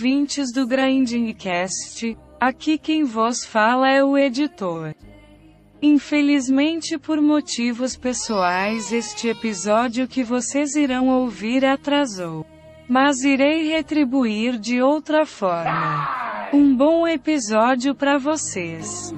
ouvintes do Grinding Cast, aqui quem vos fala é o editor. Infelizmente por motivos pessoais este episódio que vocês irão ouvir atrasou. Mas irei retribuir de outra forma. Um bom episódio para vocês.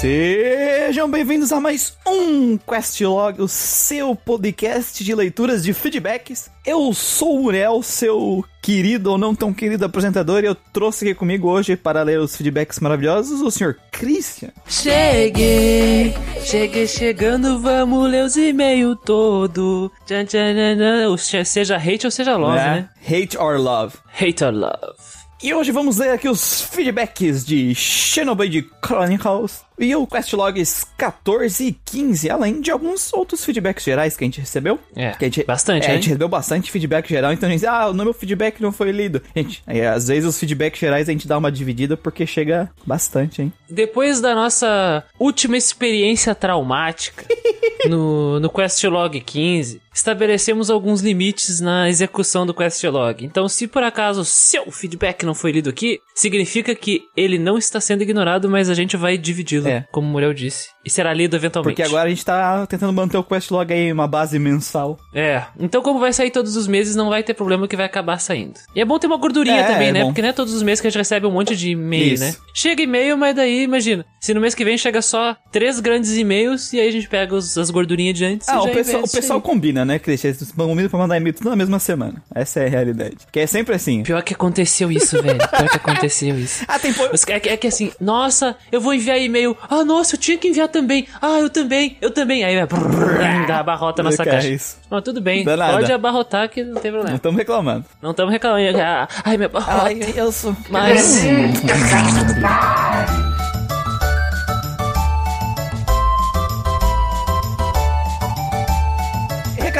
Sejam bem-vindos a mais um Questlog, o seu podcast de leituras de feedbacks. Eu sou o Muriel, seu querido ou não tão querido apresentador, e eu trouxe aqui comigo hoje para ler os feedbacks maravilhosos o senhor Christian. Cheguei, cheguei chegando, vamos ler os e-mails todo. Tchan, tchan, tchan, tchan. Seja hate ou seja love, né? Hate or Love. Hate or love. E hoje vamos ler aqui os feedbacks de Xenoblade Chronicles e o Questlogs 14 e 15, além de alguns outros feedbacks gerais que a gente recebeu. É, gente, bastante, é, a gente recebeu bastante feedback geral, então a gente diz, ah, o meu feedback não foi lido. Gente, aí, às vezes os feedbacks gerais a gente dá uma dividida porque chega bastante, hein? Depois da nossa última experiência traumática no, no Questlog 15, estabelecemos alguns limites na execução do Questlog. Então, se por acaso seu feedback não foi lido aqui, significa que ele não está sendo ignorado, mas a gente vai dividi-lo, É. como o Muriel disse. E será lido eventualmente. Porque agora a gente tá tentando manter o Questlog aí uma base mensal. É, então como vai sair todos os meses, não vai ter problema que vai acabar saindo. E é bom ter uma gordurinha É, também, é né? bom. Porque não é todos os meses que a gente recebe um monte de e-mail, Isso. né? Chega e-mail, mas daí, imagina, se no mês que vem chega só três grandes e-mails e aí a gente pega os- as gordurinhas de antes Ah, e o pessoal, o pessoal combina, né, Christian? Eles combinam pra mandar e-mail tudo na mesma semana. Essa é a realidade. Porque é sempre assim. Pior que aconteceu isso, velho. Pior que aconteceu isso. Ah, tem... É, que- é que assim, nossa, eu vou enviar e-mail. Ah, nossa, eu tinha que enviar também. Ah, eu também, eu também. Aí vai brrr, dá abarrota na é caixa. isso? Mas tudo bem, pode abarrotar que não tem Não problema. estamos reclamando. Não estamos reclamando. Ai, minha abarrota. eu sou... Mas.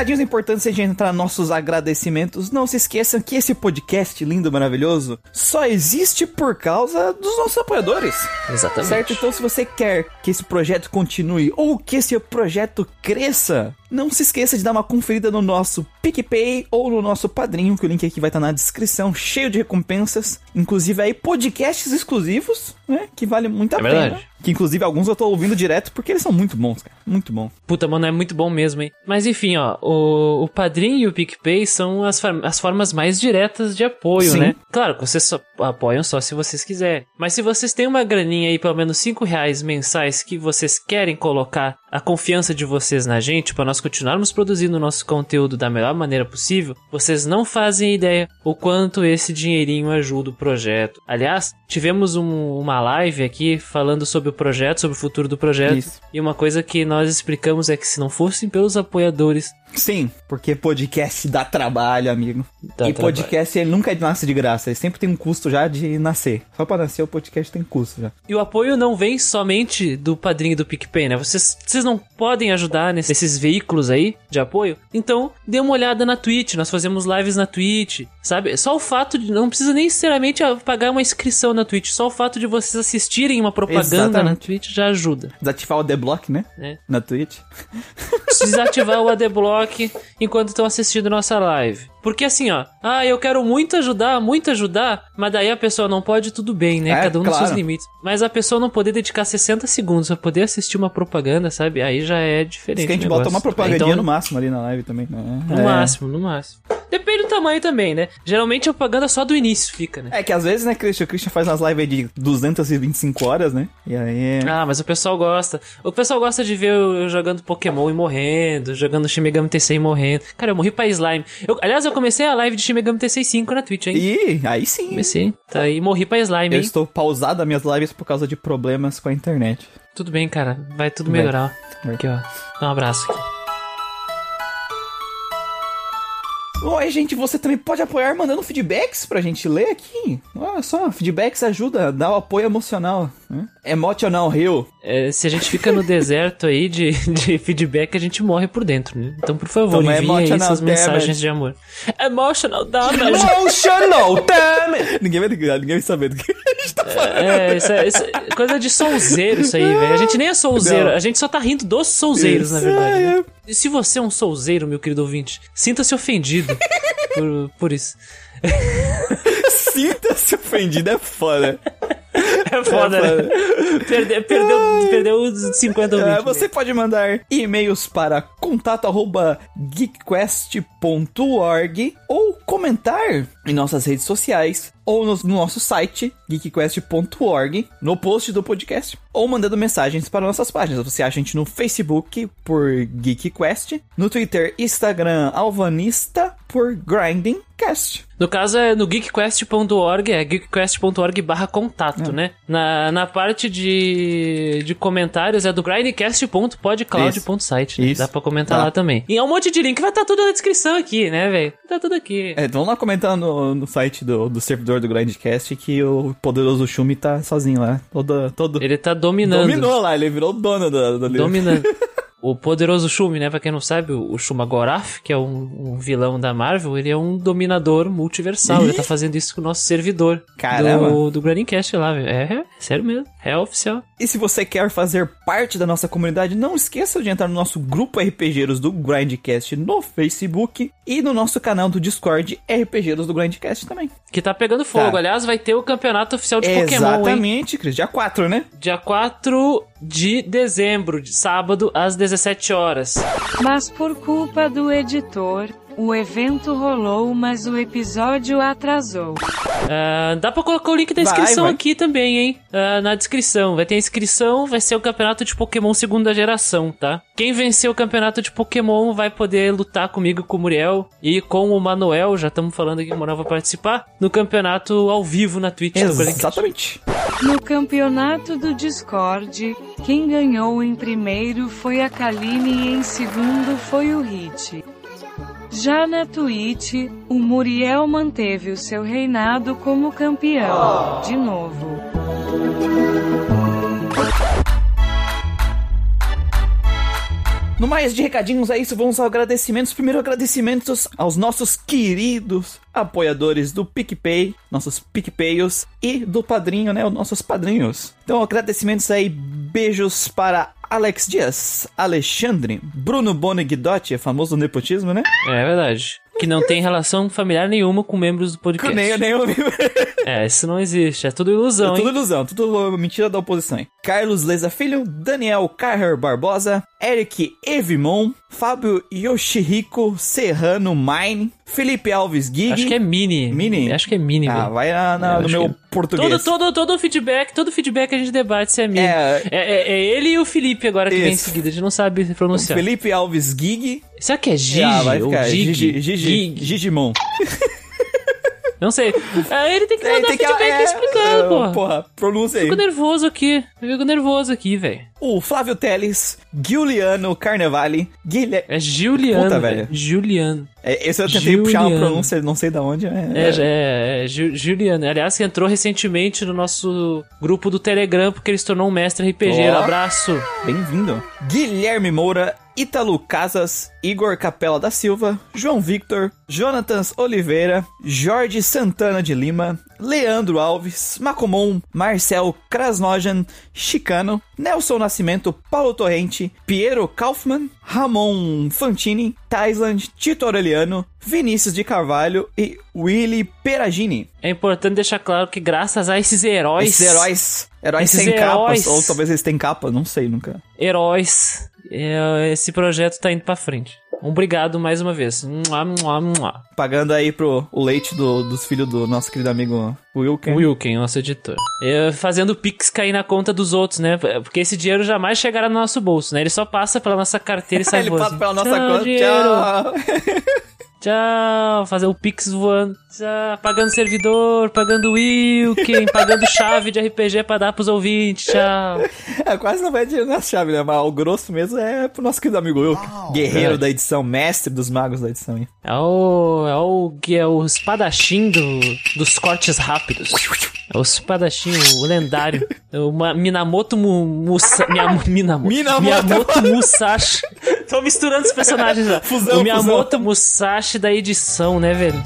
Recadinhos importantes antes de entrar nos nossos agradecimentos. Não se esqueçam que esse podcast lindo, maravilhoso, só existe por causa dos nossos apoiadores. Exatamente. Certo? Então, se você quer que esse projeto continue ou que esse projeto cresça, não se esqueça de dar uma conferida no nosso PicPay ou no nosso padrinho, que o link aqui vai estar na descrição, cheio de recompensas. Inclusive aí podcasts exclusivos, né? Que vale muito a É pena. verdade. Que inclusive alguns eu tô ouvindo direto porque eles são muito bons, cara. Muito bom. Puta, mano, é muito bom mesmo, hein? Mas enfim, ó, o, o Padrim e o PicPay são as, as formas mais diretas de apoio, Sim. né? Claro que vocês só apoiam só se vocês quiserem. Mas se vocês têm uma graninha aí, pelo menos 5 reais mensais, que vocês querem colocar a confiança de vocês na gente, para nós continuarmos produzindo o nosso conteúdo da melhor maneira possível, vocês não fazem ideia o quanto esse dinheirinho ajuda o projeto. Aliás, tivemos um- uma live aqui falando sobre o projeto, sobre o futuro do projeto. Isso. E uma coisa que nós explicamos é que se não fossem pelos apoiadores Sim, porque podcast dá trabalho, amigo. Dá e trabalho. podcast ele nunca nasce de graça, ele sempre tem um custo já de nascer. Só pra nascer o podcast tem custo já. E o apoio não vem somente do padrinho do PicPay, né? Vocês, vocês não podem ajudar nesse- nesses veículos aí de apoio? Então, dê uma olhada na Twitch. Nós fazemos lives na Twitch, sabe? Só o fato de. Não precisa nem necessariamente ah, pagar uma inscrição na Twitch. Só o fato de vocês assistirem uma propaganda na Exatamente. Twitch já ajuda. Desativar o adblock, né? É. Na Twitch. desativar o ADBlock enquanto estão assistindo nossa live. Porque assim, ó, ah, eu quero muito ajudar, muito ajudar, mas daí a pessoa não pode, tudo bem, né? É, Cada um nos claro. seus limites. Mas a pessoa não poder dedicar 60 segundos pra poder assistir uma propaganda, sabe? Aí já é diferente. Diz que a gente o bota negócio. uma propagandinha Então, no máximo ali na live também, né? No é. máximo, no máximo. Depende do tamanho também, né? Geralmente a propaganda só do início fica, né? É que às vezes, né, Christian? O Christian faz umas lives de 225 horas, né? E aí. Ah, mas o pessoal gosta. O pessoal gosta de ver eu jogando Pokémon e morrendo, jogando Shin Megami Tensei e morrendo. Cara, eu morri pra slime. Eu- aliás, eu comecei a live de Shin Megami Tensei 5 na Twitch, hein? E aí sim. Comecei. Tá aí, morri pra slime, Eu hein? estou pausado as minhas lives por causa de problemas com a internet. Tudo bem, cara. Vai tudo Vai. melhorar. Vai. Aqui, ó. Dá um abraço aqui. Oi, gente, você também pode apoiar mandando feedbacks pra gente ler aqui. Olha só, feedbacks ajuda, dá o apoio emocional. Né? Emotional Rio. É, se a gente fica no deserto aí de, de feedback, a gente morre por dentro, né? Então, por favor, Toma envie aí suas damage. mensagens de amor. Emotional damage. Emotional, damn it! Ninguém vai ligar, ninguém vai saber do que a gente tá falando. É, isso é, isso é coisa de souzeiro isso aí, velho. A gente nem é souzeiro, Não. a gente só tá rindo dos souzeiros, na verdade. é, né? E se você é um souzeiro, meu querido ouvinte, sinta-se ofendido por, por isso. Sinta-se ofendido, é foda. É foda, É né? Perde- perdeu, perdeu os 50 É, ouvintes. você pode mandar e-mails para contato arroba geekquest.org ou comentar em nossas redes sociais ou no, no nosso site geekquest.org no post do podcast ou mandando mensagens para nossas páginas. Você acha a gente no Facebook por GeekQuest, no Twitter, Instagram, Alvanista por GrindingCast. No caso é no geekquest.org, é geekquest.org contato, né? Na, na parte de, de comentários é do grindcast.podcloud.site, né? Isso. Dá pra comentar Tá. lá também. E é um monte de link, vai estar tudo na descrição aqui, né, velho? Tá tudo aqui. É, vamos lá comentar no, no site do, do servidor do Grindcast que o poderoso Shumi tá sozinho lá. Todo, todo... Ele tá dominando. Dominou lá, ele virou o dono do, do livro. Dominando. O poderoso Shumi, né? Pra quem não sabe, o Shuma Gorath, que é um, um vilão da Marvel, ele é um dominador multiversal. Ele tá fazendo isso com o nosso servidor Caramba. do, do Grandcast lá, velho. É, é sério mesmo. É oficial. E se você quer fazer parte da nossa comunidade, não esqueça de entrar no nosso grupo RPGeiros do Grindcast no Facebook e no nosso canal do Discord RPGeiros do Grindcast também. Que tá pegando fogo. Tá. Aliás, vai ter o campeonato oficial de Pokémon, hein? Exatamente, Cris. Dia 4, né? Dia 4 de dezembro, de sábado, às 17 horas. Mas por culpa do editor, o evento rolou, mas o episódio atrasou. Ah, dá pra colocar o link da Vai, inscrição vai. aqui também, hein? Ah, na descrição. Vai ter a inscrição, vai ser o campeonato de Pokémon segunda geração, tá? Quem vencer o campeonato de Pokémon vai poder lutar comigo, com o Muriel e com o Manuel, já estamos falando aqui que o Manuel vai participar, no campeonato ao vivo na Twitch do Grandcast. Exatamente. No campeonato do Discord, quem ganhou em primeiro foi a Kaline e em segundo foi o Hit. Já na Twitch, o Muriel manteve o seu reinado como campeão, de novo. No mais de recadinhos é isso, vamos aos agradecimentos. Primeiro, agradecimentos aos nossos queridos apoiadores do PicPay, nossos PicPayos e do padrinho, né? Os nossos padrinhos. Então, agradecimentos aí, beijos para Alex Dias, Alexandre, Bruno Boni Guidotti, famoso nepotismo, né? É verdade. Que não tem relação familiar nenhuma com membros do podcast. Nem, nem eu É, isso não existe. É tudo ilusão, É tudo hein? ilusão, tudo mentira da oposição. hein? Carlos Leza Filho, Daniel Carrer Barbosa, Eric Evimon, Fábio Yoshihiko Serrano Mine, Felipe Alves Gig. Acho que é mini. Mini? Acho que é mini, Ah, velho. vai na- na- Eu no meu que- português. Todo, todo, todo feedback, todo feedback a gente debate se é mini. É. É, é- é ele e o Felipe agora que vem em Isso. seguida, a gente não sabe pronunciar. Felipe Alves Gig. Será que é Gigi ah, vai ficar. Gigi? Gigi, Gigi, Gig? Gigimon. Não sei. É, ele tem que mandar Tem que- feedback é, explicando, é, porra. Porra, pronuncia aí. Fico nervoso aqui. Eu fico nervoso aqui, velho. O Flávio Teles, Giuliano Carnevale, Guilherme... É Juliano, Puta, velho. velho. É, esse eu tentei puxar uma pronúncia, não sei de onde. É, É, é, é, Ju- Juliano. Aliás, que entrou recentemente no nosso grupo do Telegram, porque ele se tornou um mestre RPG. Ó. Abraço. Bem-vindo. Guilherme Moura, Ítalo Casas, Igor Capela da Silva, João Victor, Jonatas Oliveira, Jorge Santana de Lima, Leandro Alves, Macomon, Marcel Krasnojan, Chicano, Nelson Nascimento, Paulo Torrente, Piero Kaufmann, Ramon Fantini, Taisland, Tito Aureliano, Vinícius de Carvalho e Willy Peragini. É importante deixar claro que graças a esses heróis... Esses heróis, heróis Esses sem heróis. capas, ou talvez eles tenham capa, não sei nunca. heróis, esse projeto tá indo pra frente. Obrigado mais uma vez. Mua, mua, mua. Pagando aí pro o leite do- dos filhos do nosso querido amigo Wilken. Wilken, nosso editor. É, fazendo Pix cair na conta dos outros, né? Porque esse dinheiro jamais chegará no nosso bolso, né? Ele só passa pela nossa carteira e sai Ele passa pela nossa "Tchau, conta. dinheiro." Tchau. Tchau. Fazer o Pix voando. Tchau. Pagando servidor, pagando Wilken, pagando chave de RPG pra dar pros ouvintes. Tchau. É, quase não vai dinheiro na chave, né? Mas o grosso mesmo é pro nosso querido amigo Will, guerreiro Verdade. da edição, mestre dos magos da edição. hein? É o. É o que é o espadachim do, dos cortes rápidos. É o espadachim, o lendário. É o Minamoto Mu, Musa, Minamoto. Minamoto. Musashi. Tô misturando os personagens lá. Fusão, o Miyamoto Musashi da edição, né, velho?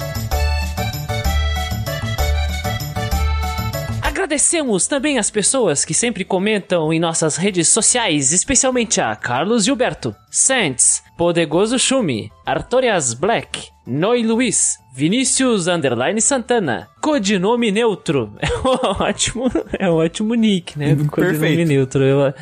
Agradecemos também as pessoas que sempre comentam em nossas redes sociais, especialmente a Carlos Gilberto, Sands, Podegoso Shumi, Artorias Black, Noi Luiz, Vinícius Underline Santana, Codinome Neutro. É um ótimo, é um ótimo nick, né? Codinome Perfeito. Neutro, eu,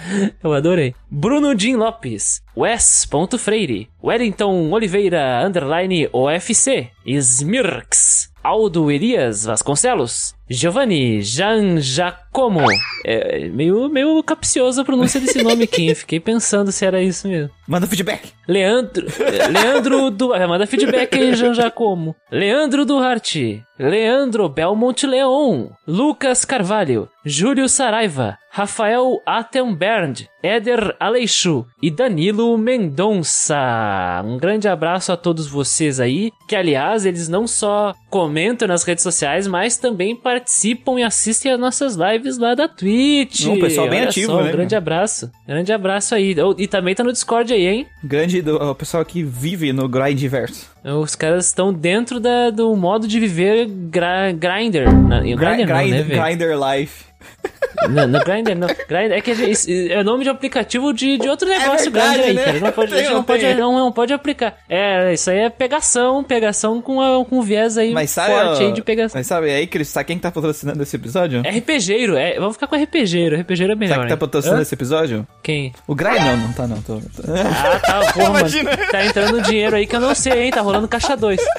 eu adorei. Bruno Jim Lopes, Wes.freire, Wellington Oliveira Underline OFC, Smirks, Aldo Elias Vasconcelos, Giovanni Jan Jacomo. É meio, meio capciosa a pronúncia desse nome aqui? Fiquei pensando se era isso mesmo. Manda feedback. Leandro. Leandro do. ah, Manda feedback aí, Jean Jacomo. Leandro Duarte. Leandro Belmont Leon. Lucas Carvalho. Júlio Saraiva. Rafael Attenbernd. Éder Aleixo. E Danilo Mendonça. Um grande abraço a todos vocês aí. Que, aliás, eles não só comentam nas redes sociais, mas também participam e assistem as nossas lives lá da Twitch. Um pessoal bem Olha ativo, só, né, Um grande abraço. Grande abraço aí. E também tá no Discord aí, hein? Grande do, o pessoal que vive no Grindverso. Os caras estão dentro da- do modo de viver gra, grinder. Na, grinder não, né, grind- velho? Grinder Life. Não, não, grinder não. Grinder, é que gente- é nome de aplicativo de, de outro negócio verdade, grande aí, né? cara. Não pode, Tem, não, pode, não, não pode aplicar. É, isso aí é pegação, pegação com, a, com viés aí Mas sabe, forte aí de pegação. mas sabe aí, Cris, sabe quem que tá patrocinando esse episódio? RPGeiro, é, vamos ficar com RPGeiro. RPGeiro é melhor. Sabe quem tá hein? patrocinando Hã? esse episódio? Quem? O Grind não, não tá não. Tô, tô- Ah, tá, porra, mano. Imagina. Tá entrando dinheiro aí que eu não sei, hein? Tá rolando caixa 2.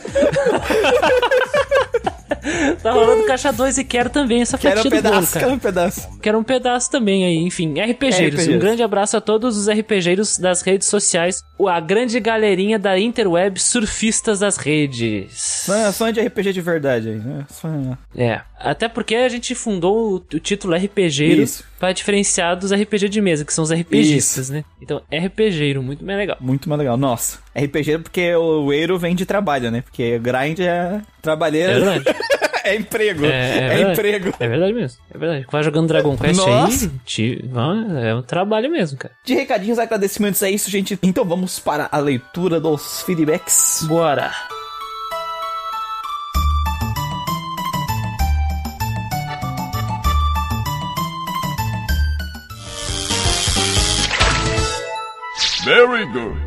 tá rolando caixa 2 e quero também essa Quero um fatia do bolo, pedaço, cara. quero um pedaço. Quero um pedaço também aí, enfim, RPGeiros. RPGeiros. Um grande abraço a todos os RPGeiros das redes sociais, a grande galerinha da interweb surfistas das redes. Fã, fã de RPG de verdade aí, né? Fã- É, até porque a gente fundou o, o título RPGeiro Isso. pra diferenciar dos RPG de mesa, que são os RPGistas, né? Então, RPGeiro, muito mais legal. Muito mais legal. Nossa, RPG porque o Eiro vem de trabalho, né? Porque grind é É trabalheira. verdade. É, emprego. É, É, é emprego. É verdade mesmo. É verdade. Vai jogando Dragon Quest Nossa. aí, ó, é um trabalho mesmo, cara. De recadinhos, agradecimentos é isso, gente. Então vamos para a leitura dos feedbacks. Bora. Very good.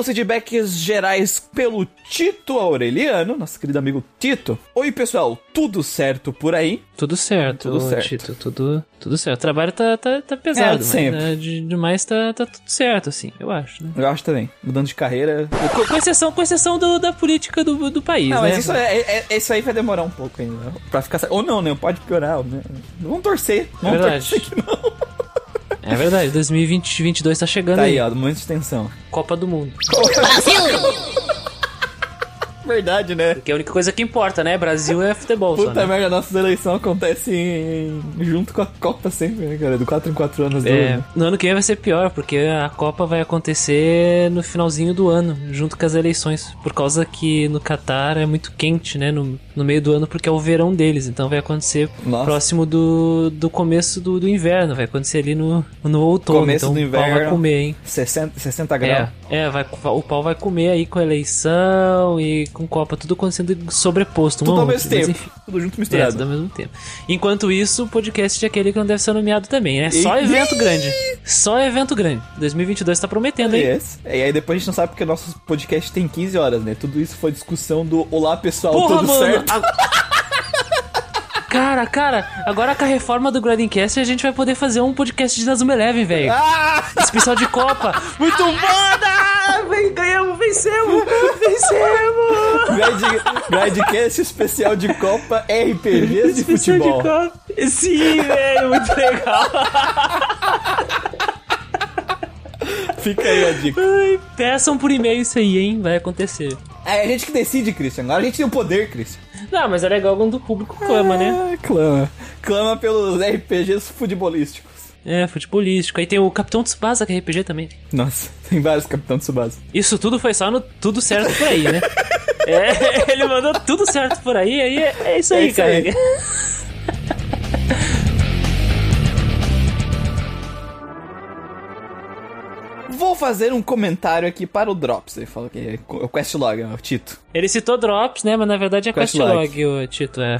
Começando os feedbacks gerais pelo Tito Aureliano, nosso querido amigo Tito. Oi, pessoal, tudo certo por aí? Tudo certo, Tudo certo. Tito, tudo, tudo certo. O trabalho tá, tá, tá pesado, É, mas sempre. né, de, demais tá, tá tudo certo, assim, eu acho, né? Eu acho também. Mudando de carreira. Com, com exceção, com exceção do- da política do, do país, Não, né? mas isso, é, é- é- isso aí vai demorar um pouco ainda. Pra ficar. Ou não, né? Pode piorar. Né? Vamos torcer. Vamos Verdade. torcer que não. É verdade, 2020, 2022 tá chegando Tá aí, aí, ó, momento de tensão. Copa do Mundo. Verdade, né? Que é a única coisa que importa, né? Brasil é futebol só, Puta né? merda, nossas eleições acontecem em- junto com a Copa sempre, né, cara? Do 4 em 4 anos. É, do- no ano que vem vai ser pior, porque a Copa vai acontecer no finalzinho do ano, junto com as eleições. Por causa que no Catar é muito quente, né? No, no meio do ano, porque é o verão deles. Então vai acontecer Nossa. próximo do, do começo do, do inverno. Vai acontecer ali no, no outono. Começo então do o pau vai inverno. comer, hein? 60, 60 graus. É, é vai, o pau vai comer aí com a eleição e com Copa, tudo acontecendo sobreposto. Tudo ao outro, mesmo mas tempo. enfim. Tudo junto É, misturado. tudo ao mesmo tempo. Enquanto isso, o podcast é aquele que não deve ser nomeado também, né? Só E- evento grande. Só evento grande. 2022 tá prometendo, hein? Yes. E aí depois a gente não sabe porque nosso podcast tem 15 horas, né? Tudo isso foi discussão do Olá pessoal, Porra, tudo mano! certo? a- Cara, cara, agora com a reforma do Grindcast a gente vai poder fazer um podcast de Nazuma Eleven, velho. Ah! Especial de Copa. Muito foda! Vem, ganhamos, vencemos! Vencemos! Grind- Grindcast especial de Copa RPGs de Especial de futebol. Copa. Sim, velho, muito legal. Fica aí a dica. Ai, peçam por e-mail isso aí, hein? Vai acontecer. É a gente que decide, Christian. Agora a gente tem o poder, Christian. Não, mas é legal quando o público clama, né? Ah, clama. Clama pelos RPGs futebolísticos. É, futebolístico. Aí tem o Capitão Tsubasa, que é RPG também. Nossa, tem vários Capitão Tsubasa. Isso tudo foi só no tudo certo por aí, né? É, ele mandou tudo certo por aí, aí é, é isso aí, É isso cara. aí. Vou fazer um comentário aqui para o Drops. Ele falou que é o Questlog, é o Tito. Ele citou Drops, né? Mas na verdade é Questlog. Questlog, o Tito. É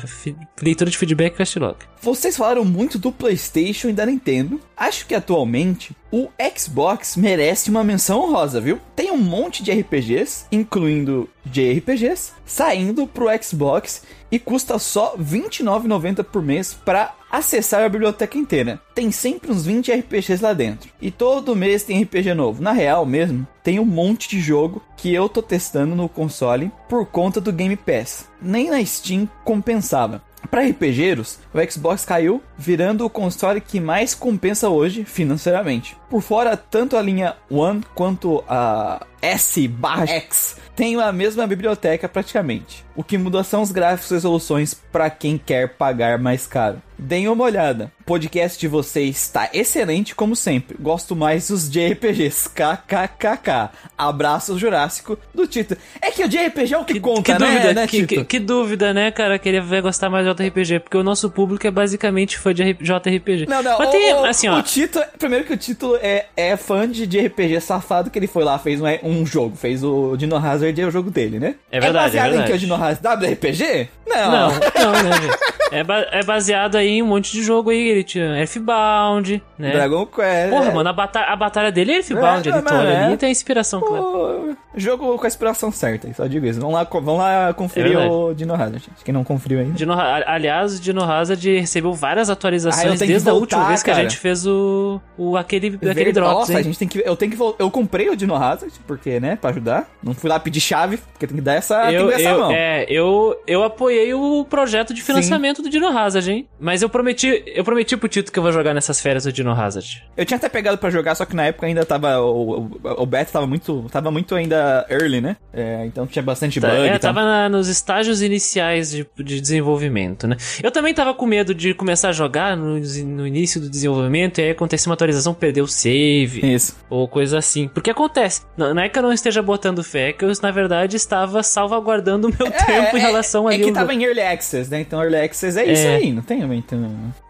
leitura de feedback Questlog. Vocês falaram muito do PlayStation e da Nintendo. Acho que atualmente o Xbox merece uma menção honrosa, viu? Tem um monte de RPGs, incluindo JRPGs, saindo pro Xbox e custa só R$ 29,90 por mês para acessar a biblioteca inteira. Tem sempre uns 20 RPGs lá dentro. E todo mês tem RPG novo. Na real mesmo, tem um monte de jogo que eu tô testando no console por conta do Game Pass. Nem na Steam compensava. Para RPGeiros, o Xbox caiu, virando o console que mais compensa hoje financeiramente. Por fora, tanto a linha One quanto a S/X têm a mesma biblioteca praticamente. O que muda são os gráficos e resoluções para quem quer pagar mais caro. Deem uma olhada. O podcast de vocês está excelente como sempre. Gosto mais dos JRPGs. KKKK. Abraço Jurássico do Tito. É que o JRPG é o que, conta, que né, dúvida, né, que, que- que dúvida, né, cara? Que ele vai gostar mais de JRPG, porque o nosso público é basicamente fã de JRPG. Não, não, Mas o, tem, o- assim, o ó. título, primeiro que o título é, é fã de, de RPG safado que ele foi lá, fez um, um jogo, fez o Dino Hazard e é o jogo dele, né? É verdade, baseado é em que verdade. o Dino Hazard WRPG? Não. Não, não, né? É, ba- é baseado aí em um monte de jogo aí. Ele tinha Earthbound, né? Dragon Quest. Porra, mano, a, bata a batalha dele é Earthbound. É, ele mas olha é. ali tem a inspiração, claro. Jogo com a inspiração certa, só digo isso. Vamos lá, vamos lá conferir É verdade. o Dino Hazard, gente. Quem não conferiu ainda. Dino, a- aliás, o Dino Hazard recebeu várias Ah, atualizações que desde a voltar, última vez que a gente fez o, o aquele, aquele. Drops, Nossa, hein? a gente tem que. Eu tenho que Eu comprei o Dino Hazard, porque, né, pra ajudar. Não fui lá pedir chave, porque tem que dar essa, tem Eu, que dar essa eu, mão. é, eu, eu apoiei o projeto de financiamento do Dino Hazard, hein? Mas eu prometi, eu prometi pro Tito que eu vou jogar nessas férias o Dino Hazard. Eu tinha até pegado pra jogar, só que na época ainda tava. O, o, o beta tava muito. Tava muito ainda early, né? É, então tinha bastante Tá, bug. é, tava na- nos estágios iniciais de, de desenvolvimento, né? Eu também tava com medo de começar a jogar no, no início do desenvolvimento e aí acontecer uma atualização, perder o save Isso. ou coisa assim. Porque acontece. Não, é que eu não esteja botando fé, é que eu, na verdade, estava salvaguardando o meu tempo em relação é, ali É que ao tava em Early Access, né? Então Early Access é, isso É. aí, não tem muito.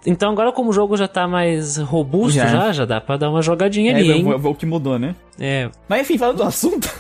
Então agora como o jogo já tá mais robusto Já. já, já, dá pra dar uma jogadinha É, ali, hein? o, o que mudou, né? É, Mas enfim, falando do assunto.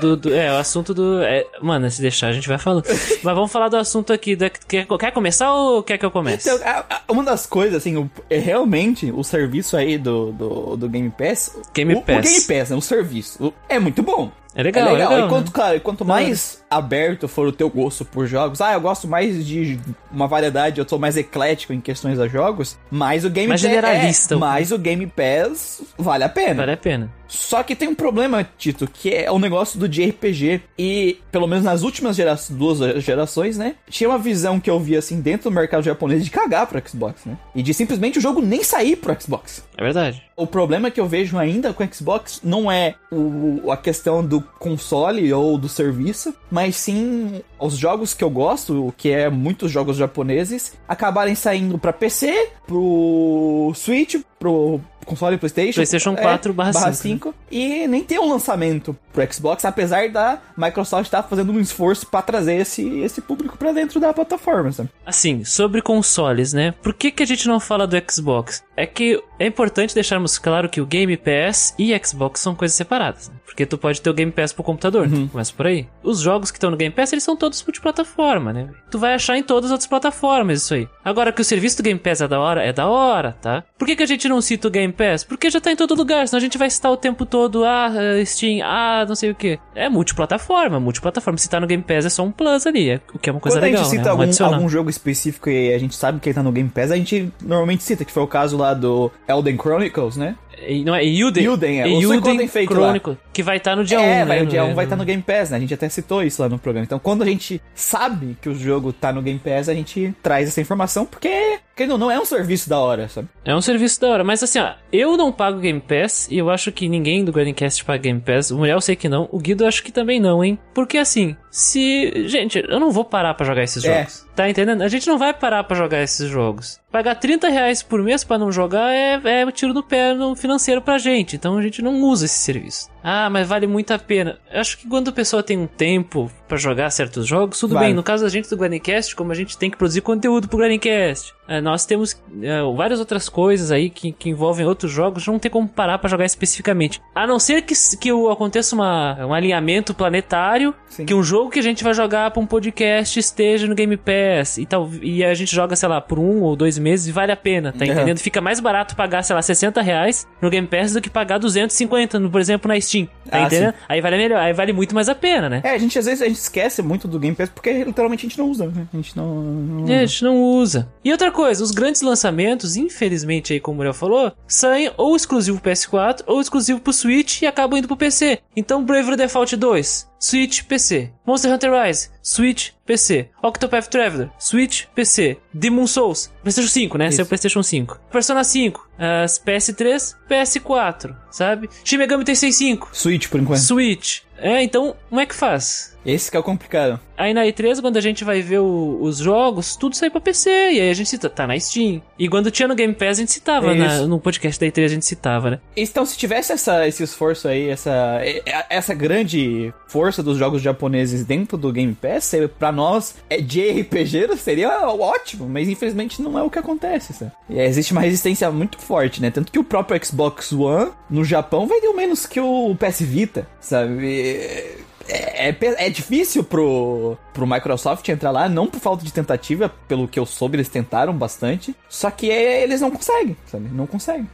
Do, do- é, o assunto do... é, mano, se deixar a gente vai falando. Mas vamos falar do assunto aqui. Da, quer, quer começar ou quer que eu comece? Então, a- a- uma das coisas, assim, o- é realmente o serviço aí do, do, do Game Pass. Game o, Pass. O Game Pass, né? O serviço. o- é muito bom. É legal, é é legal. legal, e quanto, né? claro, quanto mais aberto for o teu gosto por jogos, ah, eu gosto mais de uma variedade, eu sou mais eclético em questões a jogos, mais o Game Mais Pass. generalista. É, mais o Game Pass vale a pena. Vale a pena. Só que tem um problema, Tito, que é o negócio do JRPG. E, pelo menos nas últimas gera duas gerações, né? Tinha uma visão que eu vi, assim, dentro do mercado japonês de cagar pro Xbox, né? E de simplesmente o jogo nem sair pro Xbox. É verdade. O problema que eu vejo ainda com o Xbox não é o, a questão do console ou do serviço, mas sim os jogos que eu gosto, que é muitos jogos japoneses, acabarem saindo pra PC, pro Switch, pro console PlayStation, PlayStation 4 barra 5, 5 e nem tem um lançamento pro Xbox, apesar da Microsoft estar fazendo um esforço pra trazer esse, esse público pra dentro da plataforma, sabe? Assim, sobre consoles, né? Por que, que a gente não fala do Xbox? É que é importante deixarmos claro que o Game Pass e Xbox são coisas separadas. Né? Porque tu pode ter o Game Pass pro computador, começa por aí. Os jogos que estão no Game Pass, eles são todos multiplataforma, né? Tu vai achar em todas as outras plataformas isso aí. Agora que o serviço do Game Pass é da hora, é da hora, tá? Por que, que a gente não cita o Game Pass? Porque já tá em todo lugar, senão a gente vai citar o tempo todo, ah, Steam, ah, não sei o que. É multiplataforma, multiplataforma. Se tá no Game Pass é só um plus ali, é, o que é uma coisa Quando legal. a gente né? cita Um algum, algum jogo específico e a gente sabe que ele tá no Game Pass, a gente normalmente cita, que foi o caso lá do Elden Chronicles, né? Não é Yuden. Yuden, é. O Suicoden Fake lá. Que vai estar no dia 1. é, né? vai, o dia No- 1 vai estar no Game Pass, né? A gente até citou isso lá no programa. Então, quando a gente sabe que o jogo tá no Game Pass, a gente traz essa informação, porque, porque não, não é um serviço da hora, sabe? É um serviço da hora, mas assim, ó, eu não pago Game Pass e eu acho que ninguém do Grandcast paga Game Pass. O Muriel eu sei que não, o Guido eu acho que também não, hein? Porque assim, se. Gente, eu não vou parar pra jogar esses É. jogos. Tá entendendo? A gente não vai parar pra jogar esses jogos. Pagar 30 reais por mês pra não jogar é, é um tiro no pé no financeiro pra gente. Então a gente não usa esse serviço. Ah, mas vale muito a pena. Eu acho que quando a pessoa tem um tempo pra jogar certos jogos, tudo Vale. bem. No caso da gente do Grandcast, como a gente tem que produzir conteúdo pro Grandcast, eh, nós temos eh, várias outras coisas aí que, que envolvem outros jogos, não tem como parar pra jogar especificamente. A não ser que, que o- aconteça uma, um alinhamento planetário, Sim. que um jogo que a gente vai jogar pra um podcast esteja no Game Pass e, tal, e a gente joga, sei lá, por um ou dois meses e vale a pena, tá Uhum. entendendo? Fica mais barato pagar, sei lá, 60 reais no Game Pass do que pagar 250, no, por exemplo, na Steam. Tá Ah, entendendo? Aí vale melhor, aí vale muito mais a pena, né? É, a gente às vezes a gente esquece muito do Game Pass porque literalmente a gente não usa, né? A gente não. não É, a usa. gente não usa. E outra coisa, os grandes lançamentos, infelizmente aí como o Muriel falou, saem ou exclusivo pro PS4 ou exclusivo pro Switch e acabam indo pro PC. Então Bravely Default 2, Switch, PC. Monster Hunter Rise, Switch, PC. Octopath Traveler, Switch, PC. Demon Souls, PlayStation 5, né? Esse é o Isso. PlayStation 5. Persona 5, as PS3, PS4, sabe? Shin Megami Tensei 5, Switch, por enquanto. Switch. É, então, como é que faz? Esse que é o complicado. Aí na E3, quando a gente vai ver o- os jogos, tudo sai pra PC. E aí a gente cita, tá na Steam. E quando tinha no Game Pass, a gente citava. É na- no podcast da E3 a gente citava, né? Então, se tivesse essa, esse esforço aí, essa, e- essa grande força dos jogos japoneses dentro do Game Pass, seria- pra nós, é de RPG, seria ótimo, mas infelizmente não é o que acontece, sabe? E existe uma resistência muito forte, né? Tanto que o próprio Xbox One, no Japão, vendeu menos que o PS Vita, sabe? É, é, é difícil pro, pro Microsoft entrar lá, não por falta de tentativa, pelo que eu soube, eles tentaram bastante. Só que é, eles não conseguem, sabe? Não conseguem.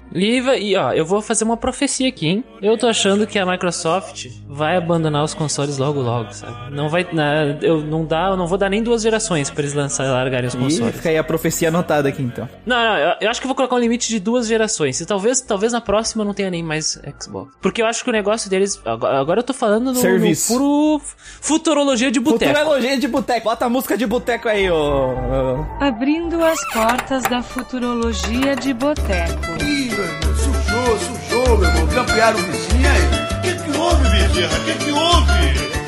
Vai- e, ó, eu vou fazer uma profecia aqui, hein? Eu tô achando que a Microsoft vai abandonar os consoles logo logo, sabe? Não vai. na- eu não dá, eu não vou dar nem duas gerações pra eles lançarem largarem os consoles. fica aí a profecia anotada aqui então. Não, não, eu, eu acho que eu vou colocar um limite de duas gerações. E talvez, talvez na próxima não tenha nem mais Xbox. Porque eu acho que o negócio deles. Agora, agora eu tô falando no, no Serviço. Puro futurologia de boteco. Futurologia de boteco. Bota a música de boteco aí, ô. ô. Abrindo as portas da futurologia de boteco. Ih, meu irmão, sujou, sujou, meu irmão. Campearam o vizinho aí. O que, que houve, Bezerra? O que, que houve?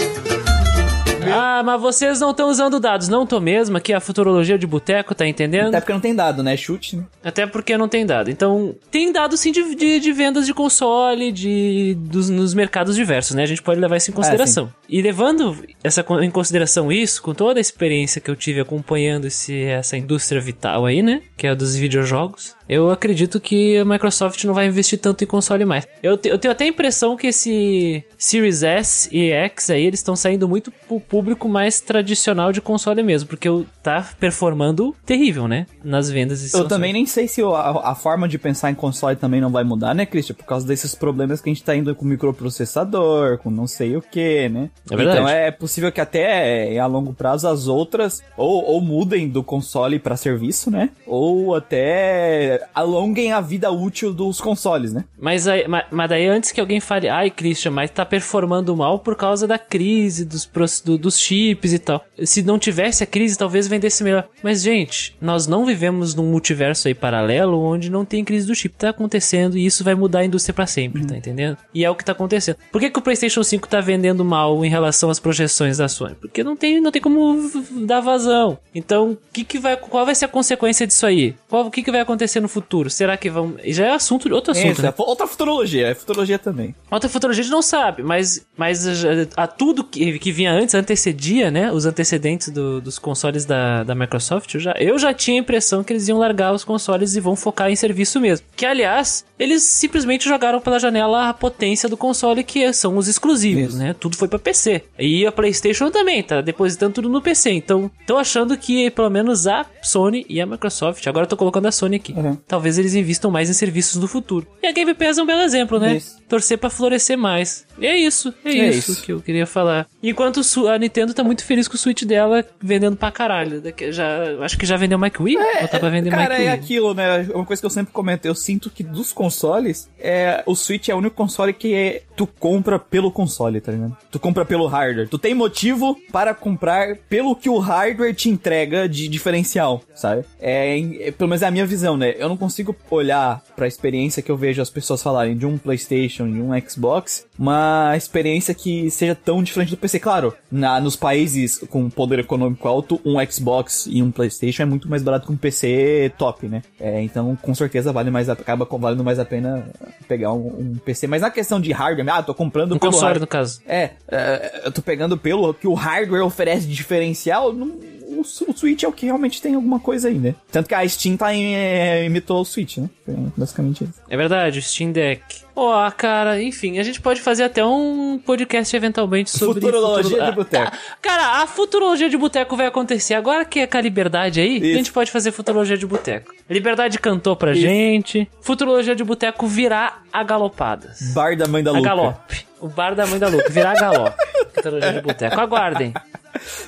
Ah, mas vocês não estão usando dados, não tô mesmo. Aqui é a futurologia de boteco, tá entendendo? Até porque não tem dado, né? Chute, né? Até porque não tem dado. Então, tem dado sim de, de, de vendas de console, de dos, nos mercados diversos, né? A gente pode levar isso em consideração. E levando essa, em consideração isso, com toda a experiência que eu tive acompanhando esse, essa indústria vital aí, né? Que é a dos videojogos, eu acredito que a Microsoft não vai investir tanto em console mais. Eu, te- eu tenho até a impressão que esse Series S e X aí, eles estão saindo muito pro público mais tradicional de console mesmo, porque tá performando terrível, né? Nas vendas Eu também nem sei se a, a forma de pensar em console também não vai mudar, né, Christian? Por causa desses problemas que a gente tá indo com microprocessador, com não sei o que, né? É verdade. Então é possível que até a longo prazo as outras ou, ou mudem do console pra serviço, né? Ou até alonguem a vida útil dos consoles, né? Mas, aí, ma- mas daí antes que alguém fale, ai Christian, mas tá performando mal por causa da crise dos, do- dos chips e tal. Se não tivesse a crise, talvez vendesse melhor. Mas, gente, nós não vivemos num multiverso aí paralelo onde não tem crise do chip. Tá acontecendo e isso vai mudar a indústria pra sempre, tá entendendo? E é o que tá acontecendo. Por que, que o PlayStation 5 tá vendendo mal em relação às projeções da Sony? Porque não tem, não tem como dar vazão. Então, que que vai, qual vai ser a consequência disso aí? Qual, o que, que vai acontecer no futuro? Será que vão. Já é assunto, outro assunto. Isso, né? é outra futurologia, é futurologia também. Outra futurologia a gente não sabe, mas, mas já- a tudo que, que vinha antes, antecedia, né? Os antecedentes do- dos consoles da, da Microsoft, eu já, eu já tinha a impressão que eles iam largar os consoles e vão focar em serviço mesmo. Que, aliás, eles simplesmente jogaram pela janela a potência do console, que são os exclusivos, Isso. né? Tudo foi pra PC. E a PlayStation também, tá depositando tudo no PC. Então, tô achando que pelo menos a Sony e a Microsoft, agora eu tô colocando a Sony aqui, É. Talvez eles invistam mais em serviços no futuro. E a Game Pass é um belo exemplo, né? Isso. Torcer pra florescer mais. E é isso, é, É isso, isso. que eu queria falar. Enquanto a Nintendo tá muito feliz com o Switch dela vendendo pra caralho. Já, acho que já vendeu o Wii? Ou tá pra vender Cara, o é Wii? aquilo, né? Uma coisa que eu sempre comento, eu sinto que dos consoles, é, o Switch é o único console que é, tu compra pelo console, tá ligado? Tu compra pelo hardware. Tu tem motivo para comprar pelo que o hardware te entrega de diferencial, sabe? É, é, pelo menos é a minha visão, né? Eu não consigo olhar pra experiência que eu vejo as pessoas falarem de um PlayStation, de um Xbox, uma experiência que seja tão diferente do PC. Claro, na, nos países com poder econômico alto, um Xbox e um PlayStation é muito mais barato que um PC top, né? É, então, com certeza vale mais a- acaba valendo mais a pena pegar um, um PC. Mas na questão de hardware, ah, tô comprando Um console, hardware. no caso. É, é, eu tô pegando pelo que o hardware oferece de diferencial. Não, o, o Switch é o que realmente tem alguma coisa aí, né? Tanto que a Steam tá em, é, imitou o Switch, né? É basicamente isso. É verdade, o Steam Deck. Ó, cara, enfim, a gente pode fazer até um podcast eventualmente sobre... Futurologia futuro- de boteco. ah, Cara, a futurologia de boteco vai acontecer agora que é com a liberdade aí. Isso. A gente pode fazer futurologia de boteco. Liberdade cantou pra gente. Futurologia de boteco virá a galopadas. Bar da mãe da A Luca. galope. O bar da mãe da Luca, virar a galope. Futurologia de boteco. Aguardem.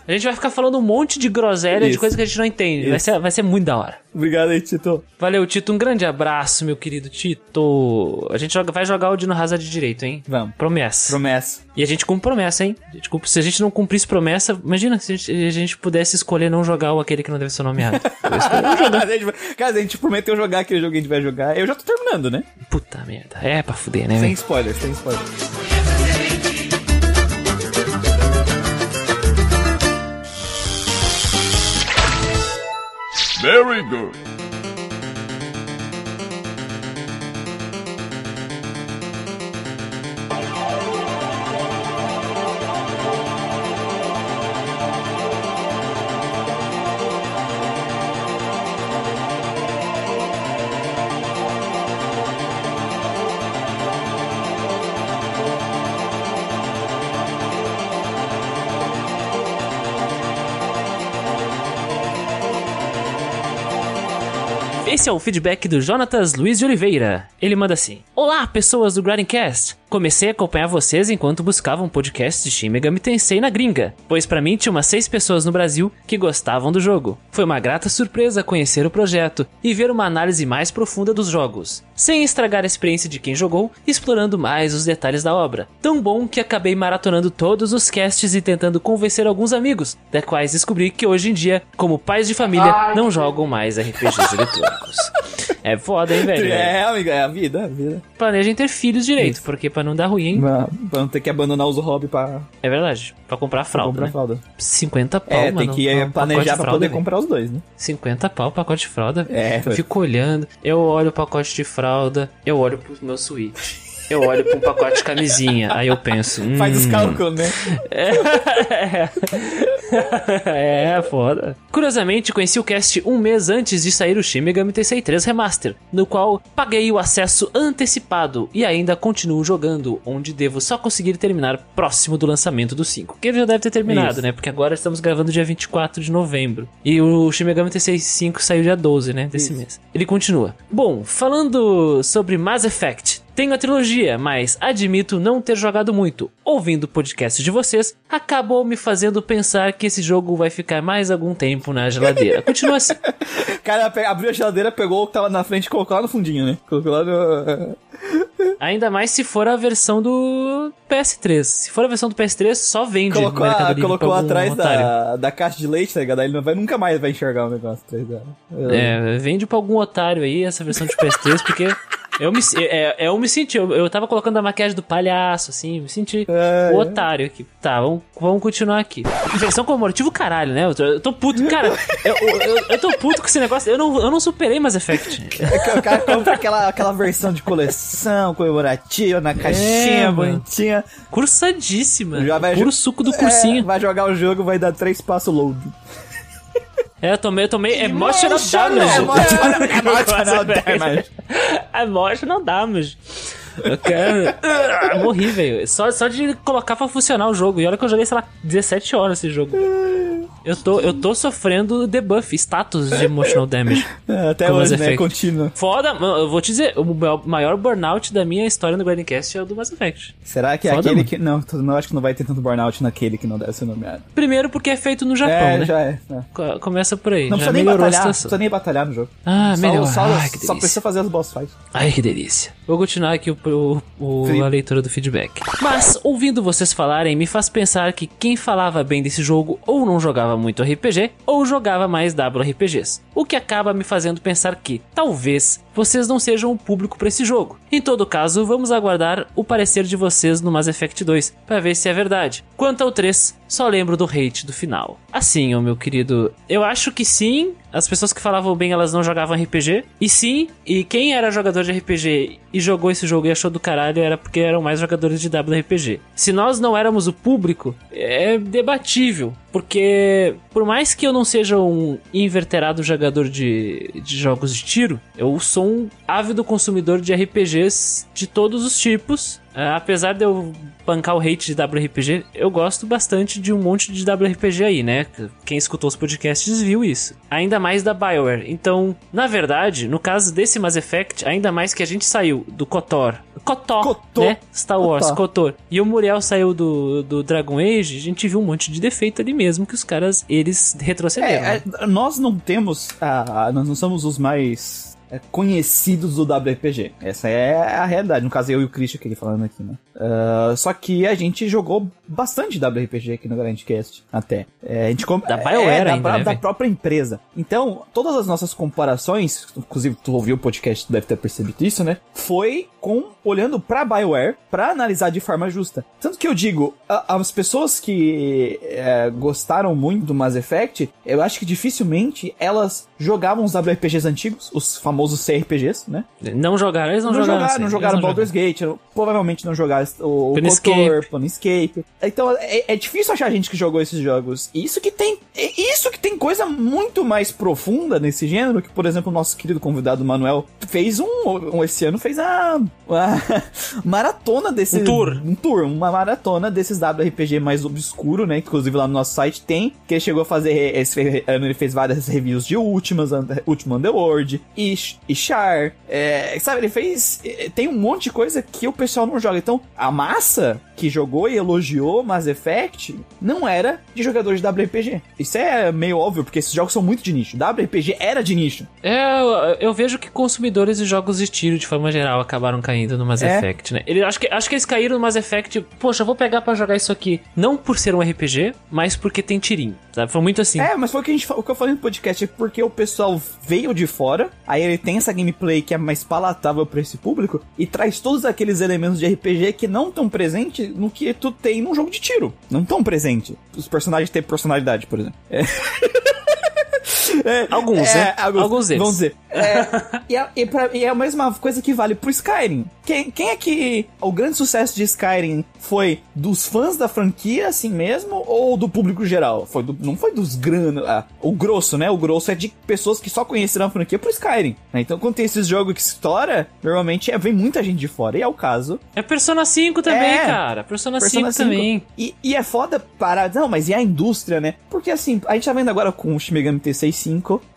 A gente vai ficar falando um monte de groselha de Isso. coisa que a gente não entende. Vai Isso. ser, vai ser muito da hora. Obrigado aí, Tito. Valeu, Tito. Um grande abraço, meu querido Tito. A gente joga- vai jogar o Dino Hazard direito, hein? Vamos. Promessa. Promessa. E a gente cumpre promessa, hein? A gente cumpre- se a gente não cumprisse promessa, imagina se a gente, a gente pudesse escolher não jogar o aquele que não deve ser nomeado. Eu escolhi- A gente- Cara, a gente prometeu jogar aquele jogo que a gente vai jogar. Eu já tô terminando, né? Puta merda. É pra fuder, né, Sem spoilers, sem spoilers. Very good. Esse é o feedback do Jonatas Luiz de Oliveira. Ele manda assim: Olá, pessoas do Grindcast. Comecei a acompanhar vocês enquanto buscava um podcast de Shin Megami Tensei na gringa, pois pra mim tinha umas seis pessoas no Brasil que gostavam do jogo. Foi uma grata surpresa conhecer o projeto e ver uma análise mais profunda dos jogos, sem estragar a experiência de quem jogou, explorando mais os detalhes da obra. Tão bom que acabei maratonando todos os casts e tentando convencer alguns amigos, da quais descobri que hoje em dia, como pais de família, não jogam mais RPGs eletrônicos. É foda, hein, velho? É, amigo, é a vida, é a vida. Planejem ter filhos direito, porque pra não dar ruim, hein? Pra pra não ter que abandonar os hobbies pra, É verdade. Pra comprar pra fralda, comprar né? fralda. 50 pau, É, mano. tem que um planejar pra fralda, poder comprar os dois, né? 50 pau, pacote de fralda. É, eu fico olhando, eu olho o pacote de fralda, eu olho pro meu Switch. Eu olho pra um pacote de camisinha, aí eu penso. Hum, Faz os cálculos, né? é, foda. Curiosamente, conheci o cast um mês antes de sair o Shin Megami Tensei 3 Remaster, no qual paguei o acesso antecipado e ainda continuo jogando, onde devo só conseguir terminar próximo do lançamento do 5. Que ele já deve ter terminado, Isso. né? Porque agora estamos gravando dia 24 de novembro. E o Shin Megami Tensei 5 saiu dia 12, né? Desse Isso. mês. Ele continua. Bom, falando sobre Mass Effect, tenho a trilogia, mas admito não ter jogado muito. Ouvindo o podcast de vocês, acabou me fazendo pensar que esse jogo vai ficar mais algum tempo na geladeira. Continua assim. Cara abriu a geladeira, pegou o que tava na frente e colocou lá no fundinho, né? Colocou lá no. Ainda mais se for a versão do PS3. Se for a versão do PS3, só vende. Colocou, a- colocou atrás da, da caixa de leite, tá ligado? Aí ele não vai, nunca mais vai enxergar o negócio atrás dela. É, vende pra algum otário aí essa versão de PS3, porque eu me, é, é, eu me senti, eu, eu tava colocando a maquiagem do palhaço, assim, me senti É, o é. otário aqui. Tá, vamos, vamos continuar aqui. Versão comemorativa, caralho, né? Eu tô, eu tô puto, cara, eu, eu, eu- tô puto com esse negócio, eu não, eu não superei Mass Effect. É o cara compra aquela, aquela versão de coleção comemorativa na caixinha É, bonitinha. Cursadíssima. Já vai puro suco do É, cursinho. vai jogar o jogo, vai dar três passos load. É, eu tomei, eu tomei emotional Emotional, damage. emotional, Effect. damage. Emotional damage. Eu quero... Ah, morri, velho. Só, só de colocar pra funcionar o jogo. E olha que eu joguei, sei lá, 17 horas esse jogo. Eu tô, eu tô sofrendo debuff, status de emotional damage. É, Até hoje, né? Effect. Contínuo. Foda, eu vou te dizer, o maior- burnout da minha história no Grindcast é o do Mass Effect. Será que é Foda, aquele mano. que. Não, não acho que não vai ter tanto burnout naquele que não deve ser nomeado. Primeiro porque é feito no Japão, é, né? já é. é. Co- Começa por aí. Não já precisa nem batalhar. Não precisa nem batalhar no jogo. Ah, só, melhor. Só, Ai, só precisa fazer as boss fights. Ai, que delícia. Vou continuar aqui o, o- o- a leitura do feedback. Mas, ouvindo vocês falarem, me faz pensar que quem falava bem desse jogo ou não jogava muito RPG, ou jogava mais WRPGs. O que acaba me fazendo pensar que, talvez, vocês não sejam o público para esse jogo. Em todo caso, vamos aguardar o parecer de vocês no Mass Effect 2, para ver se é verdade. Quanto ao 3, só lembro do hate do final. Assim, ô meu querido, eu acho que sim, as pessoas que falavam bem, elas não jogavam RPG. E sim, e quem era jogador de RPG e jogou esse jogo e achou do caralho era porque eram mais jogadores de WRPG. Se nós não éramos o público, é debatível. Porque, por mais que eu não seja um inverterado jogador de, de jogos de tiro, eu sou um ávido consumidor de RPGs de todos os tipos. É, apesar de eu bancar o hate de WRPG, eu gosto bastante de um monte de WRPG aí, né? Quem escutou os podcasts viu isso. Ainda mais da BioWare. Então, na verdade, no caso desse Mass Effect, ainda mais que a gente saiu do KOTOR. KOTOR, KOTOR. né? Star Wars, KOTOR. KOTOR. E o Muriel saiu do, do Dragon Age, a gente viu um monte de defeito ali mesmo que os caras, eles retrocederam. É, é, nós não temos. ah, nós não somos os mais conhecidos do WRPG. Essa é a realidade. No caso, eu e o Christian aqui falando aqui, né? Ah, só que a gente jogou bastante WRPG aqui no Grandcast, até. É, a gente Da BioWare é, da, ainda, né, da própria empresa. Então, todas as nossas comparações, inclusive tu ouviu o podcast, tu deve ter percebido isso, né? Foi com olhando pra BioWare pra analisar de forma justa. Tanto que eu digo, a- as pessoas que é, gostaram muito do Mass Effect, eu acho que dificilmente elas jogavam os WRPGs antigos, os famosos CRPGs, né? Não jogaram, eles não, Não jogaram. jogaram, assim, não jogaram Baldur's Gate, provavelmente não jogaram o, o Planescape. Então é, é difícil achar gente que jogou esses jogos. E Isso que tem, é isso que tem coisa muito mais profunda nesse gênero, que por exemplo o nosso querido convidado Manuel fez um, um esse ano fez a, a maratona desses Um tour. um tour, uma maratona desses WRPG mais obscuro, né? Inclusive lá no nosso site tem, que ele chegou a fazer, esse ano ele fez várias reviews de Ultimas, Under- Ultima Underworld, e, e Char, é, sabe, ele fez, é, tem um monte de coisa que o pessoal não joga. Então, a massa que jogou e elogiou Mass Effect não era de jogadores de WRPG. Isso é meio óbvio, porque esses jogos são muito de nicho. WRPG era de nicho. É, eu, eu vejo que consumidores de jogos de tiro, de forma geral, acabaram caindo no Mass É. Effect, né? Ele, acho, que, acho que eles caíram no Mass Effect, poxa, eu vou pegar pra jogar isso aqui. Não por ser um RPG, mas porque tem tirinho, sabe? Foi muito assim. É, mas foi o que, a gente, o que eu falei no podcast, é porque o pessoal veio de fora, aí ele tem essa gameplay que é mais palatável pra esse público, e traz todos aqueles elementos de RPG que não estão presentes no que tu tem num jogo de tiro. Não estão presentes. Os personagens têm personalidade, por exemplo. É. É, alguns, é, né? Alguns, alguns. Vamos dizer. É, e, é, e, é pra, e é a mesma coisa que vale pro Skyrim. Quem, quem é que. O grande sucesso de Skyrim foi dos fãs da franquia, assim mesmo, ou do público geral? Foi do, não foi dos granos. Ah, o grosso, né? O grosso é de pessoas que só conheceram a franquia pro Skyrim. Né? Então, quando tem esses jogos que estoura, normalmente é, vem muita gente de fora. E é o caso. É Persona 5 também, é, cara. Persona, Persona 5, 5, também. E, e é foda parar. Não, mas e a indústria, né? Porque assim, a gente tá vendo agora com o Shimegami T6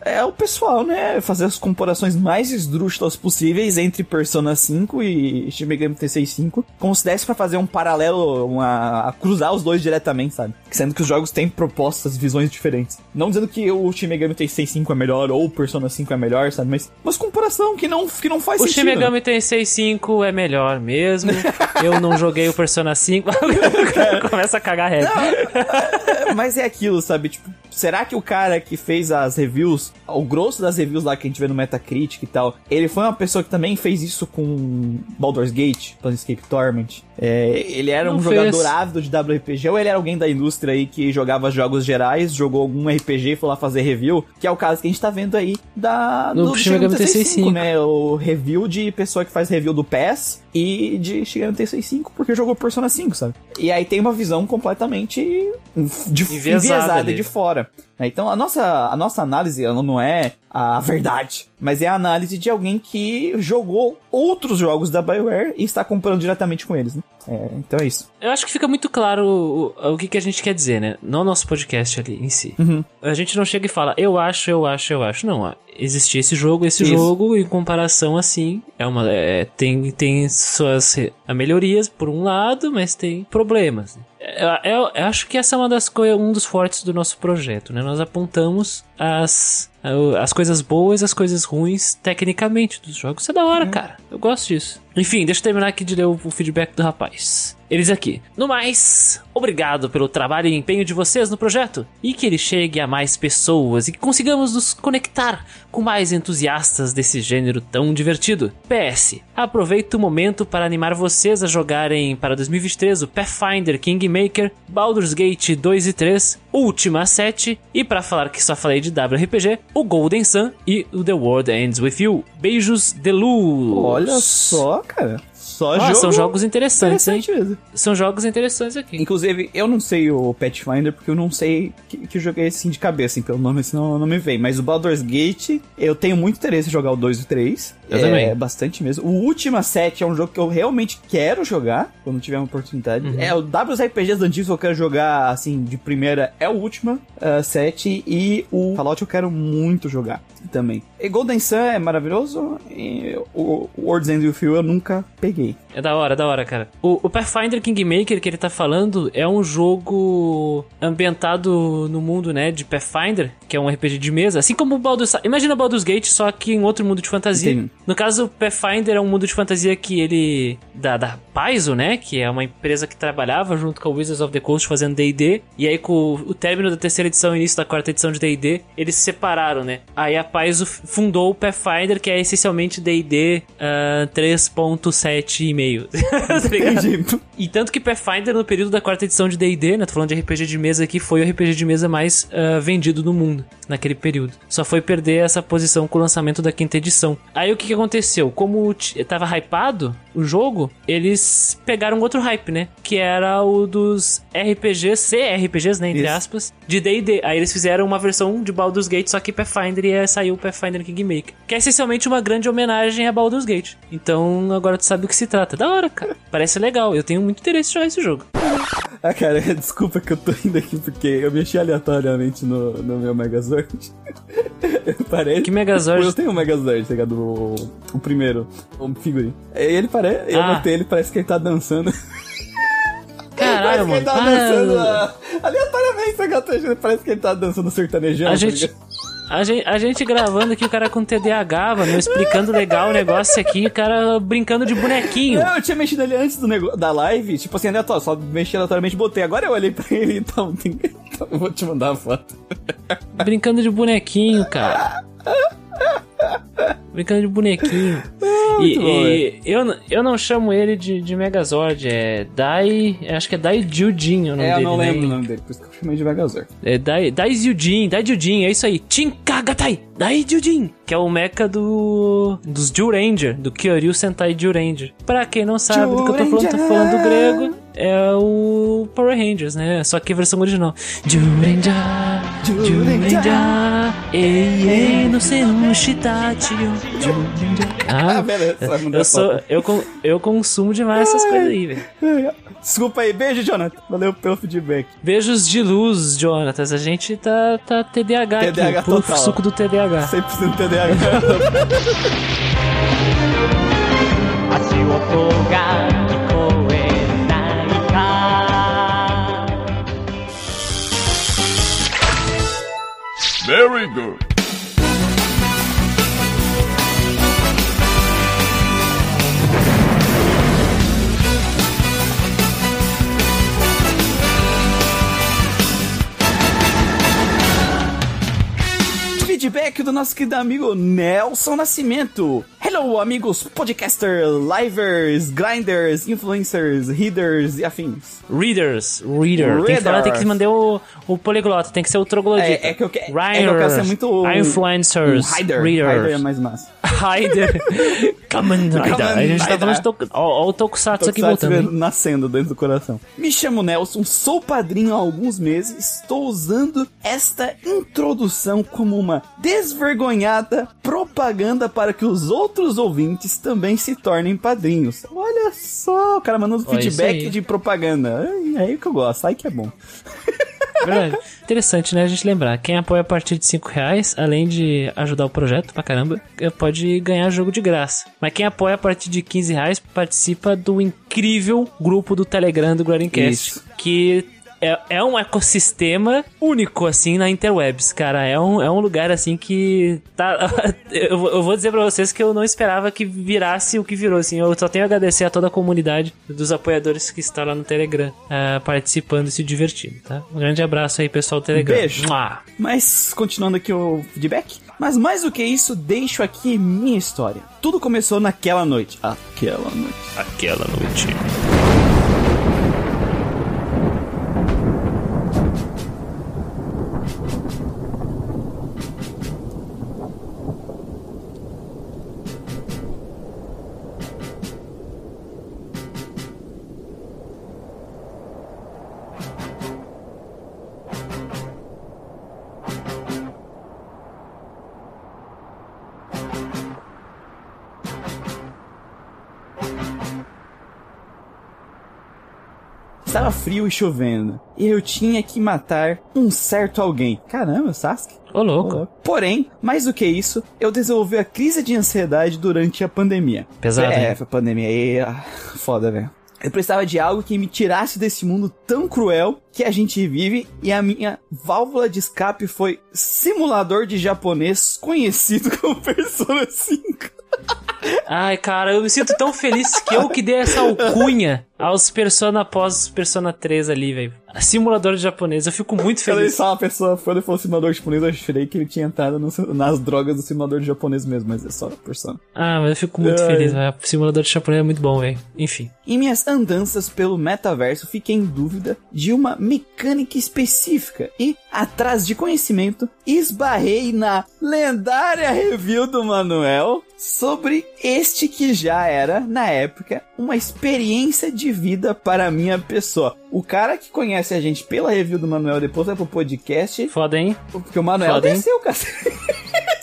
é o pessoal, né? Fazer as comparações mais esdrúxulas possíveis entre Persona 5 e Shin Megami Tensei 5, como se desse pra fazer um paralelo, uma, cruzar os dois diretamente, sabe? Sendo que os jogos têm propostas, visões diferentes. Não dizendo que o Shin Megami Tensei 5 é melhor ou o Persona 5 é melhor, sabe? Mas, mas comparação que não, que não faz o sentido. O Shin Megami Tensei 5 é melhor mesmo. Eu não joguei o Persona 5. Começa a cagar reto. É, é, mas é aquilo, sabe? Tipo, será que o cara que fez a as reviews, o grosso das reviews lá que a gente vê no Metacritic e tal, ele foi uma pessoa que também fez isso com Baldur's Gate, Planescape Torment? É, ele era Não um fez. jogador ávido de WRPG ou ele era alguém da indústria aí que jogava jogos gerais, jogou algum RPG e foi lá fazer review? Que é o caso que a gente tá vendo aí da, No do Shin Megami Tensei 5. né? O review de pessoa que faz review do PES e de Shin Megami Tensei 5 porque jogou Persona 5, sabe? E aí tem uma visão completamente de, Enviesada enviesada de fora. Né? Então a nossa, a nossa análise ela não é a verdade, mas é a análise de alguém que jogou outros jogos da BioWare e está comparando diretamente com eles, né? É, então é isso. Eu acho que fica muito claro o, o que, que a gente quer dizer, né? Não o nosso podcast ali em si. Uhum. A gente não chega e fala, eu acho, eu acho, eu acho. Não, existia esse jogo, esse Isso. jogo, em comparação assim, é uma, é, tem, tem suas melhorias por um lado, mas tem problemas. né? Eu, eu- eu acho que essa é uma das coisas, um dos fortes do nosso projeto, né? Nós apontamos as, as coisas boas, as coisas ruins, tecnicamente, dos jogos. Isso é da hora, cara. Eu gosto disso. Enfim, deixa eu terminar aqui de ler o, o feedback do rapaz. Eles aqui. No mais, obrigado pelo trabalho e empenho de vocês no projeto e que ele chegue a mais pessoas e que consigamos nos conectar com mais entusiastas desse gênero tão divertido. PS, aproveito o momento para animar vocês a jogarem para 2023 o Pathfinder Kingmaker, Baldur's Gate 2 e 3, Ultima 7 e para falar que só falei de WRPG, o Golden Sun e o The World Ends With You. Beijos de luz. Olha só, cara. Só Ah, jogo são jogos interessantes, hein? interessante mesmo. São jogos interessantes aqui. Inclusive, eu não sei o Pathfinder, porque eu não sei que, que eu joguei assim de cabeça, assim, pelo nome assim não, não me vem. Mas o Baldur's Gate, eu tenho muito interesse em jogar o 2 e o 3. Eu é, também. bastante mesmo. O Ultima 7 é um jogo que eu realmente quero jogar, quando tiver uma oportunidade. É, o WRPGs antigos que eu quero jogar, assim, de primeira é o Ultima ah, 7 e o Fallout eu quero muito jogar também. E Golden Sun é maravilhoso e o, End With You eu nunca peguei. É da hora, da hora, cara. O, o Pathfinder Kingmaker que ele tá falando é um jogo ambientado no mundo, né, de Pathfinder, que é um RPG de mesa, assim como o Baldur's... Imagina Baldur's Gate, só que em outro mundo de fantasia. Entendi. No caso, o Pathfinder é um mundo de fantasia que ele... Da, da Paizo, né, que é uma empresa que trabalhava junto com a Wizards of the Coast fazendo D&D, e aí com o, término da terceira edição e início da quarta edição de D&D, eles se separaram, né. Aí a Paizo fundou o Pathfinder, que é essencialmente D&D ah, 3.7 e meio. tá. E tanto que Pathfinder, no período da quarta edição de D&D, né, tô falando de RPG de mesa aqui, foi o RPG de mesa mais ah, vendido do mundo naquele período. Só foi perder essa posição com o lançamento da quinta edição. Aí o que, que aconteceu? Como tava hypado o jogo, eles pegaram outro hype, né? Que era o dos RPGs, CRPGs, né, entre Isso. aspas, de D&D. Aí eles fizeram uma versão de Baldur's Gate, só que Pathfinder e aí saiu o Pathfinder Kingmaker. Que é essencialmente uma grande homenagem a Baldur's Gate. Então agora tu sabe do que se trata. Da hora, cara. Parece legal. Eu tenho muito interesse em jogar esse jogo. Ah, cara, desculpa que eu tô indo aqui porque eu mexi aleatoriamente no, no meu Megazord. Parece. Que Megazord? Eu tenho um Megazord, tá ligado? O, o primeiro, o figurino. Ele parece. Eu Ah. notei, ele parece que ele tá dançando. Caralho, parece que mano. ele tá dançando. ah, aleatoriamente, tá ligado? Parece que ele tá dançando sertanejão. A tá gente? A, gente, a gente gravando aqui, o cara com TDAH, mano, explicando legal o negócio aqui, o cara brincando de bonequinho. Não, eu tinha mexido ali antes do nego- da live, tipo assim, aleatório, só mexi aleatoriamente e botei. Agora eu olhei pra ele, então, tem... então eu vou te mandar a foto. Brincando de bonequinho, cara. Brincando de bonequinho. E, muito bom, e eu, eu não chamo ele de, de Megazord, é Dai. Acho que é Dai Judin o nome É, eu dele. não né? lembro o nome dele, por isso que eu chamei de Megazord. É Dai, Dai Judin, Dai Judin, é isso aí. Chinkagatai, Dai Judin, que é o mecha do dos Juranger, do Kyoryu Sentai Juranger. Pra quem não sabe do que eu tô falando, tô falando do grego, é o Power Rangers, né? Só que a versão original. Juranger, Juranger, ei, ei, no sei no shitachi, Juranger. Ah, Ah, beleza, só mandar eu, sou, foto. eu, con- eu consumo demais essas coisas aí, velho. Desculpa aí, beijo, Jonathan. Valeu pelo feedback. Beijos de luz, Jonatas. A gente tá, tá TDAH, TDAH aqui, puro total. suco do TDAH. 100% TDAH. 足音が Very good. Feedback do nosso querido amigo Nelson Nascimento. Hello, amigos podcaster, livers, grinders, influencers, readers e afins. Readers, reader. Tem que falar, tem que mandar o, o poliglota, tem que ser o troglodita. É, é que eu, que, é que eu quero ser muito Influencers, um rider. readers. Rider é mais massa. Rider. Kamen Rider. A gente tá falando de Toku... Ó, ó o Tokusatsu aqui Tokusatsu voltando. hein? nascendo dentro do coração. Me chamo Nelson, sou padrinho há alguns meses. Estou usando esta introdução como uma desvergonhada propaganda para que os outros ouvintes também se tornem padrinhos. Olha só, o cara mandando isso feedback de propaganda. É aí que eu gosto, aí que é bom. Verdade. Interessante, né? A gente lembrar. Quem apoia a partir de 5 reais, além de ajudar o projeto pra caramba, eh, pode ganhar jogo de graça. Mas quem apoia a partir de 15 reais participa do incrível grupo do Telegram do Guarincast. Isso. Que é, é um ecossistema único, assim, na Interwebs, cara. É um, é um lugar, assim, que tá... eu, vou- eu vou dizer pra vocês que eu não esperava que virasse o que virou, assim. Eu só tenho a agradecer a toda a comunidade dos apoiadores que está lá no Telegram, ah, participando e se divertindo, tá? Um grande abraço aí, pessoal do Telegram. Beijo. Mua. Mas, continuando aqui o feedback. Mas mais do que isso, deixo aqui minha história. Tudo começou naquela noite. Aquela noite. Aquela noite. Estava frio e chovendo. E eu tinha que matar um certo alguém. Caramba, Sasuke. Ô, louco. Porém, mais do que isso, eu desenvolvi a crise de ansiedade durante a pandemia. Pesado, É, hein? foi pandemia aí, ah, foda, velho. Eu precisava de algo que me tirasse desse mundo tão cruel que a gente vive e a minha válvula de escape foi simulador de japonês conhecido como Persona 5. Ai, cara, eu me sinto tão feliz que eu que dei essa alcunha aos Persona após Persona 3 ali, velho. Simulador de japonês, eu fico muito Quando ele feliz. só uma pessoa, quando ele falou simulador japonês, eu achei que ele tinha entrado no- nas drogas do simulador de japonês mesmo, mas é só Persona. Ah, mas eu fico muito Ai. feliz, velho. Simulador de japonês é muito bom, velho. Enfim. Em minhas andanças pelo metaverso, fiquei em dúvida de uma mecânica específica e, atrás de conhecimento, esbarrei na lendária review do Manuel sobre este que já era, na época, uma experiência de vida para a minha pessoa. O cara que conhece a gente pela review do Manuel depois vai pro podcast, Foda, hein? porque o Manuel Foda, desceu, cara.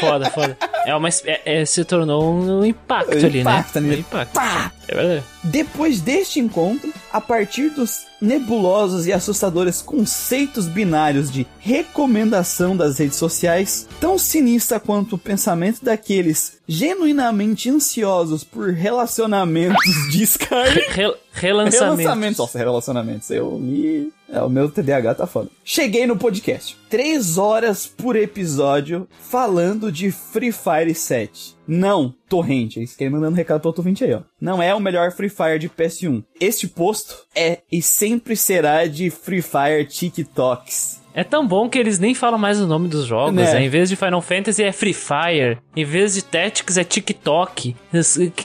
Foda, foda. É uma. É, é- se tornou um impacto Um ali, impacto, né? né? Um impacto. Pá! É verdade. Depois deste encontro, a partir dos nebulosos e assustadores conceitos binários de recomendação das redes sociais, tão sinistra quanto o pensamento daqueles genuinamente ansiosos por relacionamentos de Skyrim. Re- relançamento. Relançamentos. Nossa, relacionamentos. Eu li. É, o meu TDAH tá foda. Cheguei no podcast. Três horas por episódio falando de Free Fire 7. Não, torrente. Eles querem mandando recado pro outro 20 aí, ó. Não é o melhor Free Fire de PS1. Este posto é e sempre será de Free Fire TikToks. É tão bom que eles nem falam mais o nome dos jogos. Né? né? Em vez de Final Fantasy é Free Fire. Em vez de Tactics é TikTok.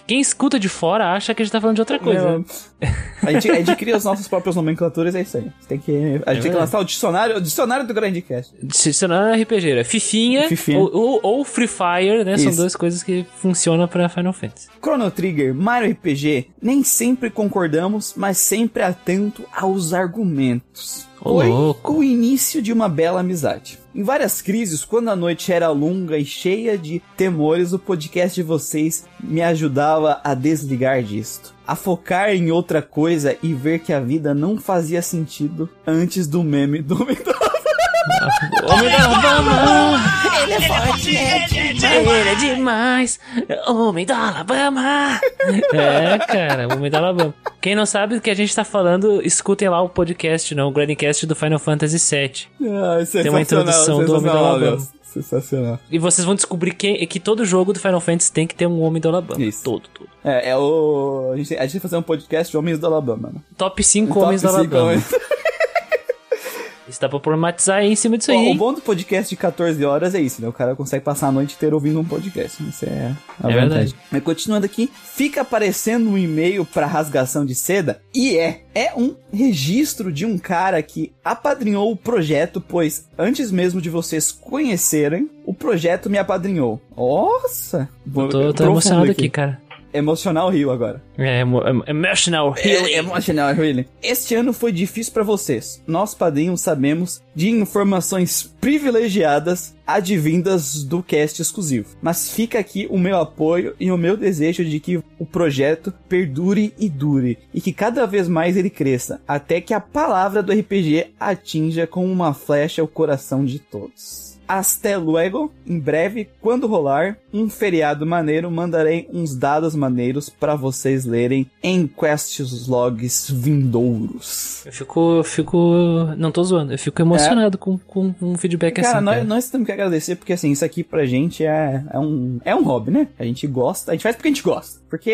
Quem escuta de fora acha que a gente tá falando de outra coisa. Meu, a, gente, a gente cria as nossas próprias nomenclaturas, é isso aí. Tem que, a gente tem que verdade. lançar o dicionário, o dicionário do Grandcast. É RPG, é Fifinha, Fifinha. Ou, ou, ou Free Fire, né? São Isso. duas coisas que funcionam pra Final Fantasy. Chrono Trigger, Mario RPG, nem sempre concordamos, mas sempre atento aos argumentos. Foi louco. o início de uma bela amizade. Em várias crises, quando a noite era longa e cheia de temores, o podcast de vocês me ajudava a desligar disto. A focar em outra coisa e ver que a vida não fazia sentido antes do meme do da Homem da Alabama! Ele é forte, é demais! Ele é demais! Homem da Alabama! É, cara, Homem da Alabama. Quem não sabe do que a gente tá falando, escutem lá o podcast, não, o Grandcast do Final Fantasy VII. Ah, Tem uma introdução do Homem da Alabama. Deus. Sensacional. E vocês vão descobrir que, que todo jogo do Final Fantasy tem que ter um Homem da Alabama. Isso. Todo, todo. É, é o. A gente, a gente vai fazer um podcast de Homens do Alabama, né? Top 5 Top Homens da cinco Alabama. homens. Isso dá pra problematizar aí em cima disso aí. O bom do podcast de 14 horas é isso, né? O cara consegue passar a noite inteira ouvindo um podcast. Isso é a É verdade. Mas continuando aqui, fica aparecendo um e-mail pra rasgação de seda e é. É um registro de um cara que apadrinhou o projeto, pois antes mesmo de vocês conhecerem, o projeto me apadrinhou. Nossa! Eu tô, tô emocionado aqui, cara. Emocional Rio agora. É, emo- em- emotional healing. É, emotional, really. Este ano foi difícil pra vocês. Nós, padrinhos, sabemos de informações privilegiadas advindas do cast exclusivo. Mas fica aqui o meu apoio e o meu desejo de que o projeto perdure e dure. E que cada vez mais ele cresça. Até que a palavra do RPG atinja com uma flecha o coração de todos. Hasta luego. Em breve, quando rolar um feriado maneiro, mandarei uns dados maneiros pra vocês lerem em quests logs vindouros. Eu fico, eu fico. Não tô zoando, eu fico emocionado com, com um feedback Cara, assim. nós, cara. nós temos que agradecer porque assim, isso aqui pra gente é, é, um, é um hobby, né? A gente gosta, a gente faz porque a gente gosta. Porque,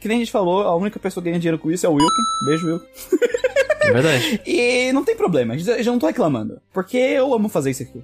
que nem a gente falou, a única pessoa que ganha dinheiro com isso é o Wilkin. Beijo, Wilkin. É verdade. E não tem problema, eu já não tô reclamando. Porque eu amo fazer isso aqui.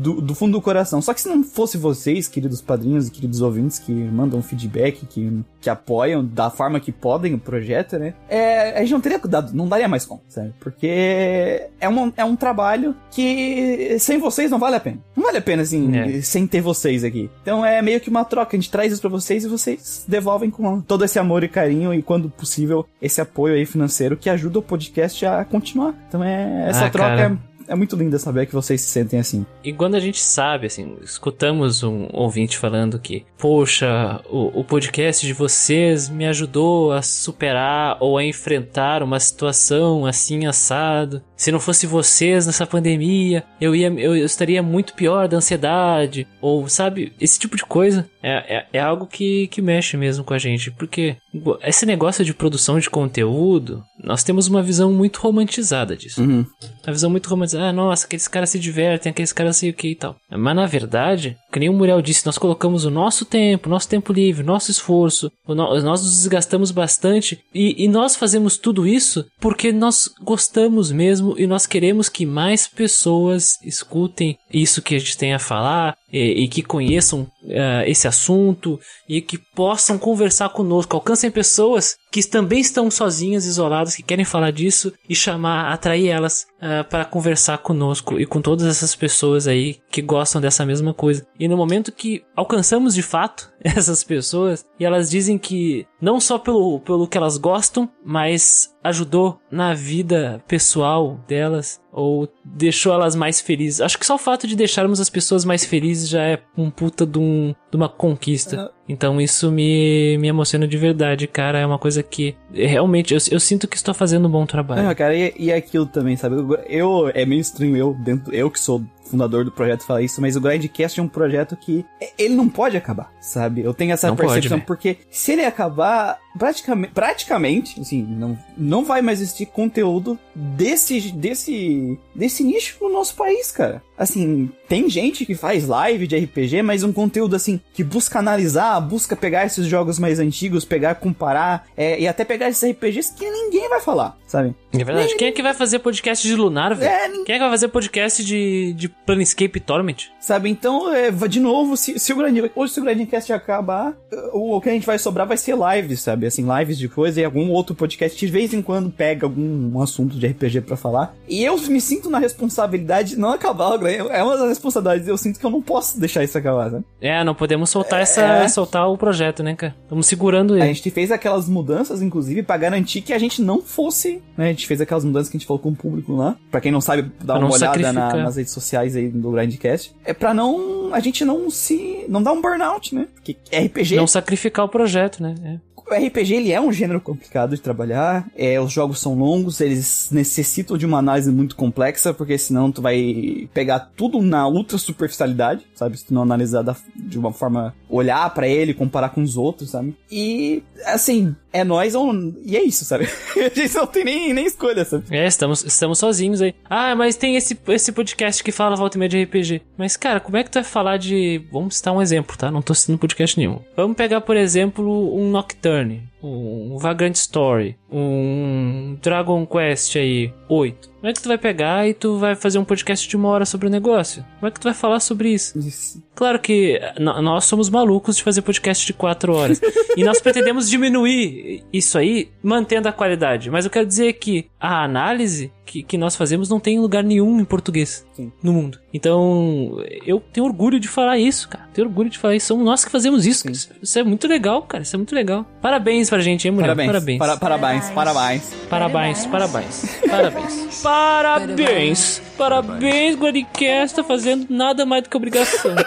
Do, do fundo do coração. Só que se não fosse vocês, queridos padrinhos e queridos ouvintes, que mandam feedback, que, que apoiam da forma que podem o projeto, né? É, a gente não teria cuidado, não daria mais conta, sabe? Porque é um, é um trabalho que sem vocês não vale a pena. Não vale a pena, assim, É. sem ter vocês aqui. Então é meio que uma troca, a gente traz isso pra vocês e vocês devolvem com todo esse amor e carinho e, quando possível, esse apoio aí financeiro que ajuda o podcast a continuar. Então é essa Ah, troca cara. É, muito linda saber que vocês se sentem assim. E quando a gente sabe, assim, escutamos um ouvinte falando que, poxa, o, o podcast de vocês me ajudou a superar ou a enfrentar uma situação assim assado. Se não fosse vocês nessa pandemia, eu ia, eu, eu estaria muito pior da ansiedade. Ou, sabe, esse tipo de coisa é, é, é algo que, que mexe mesmo com a gente. Porque esse negócio de produção de conteúdo, nós temos uma visão muito romantizada disso. Uhum. Uma visão muito romantizada. Ah, nossa, aqueles caras se divertem, aqueles caras sei o que e tal. Mas na verdade, que nem o Muriel disse, nós colocamos o nosso tempo, nosso tempo livre, nosso esforço, nós nos desgastamos bastante e, e nós fazemos tudo isso porque nós gostamos mesmo e nós queremos que mais pessoas escutem isso que a gente tem a falar e, e que conheçam ah, esse assunto e que possam conversar conosco, alcancem pessoas que também estão sozinhas, isoladas, que querem falar disso e chamar, atrair elas para conversar conosco e com todas essas pessoas aí que gostam dessa mesma coisa. E no momento que alcançamos de fato essas pessoas e elas dizem que não só pelo, pelo que elas gostam, mas ajudou na vida pessoal delas ou deixou elas mais felizes. Acho que só o fato de deixarmos as pessoas mais felizes já é um puta de, um, de uma conquista. Então isso me, me emociona de verdade, cara. É uma coisa que realmente eu, eu sinto que estou fazendo um bom trabalho. Ah, cara, e, e aquilo também, sabe? Eu, eu- é meio estranho eu, dentro, eu que sou fundador do projeto falar isso, mas o Grindcast é um projeto que ele não pode acabar, sabe? Eu tenho essa Não pode, percepção, velho. porque se ele acabar, praticamente, praticamente, assim, não, não vai mais existir conteúdo desse, desse, desse nicho no nosso país, cara. Assim, tem gente que faz live de RPG, mas um conteúdo assim, que busca analisar, busca pegar esses jogos mais antigos, pegar, comparar, é, e até pegar esses RPGs que ninguém vai falar, sabe? É verdade. Quem é que vai fazer podcast de Lunar, velho? É, Quem é que vai fazer podcast de, de Planescape Torment? Sabe, então, é, de novo, se, se o Grande, hoje se o Grandcast acabar, o, o que a gente vai sobrar vai ser lives, sabe? Assim, lives de coisa e algum outro podcast de vez em quando pega algum assunto de RPG pra falar. E eu me sinto na responsabilidade de não acabar. É uma das responsabilidades, eu sinto que eu não posso deixar isso acabar, sabe? É, não podemos soltar essa. É. soltar o projeto, né, cara? Estamos segurando A ele. gente fez aquelas mudanças, inclusive, pra garantir que a gente não fosse, né? A gente fez aquelas mudanças que a gente falou com o público lá. Pra quem não sabe, dá Pra uma olhada na- nas redes sociais aí do Grindcast. É pra não. A gente não se. não dar um burnout, né? Porque RPG. Não sacrificar o projeto, né? É. O RPG ele é um gênero complicado de trabalhar, é, os jogos são longos, eles necessitam de uma análise muito complexa, porque senão tu vai pegar tudo na ultra superficialidade, sabe? Se tu não analisar da- de uma forma, olhar pra ele, comparar com os outros, sabe? E, assim, é nós ou... e é isso, sabe? A gente não tem nem, nem escolha, sabe? É, estamos, estamos sozinhos aí. Ah, mas tem esse, esse podcast que fala volta e meia de RPG. Mas, cara, como é que tu vai falar de. Vamos citar um exemplo, tá? Não tô citando podcast nenhum. Vamos pegar, por exemplo, um Nocturne, journey. Um Vagrant Story, um Dragon Quest aí, 8. Como é que tu vai pegar e tu vai fazer um podcast de uma hora sobre o negócio? Como é que tu vai falar sobre isso? Isso. Claro que n- nós somos malucos de fazer podcast de 4 horas. e nós pretendemos diminuir isso aí, mantendo a qualidade. Mas eu quero dizer que a análise que, que nós fazemos não tem lugar nenhum em português Sim. no mundo. Então, eu tenho orgulho de falar isso, cara. Tenho orgulho de falar isso. Somos nós que fazemos isso. Isso- Isso é muito legal, cara. Isso é muito legal. Parabéns pra gente, hein, mulher? Parabéns. Parabéns. Para- parabéns, parabéns. Parabéns, parabéns, parabéns. Parabéns, parabéns, Guaricast tá fazendo nada mais do que obrigação.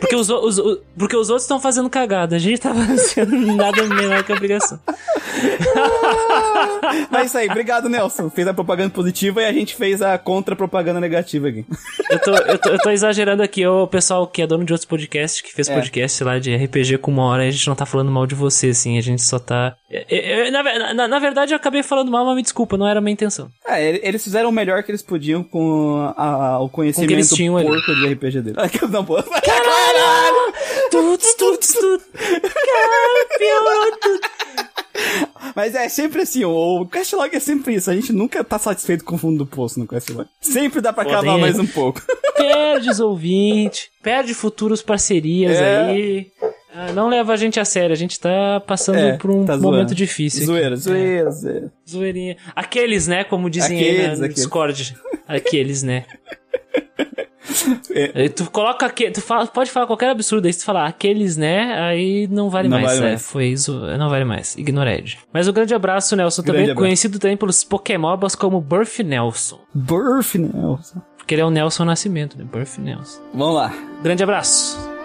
Porque os, os, o- porque os outros estão fazendo cagada, a gente tá fazendo nada menor que obrigação. Mas é isso aí, obrigado, Nelson. Fez a propaganda positiva e a gente fez a contra-propaganda negativa aqui. Eu tô, eu tô, eu tô exagerando aqui, o pessoal que é dono de outros podcasts, que fez É. podcast lá de RPG com uma hora, a gente não tá falando mal de você, assim, a gente só tá. É, é, é, na, na, na verdade, eu acabei falando mal, mas me desculpa, não era a minha intenção. É, ele- eles fizeram o melhor que eles podiam com a- o conhecimento eles tinham ali. porco de RPG dele. Não, pô. Caralho! Tuts, tuts, tuts. Piorou tudo. Mas é sempre assim, o o Questlog é sempre isso. A gente nunca tá satisfeito com o fundo do poço no Questlog. Sempre dá pra Pô, cavar mais um pouco. Perde os ouvintes, perde futuros parcerias É. aí. Ah, não leva a gente a sério, a gente tá passando É, por um tá momento difícil. aqui. Zoeira, zoeira, zoeira. Zoeirinha. Aqueles, né? Como dizem aí Aqueles, na- no aqueles. Discord. Aqueles, né? É. Tu coloca aqui, tu fala, pode falar qualquer absurdo, aí se tu falar aqueles, né? Aí não vale Não mais. vale é, mais. Foi isso, não vale mais. Ignora Ed. Mas um grande abraço, Nelson, Grande também abraço. conhecido também pelos Pokémobas como Burf Nelson. Burf, Nelson. Porque ele é o Nelson Nascimento, né? Burf Nelson. Vamos lá. Grande abraço.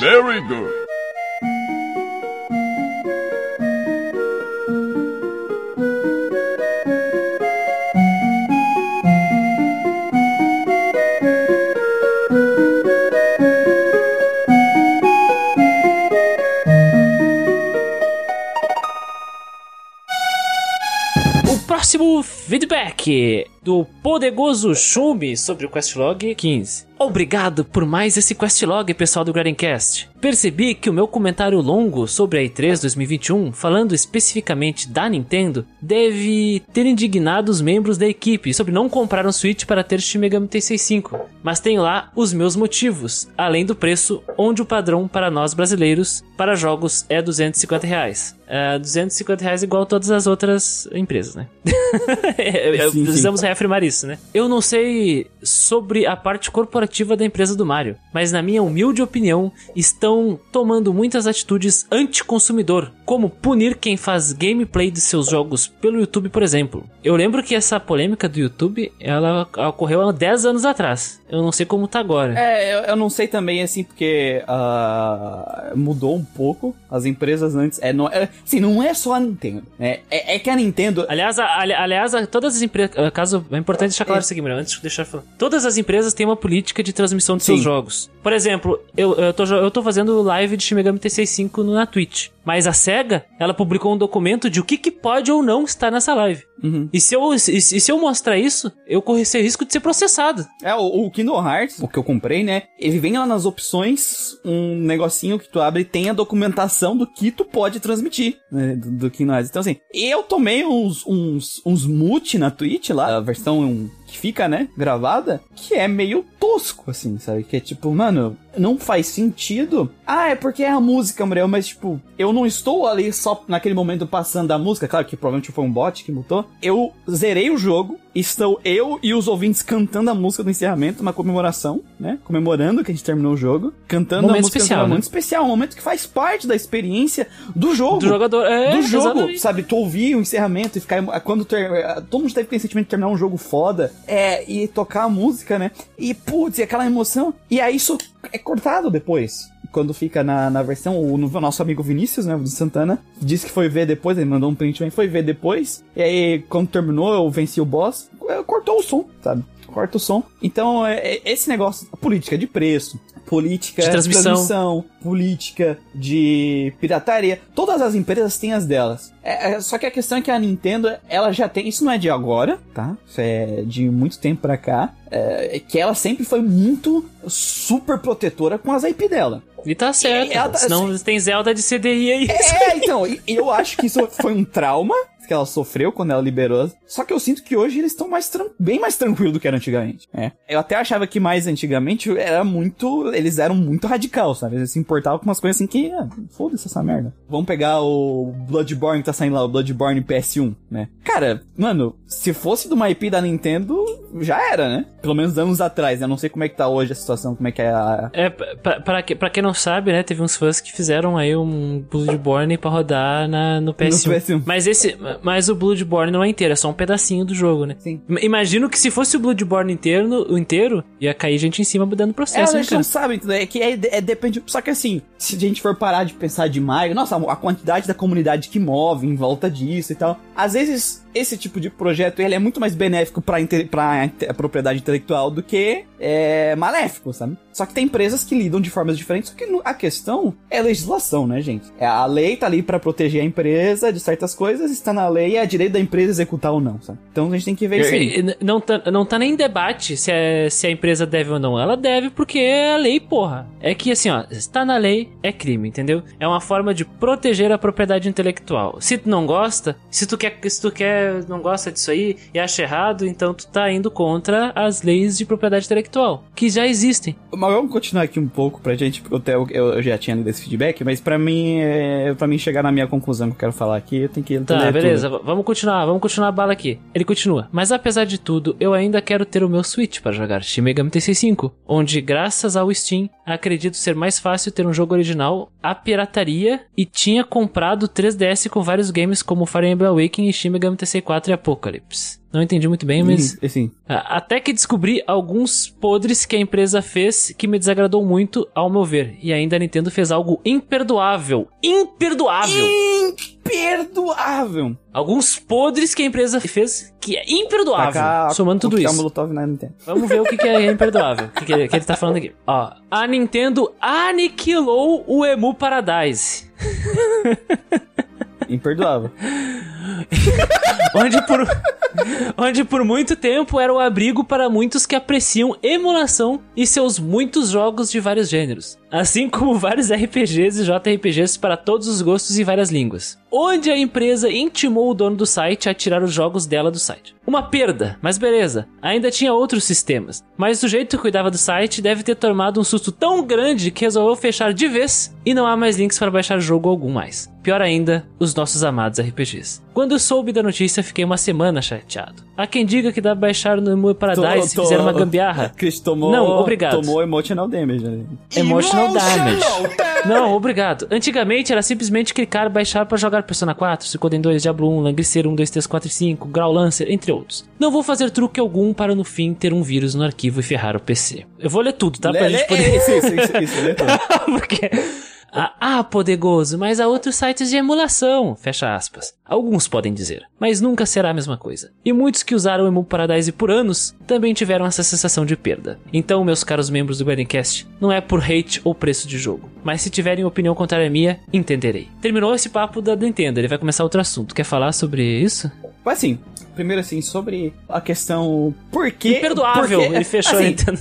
Very good. O próximo feedback do poderoso Shumi sobre o Questlog 15. Obrigado por mais esse Questlog, pessoal do Gradencast. Percebi que o meu comentário longo sobre a E3 2021, falando especificamente da Nintendo, deve ter indignado os membros da equipe sobre não comprar um Switch para ter Shin Megami Tensei 5. Mas tenho lá os meus motivos, além do preço, onde o padrão para nós brasileiros para jogos é 250 reais. É, 250 reais igual todas as outras empresas, né? Sim, sim. Precisamos reafirmar isso, né? Eu não sei sobre a parte corporativa da empresa do Mario, mas na minha humilde opinião, estão tomando muitas atitudes anticonsumidor, como punir quem faz gameplay de seus jogos pelo YouTube, por exemplo. Eu lembro que essa polêmica do YouTube, ela ocorreu há 10 anos atrás. Eu não sei como tá agora. É, eu, eu não sei também, assim, porque ah, mudou um pouco. As empresas antes. É, não, é, assim, não é só a Nintendo. né? É, é que a Nintendo. Aliás, a- ali- aliás, a- todas as empresas. Caso é importante deixar claro isso aqui, Miriam, antes de deixar falar. Todas as empresas têm uma política de transmissão de seus Sim. jogos. Por exemplo, eu, eu, tô, eu tô fazendo live de Shin Megami Tensei 5 no- na Twitch. Mas a SEGA, ela publicou um documento de o que, que pode ou não estar nessa live. Uhum. E se eu, e e se eu mostrar isso, eu corro esse risco de ser processado. É, o, o Kingdom Hearts, o que eu comprei, né? Ele vem lá nas opções um negocinho que tu abre e tem a documentação do que tu pode transmitir, né? Do, do Kingdom Hearts. Então, assim, eu tomei uns, uns, uns mute na Twitch lá, a versão que fica, né, gravada, que é meio tosco, assim, sabe? Que é tipo, mano, não faz sentido. Ah, é porque é a música, Muriel, mas tipo, eu não estou ali só naquele momento passando a música, claro que provavelmente foi um bot que mutou. Eu zerei o jogo, estou eu e os ouvintes cantando a música do encerramento, uma comemoração, né? Comemorando que a gente terminou o jogo, cantando Momento a música especial, né? momento especial, um momento que faz parte da experiência do jogo Do jogador. É, do jogo, exatamente. sabe? Tu ouvir o encerramento e ficar. Quando ter, todo mundo deve ter sentimento de terminar um jogo foda é, e tocar a música, né? E putz, e aquela emoção. E aí isso é cortado depois. Quando fica na, na versão, o no- nosso amigo Vinícius, né, do Santana, disse que foi ver depois, ele mandou um print foi ver depois. E aí, quando terminou, eu venci o boss, cortou o som, sabe? Corta o som. Então, é, é esse negócio, política de preço, política De transmissão. política de pirataria. Todas as empresas têm as delas. É, é, só que a questão é que a Nintendo, ela já tem. Isso não é de agora, tá? Isso é de muito tempo pra cá. É, que ela sempre foi muito super protetora com as IP dela. E tá certo. ela tá- Senão tem Zelda de CDI aí. É, então, e- eu acho que isso foi um trauma que ela sofreu quando ela liberou. Só que eu sinto que hoje eles estão mais bem mais tranquilos do que era antigamente. É. Eu até achava que mais antigamente era muito. Eles eram muito radical, sabe? Eles se importavam com umas coisas assim que. Ah, Foda-se essa merda. Vamos pegar o Bloodborne que tá saindo lá, o Bloodborne PS1, né? Cara, mano, se fosse de uma IP da Nintendo, já era, né? Pelo menos anos atrás, né? Eu não sei como é que tá hoje a situação, como é que é a. É, pra, pra, pra quem não sabe, né, teve uns fãs que fizeram aí um Bloodborne pra rodar na, no PS1. No PS1. Mas esse, mas o Bloodborne não é inteiro, é só um pedacinho do jogo, né? Sim. Im- Imagino que se fosse o Bloodborne inteiro, o inteiro, ia cair gente em cima dando É, processo, a né, cara? não sabe, entendeu? É que é, é- depende. Só que assim, se a gente for parar de pensar demais, nossa, a quantidade da comunidade que move em volta disso e tal. Às vezes, esse tipo de projeto ele é muito mais benéfico pra, inte- pra inte- a propriedade intelectual do que é, maléfico, sabe? Só que tem empresas que lidam de formas diferentes, só que a questão é legislação, né, gente? É, a lei tá ali pra proteger a empresa de certas coisas, está na lei, é direito da empresa executar ou não, sabe? Então a gente tem que ver isso aí. Não tá, não tá nem em debate se, é- se a empresa deve ou não. Ela deve porque é a lei, porra. É que assim, ó, está na lei, é crime, entendeu? É uma forma de proteger a propriedade intelectual. Se tu não gosta, se tu quer, se tu quer, não gosta disso aí e acha errado, então tu tá indo contra as leis de propriedade intelectual, que já existem. Mas vamos continuar aqui um pouco pra gente, porque eu, eu, já tinha lido esse feedback, mas pra mim, é, pra mim chegar na minha conclusão que eu quero falar aqui, eu tenho que Tá, beleza, tudo. vamos continuar, vamos continuar a bala aqui. Ele continua. Mas apesar de tudo, eu ainda quero ter o meu Switch para jogar Shin Megami Tensei 5, onde graças ao Steam, acredito ser mais fácil ter um jogo original a pirataria e tinha comprado 3DS com vários games como Fire Emblem Awakening e Shin Megami Tensei 4 e Apocalypse. Não entendi muito bem, mas Sim, Assim, Até que descobri alguns podres que a empresa fez que me desagradou muito, ao meu ver. E ainda a Nintendo fez algo imperdoável. Imperdoável! imperdoável. Alguns podres que a empresa fez que é imperdoável. Tacar- somando tudo tacar isso. Molotov na Nintendo. Vamos ver o que, que é imperdoável. O que, ele- que ele tá falando aqui. Ó, a Nintendo aniquilou o Emu Paradise. Imperdoável. onde por, onde por muito tempo era o abrigo para muitos que apreciam emulação e seus muitos jogos de vários gêneros, assim como vários RPGs e JRPGs para todos os gostos e várias línguas. Onde a empresa intimou o dono do site a tirar os jogos dela do site. Uma perda, mas beleza, ainda tinha outros sistemas, mas o sujeito que cuidava do site deve ter tomado um susto tão grande que resolveu fechar de vez e não há mais links para baixar jogo algum mais. Pior ainda, os nossos amados RPGs. Quando eu soube da notícia, fiquei uma semana chateado. Há quem diga que dá pra baixar no Paradise se Tô- tô- fizer uma gambiarra. Chris tomou. Não, obrigado. Tomou emotional damage. né? Emotional damage. Não, obrigado. Antigamente era simplesmente clicar, baixar pra jogar Persona 4, Suikoden 2, Diablo 1, Langrisser 1, 2, 3, 4 e 5, Grau Lancer, entre outros. Não vou fazer truque algum para no fim ter um vírus no arquivo e ferrar o PC. Eu vou ler tudo, tá? Pra Lê- gente lê- poder... Isso, isso, isso, isso, lê tudo. Porque. Ah, ah, poderoso, mas há outros sites de emulação, fecha aspas. Alguns podem dizer, mas nunca será a mesma coisa. E muitos que usaram o Emu Paradise por anos também tiveram essa sensação de perda. Então, meus caros membros do Guardiancast, não é por hate ou preço de jogo, mas se tiverem opinião contrária à minha, entenderei. Terminou esse papo da Nintendo, ele vai começar outro assunto. Quer falar sobre isso? Mas assim, primeiro assim, sobre a questão. Por que. Imperdoável, porque- ele fechou a assim, Nintendo.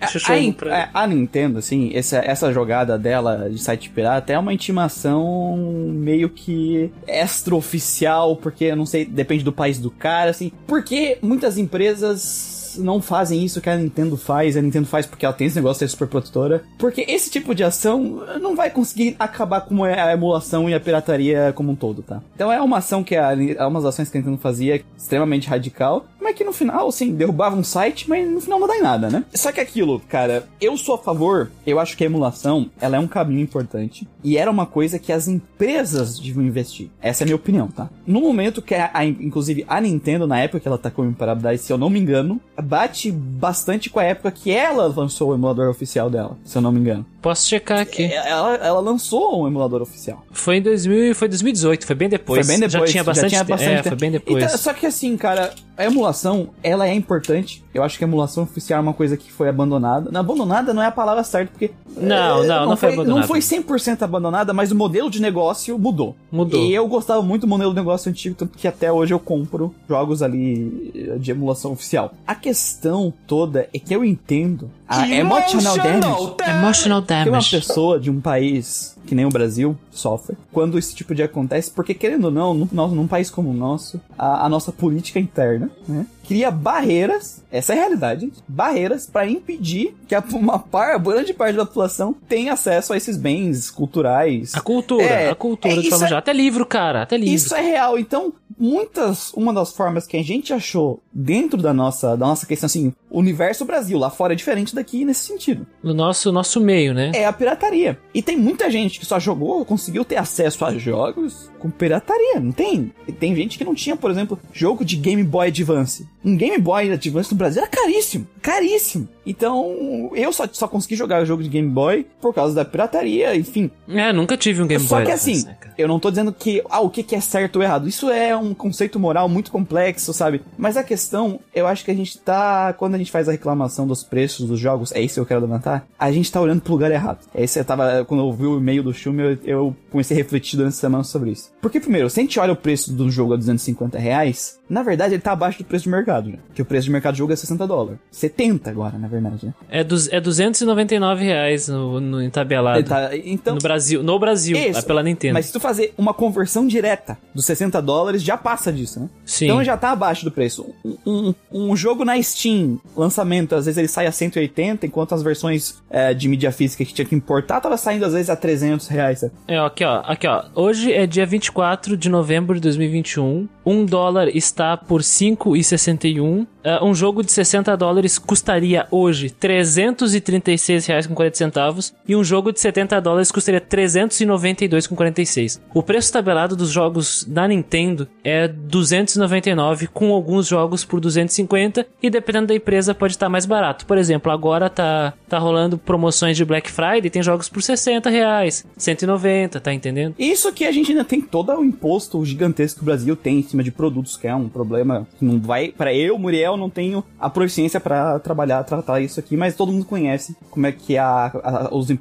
A, Fechou a, a- a Nintendo, assim, essa, essa jogada dela de site pirata é uma intimação meio que extraoficial, porque eu não sei, depende do país do cara, assim. Porque muitas empresas não fazem isso que a Nintendo faz, a Nintendo faz porque ela tem esse negócio de ser super protetora. Porque esse tipo de ação não vai conseguir acabar com a emulação e a pirataria como um todo, tá? Então é uma ação que a, é umas ações que a Nintendo fazia extremamente radical, mas que no final, assim, derrubava um site, mas no final não dá em nada, né? Só que aquilo, cara, eu sou a favor, eu acho que a emulação, ela é um caminho importante, e era uma coisa que as empresas deviam investir. Essa é a minha opinião, tá? No momento que, a, a- inclusive, a Nintendo, na época que ela tacou em Paradise, se eu não me engano, bate bastante com a época que ela lançou o emulador oficial dela, se eu não me engano. Posso checar aqui. Ela, ela lançou um emulador oficial. Foi em 2000, foi 2018, foi bem depois. Foi bem depois. Já tinha bastante, já tinha bastante É, tempo. foi bem depois. Então, só que assim, cara, a emulação, ela é importante. Eu acho que a emulação oficial é uma coisa que foi abandonada. Não, abandonada não é a palavra certa, porque. Não, é, não, não foi Não abandonada. foi 100% abandonada, mas o modelo de negócio mudou. Mudou. E eu gostava muito do modelo de negócio antigo, tanto que até hoje eu compro jogos ali de emulação oficial. A questão toda é que eu entendo a emotional damage. Emotional que uma damage. pessoa de um país que nem o Brasil sofre. Quando esse tipo de acontece, porque querendo ou não, num, nós- num país como o nosso, a, a nossa política interna, né, cria barreiras, essa é a realidade, barreiras para impedir que uma par, grande parte da população tenha acesso a esses bens culturais. A cultura, É, a cultura, é, de forma é-. Até livro, cara, até livro. Isso é real. Então, muitas, uma das formas que a gente achou dentro da nossa, da nossa questão, assim, o universo Brasil, lá fora é diferente daqui nesse sentido. No nosso, nosso meio, né? É a pirataria. E tem muita gente que só jogou, conseguiu ter acesso a jogos com pirataria, não tem? E tem gente que não tinha, por exemplo, jogo de Game Boy Advance. Um Game Boy Advance no Brasil era caríssimo, caríssimo. Então, eu só, só consegui jogar o jogo de Game Boy por causa da pirataria, enfim. É, nunca tive um Game Só Boy. que Advance, assim, né, cara? eu não tô dizendo que ah, o que que é certo ou errado. Isso é um conceito moral muito complexo, sabe? Mas a questão, eu acho que a gente tá. Quando a gente faz a reclamação dos preços dos jogos, é isso que eu quero levantar, a gente tá olhando pro lugar errado. Esse eu tava. Quando eu vi o e-mail do filme, eu, eu comecei a refletir durante a semana sobre isso. Porque, primeiro, se a gente olha o preço do jogo a 250 reais, na verdade ele tá abaixo do preço de mercado, né? Que o preço de mercado do jogo é 60 dólares. 70 agora, na verdade, né? É, dos, é 299 reais no, no entabelado. Tá- então, No Brasil, no Brasil, Isso. é pela Nintendo. Mas se tu fazer uma conversão direta dos 60 dólares, já passa disso, né? Sim. Então já tá abaixo do preço. Um, um- um jogo na Steam, lançamento, às vezes ele sai a 180, enquanto as versões é, de mídia física que tinha que importar tava saindo às vezes a 300 reais. sabe? É, aqui ó, aqui ó. Hoje é dia 24 de novembro de 2021. Um dólar está por 5,61. É, um jogo de 60 dólares custaria hoje 336 reais com 40 centavos e um jogo de 70 dólares custaria 392 com 46. O preço tabelado dos jogos da Nintendo é 299 com alguns jogos por 250 e dependendo da empresa pode estar mais barato. Por exemplo, agora tá tá rolando promoções de Black Friday, tem jogos por 60 reais, 190, tá entendendo? Isso que a gente ainda tem todo o imposto gigantesco que o Brasil tem em cima de produtos, que é um problema que não vai. Para eu, Muriel, não tenho a proficiência pra trabalhar, tratar isso aqui, mas todo mundo conhece como é que é a,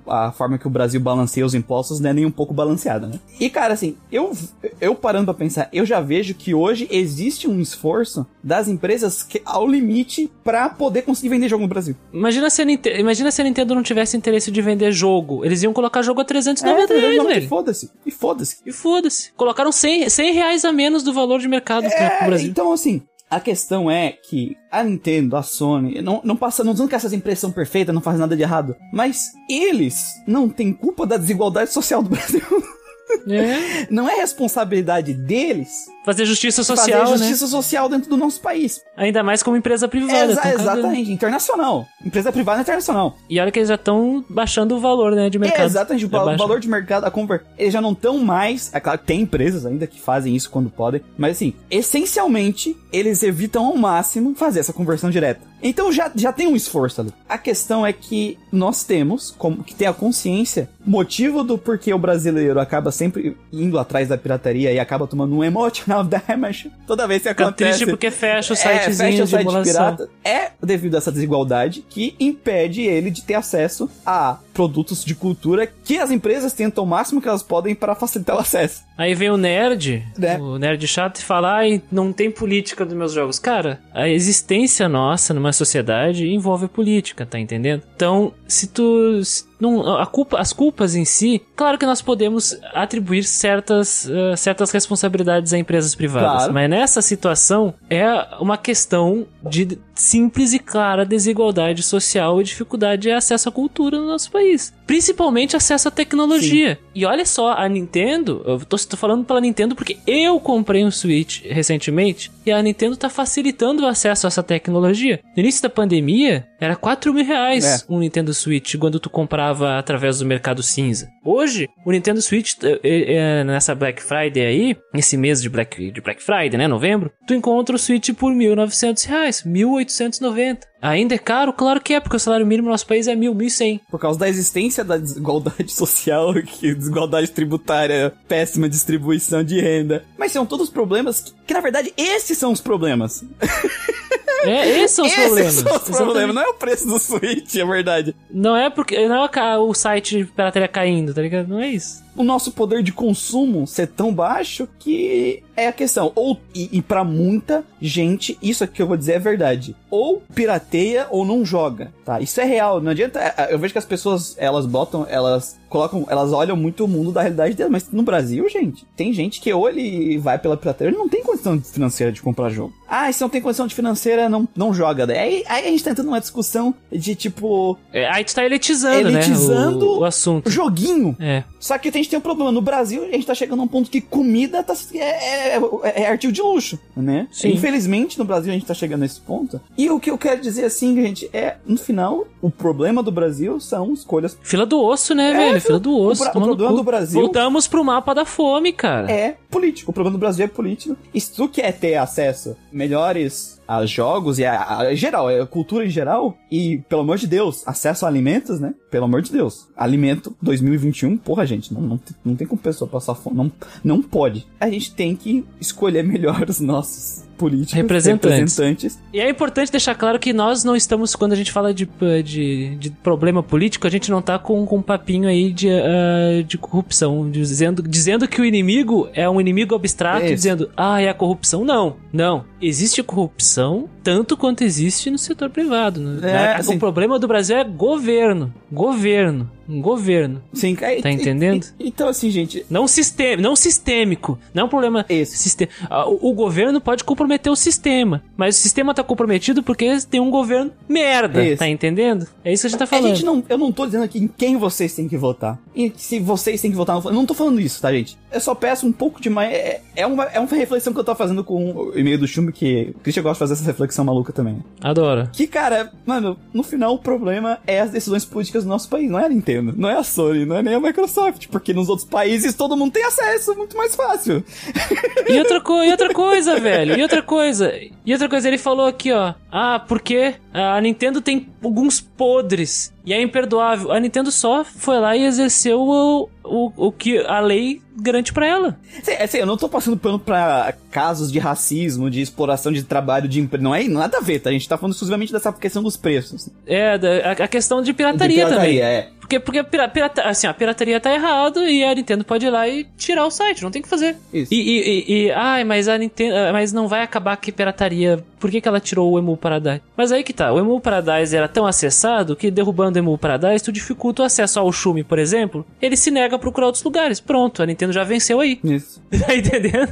a, a forma que o Brasil balanceia os impostos não é nem um pouco balanceada, né? E cara, assim, eu, eu parando pra pensar, eu já vejo que hoje existe um esforço das empresas que, ao limite pra poder conseguir vender jogo no Brasil. Imagina se, a Ninte- Imagina se a Nintendo não tivesse interesse de vender jogo. Eles iam colocar jogo a 390 reais, e velho. foda-se. E foda-se. E foda-se. Colocaram 100, 100 reais a menos do valor de mercado É, pro Brasil. então assim, a questão é que a Nintendo, a Sony, não, não passa, não dizendo que essas empresas são perfeitas, não fazem nada de errado, mas eles não têm culpa da desigualdade social do Brasil. É. Não é responsabilidade deles Fazer justiça social, fazer né? justiça social dentro do nosso país. Ainda mais como empresa privada. Exa- exatamente, internacional. Empresa privada é internacional. E olha que eles já estão baixando o valor, né, de mercado. É, exatamente, o valor de mercado, a conver... Eles já não estão mais. É claro que tem empresas ainda que fazem isso quando podem, mas assim, essencialmente, eles evitam ao máximo fazer essa conversão direta. Então já, já tem um esforço ali. A questão é que nós temos, como que ter a consciência, motivo do porquê o brasileiro acaba sempre indo atrás da pirataria e acaba tomando um emotional damage toda vez que Fica acontece. triste porque fecha o É, fecha sitezinho o de site emulação. pirata. É devido a essa desigualdade que impede ele de ter acesso a produtos de cultura que as empresas tentam o máximo que elas podem para facilitar o acesso. Aí vem o nerd, Né? o nerd chato, e fala: ai, não tem política nos meus jogos. Cara, a existência nossa numa sociedade envolve política, tá entendendo? Então, se tu. se não, a culpa, as culpas em si, claro que nós podemos atribuir certas, eh, certas responsabilidades a empresas privadas. Claro. Mas nessa situação é uma questão de simples e clara desigualdade social e dificuldade de acesso à cultura no nosso país. Principalmente acesso à tecnologia. E olha só, a Nintendo, eu tô, tô falando pela Nintendo porque eu comprei um Switch recentemente e a Nintendo tá facilitando o acesso a essa tecnologia. No início da pandemia, era 4 mil reais É. um Nintendo Switch quando tu comprava através do mercado cinza. Hoje, o Nintendo Switch, eh, eh, nessa Black Friday aí, esse mês de Black, de Black Friday, né, novembro, tu encontra o Switch por 1.900 reais, 1.890. Ainda é caro? Claro que é, porque o salário mínimo no nosso país é 1.000, 1.100. Por causa da existência da desigualdade social que desigualdade tributária, péssima distribuição de renda. Mas são todos problemas que, que, na verdade, esses são os problemas. É, esses são os esses problemas. são os problemas, não é o preço do Switch, é verdade. Não é porque. Não é o site de pirataria caindo, tá ligado? Não é isso. o nosso poder de consumo ser tão baixo que é a questão. Ou, e, e para muita gente, isso aqui que eu vou dizer é verdade. Ou pirateia ou não joga, tá? Isso é real. Não adianta. é, Eu vejo que as pessoas, elas botam, elas colocam, elas olham muito o mundo da realidade delas. Mas no Brasil, gente, tem gente que ou ele vai pela pirateria, ele não tem condição financeira de comprar jogo. Ah, se não tem condição de financeira, não, não joga. Aí, aí a gente tá entrando numa discussão de tipo. É, aí tu tá elitizando, Elitizando né? O, o assunto. Joguinho. É. Só que a gente tem um problema. No Brasil, a gente tá chegando a um ponto que comida tá, é, é, é artigo de luxo, né? Sim. Infelizmente, no Brasil, a gente tá chegando nesse ponto. E o que eu quero dizer, assim, gente, é, no final, o problema do Brasil são escolhas. Fila do osso, né, É, velho? Fila do o osso. o tomando problema do Brasil- Voltamos pro mapa da fome, cara. É político. O problema do Brasil é político. E se tu quer ter acesso melhores a jogos e a, a- geral, a cultura em geral, e, pelo amor de Deus, acesso a alimentos, né? Pelo amor de Deus. Alimento 2021, porra, gente, não, não, tem- não tem como pessoa passar fome. Não, não pode. A gente tem que escolher melhor os nossos políticos, Representantes. representantes. E é importante deixar claro que nós não estamos, quando a gente fala de, de, de problema político, a gente não tá com, com um papinho aí de, ah, de corrupção, dizendo, dizendo que o inimigo é um inimigo abstrato, dizendo, ah, é a corrupção. Não, não. Existe corrupção tanto quanto existe no setor privado. né? É, o assim- problema do Brasil é governo. Governo. Um governo. Sim, é- Tá entendendo? e- então, assim, gente, Não, sistema, não sistêmico. Não é um problema. Isso. Sistema. O, o governo pode comprometer o sistema. Mas o sistema tá comprometido porque tem um governo merda. Isso. Tá entendendo? É isso que a gente tá A falando. gente não, eu não tô dizendo aqui em quem vocês têm que votar. E se vocês têm que votar, eu não tô falando isso, tá, gente? Eu só peço um pouco de mais. É, é, uma, é uma reflexão que eu tô fazendo com o e-mail do Chumbo, que o Christian gosta de fazer essa reflexão maluca também. Adoro. Que, cara, mano, no final o problema é as decisões políticas do nosso país. Não é a Nintendo, não é a Sony, não é nem a Microsoft. Porque nos outros países todo mundo tem acesso, muito mais fácil. E outra, co e outra coisa, velho. E outra coisa. E outra coisa, ele falou aqui, ó. Ah, porque a Nintendo tem alguns podres. E é imperdoável. A Nintendo só foi lá e exerceu o, o, o que a lei garante pra ela. Assim, assim, eu não tô passando pano pra casos de racismo, de exploração de trabalho, de emprego. Não é nada a ver, tá? A gente tá falando exclusivamente dessa questão dos preços. É, a, a questão de pirataria, De pirataria, também. é. Porque, porque a, pira- pirata- assim, a pirataria tá errado e a Nintendo pode ir lá e tirar o site, não tem o que fazer. Isso. E, e, e, e- ai, mas a Nintendo, ah, mas não vai acabar que pirataria. Por que, que ela tirou o Emu Paradise? Mas aí que tá, o Emu Paradise era tão acessado que derrubando o Emu Paradise tu dificulta o acesso ao Shumi, por exemplo. Ele se nega a procurar outros lugares. Pronto, a Nintendo já venceu aí. Isso. Tá entendendo?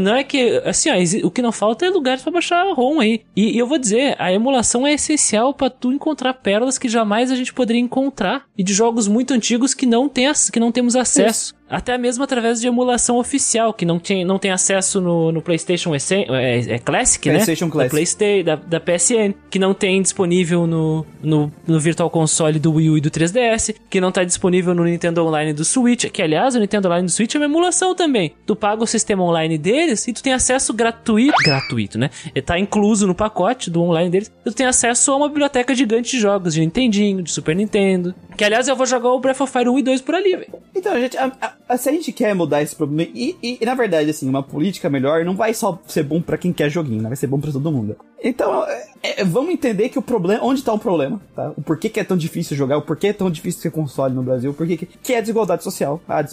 Não é que. Assim, ó, o que não falta é lugares pra baixar a ROM aí. E, e eu vou dizer, a emulação é essencial pra tu encontrar pérolas que jamais a gente poderia encontrar. E de jogos muito antigos que não, tem, que não temos acesso. Até mesmo através de emulação oficial, que não tem, não tem acesso no, no PlayStation Essen- é, é Classic, PlayStation né? Classic. Da, Playstation, da, da PSN, que não tem disponível no, no, no Virtual Console do Wii U e do 3DS, que não tá disponível no Nintendo Online do Switch, que aliás, o Nintendo Online do Switch é uma emulação também. Tu paga o sistema online deles e tu tem acesso gratuito, gratuito, né? E tá incluso no pacote do online deles, tu tem acesso a uma biblioteca gigante de jogos, de Nintendinho, de Super Nintendo, que aliás eu vou jogar o Breath of Fire 1 e 2 por ali, velho. Então, gente, a- a- se a gente quer mudar esse problema, e, e- e, na verdade, assim, uma política melhor não vai só ser bom pra quem quer joguinho, né? Vai ser bom pra todo mundo. Então, é- é, vamos entender que o problema, onde tá o problema, tá? O porquê que é tão difícil jogar, o porquê é tão difícil ter console no Brasil, o porquê que, que é a desigualdade social, a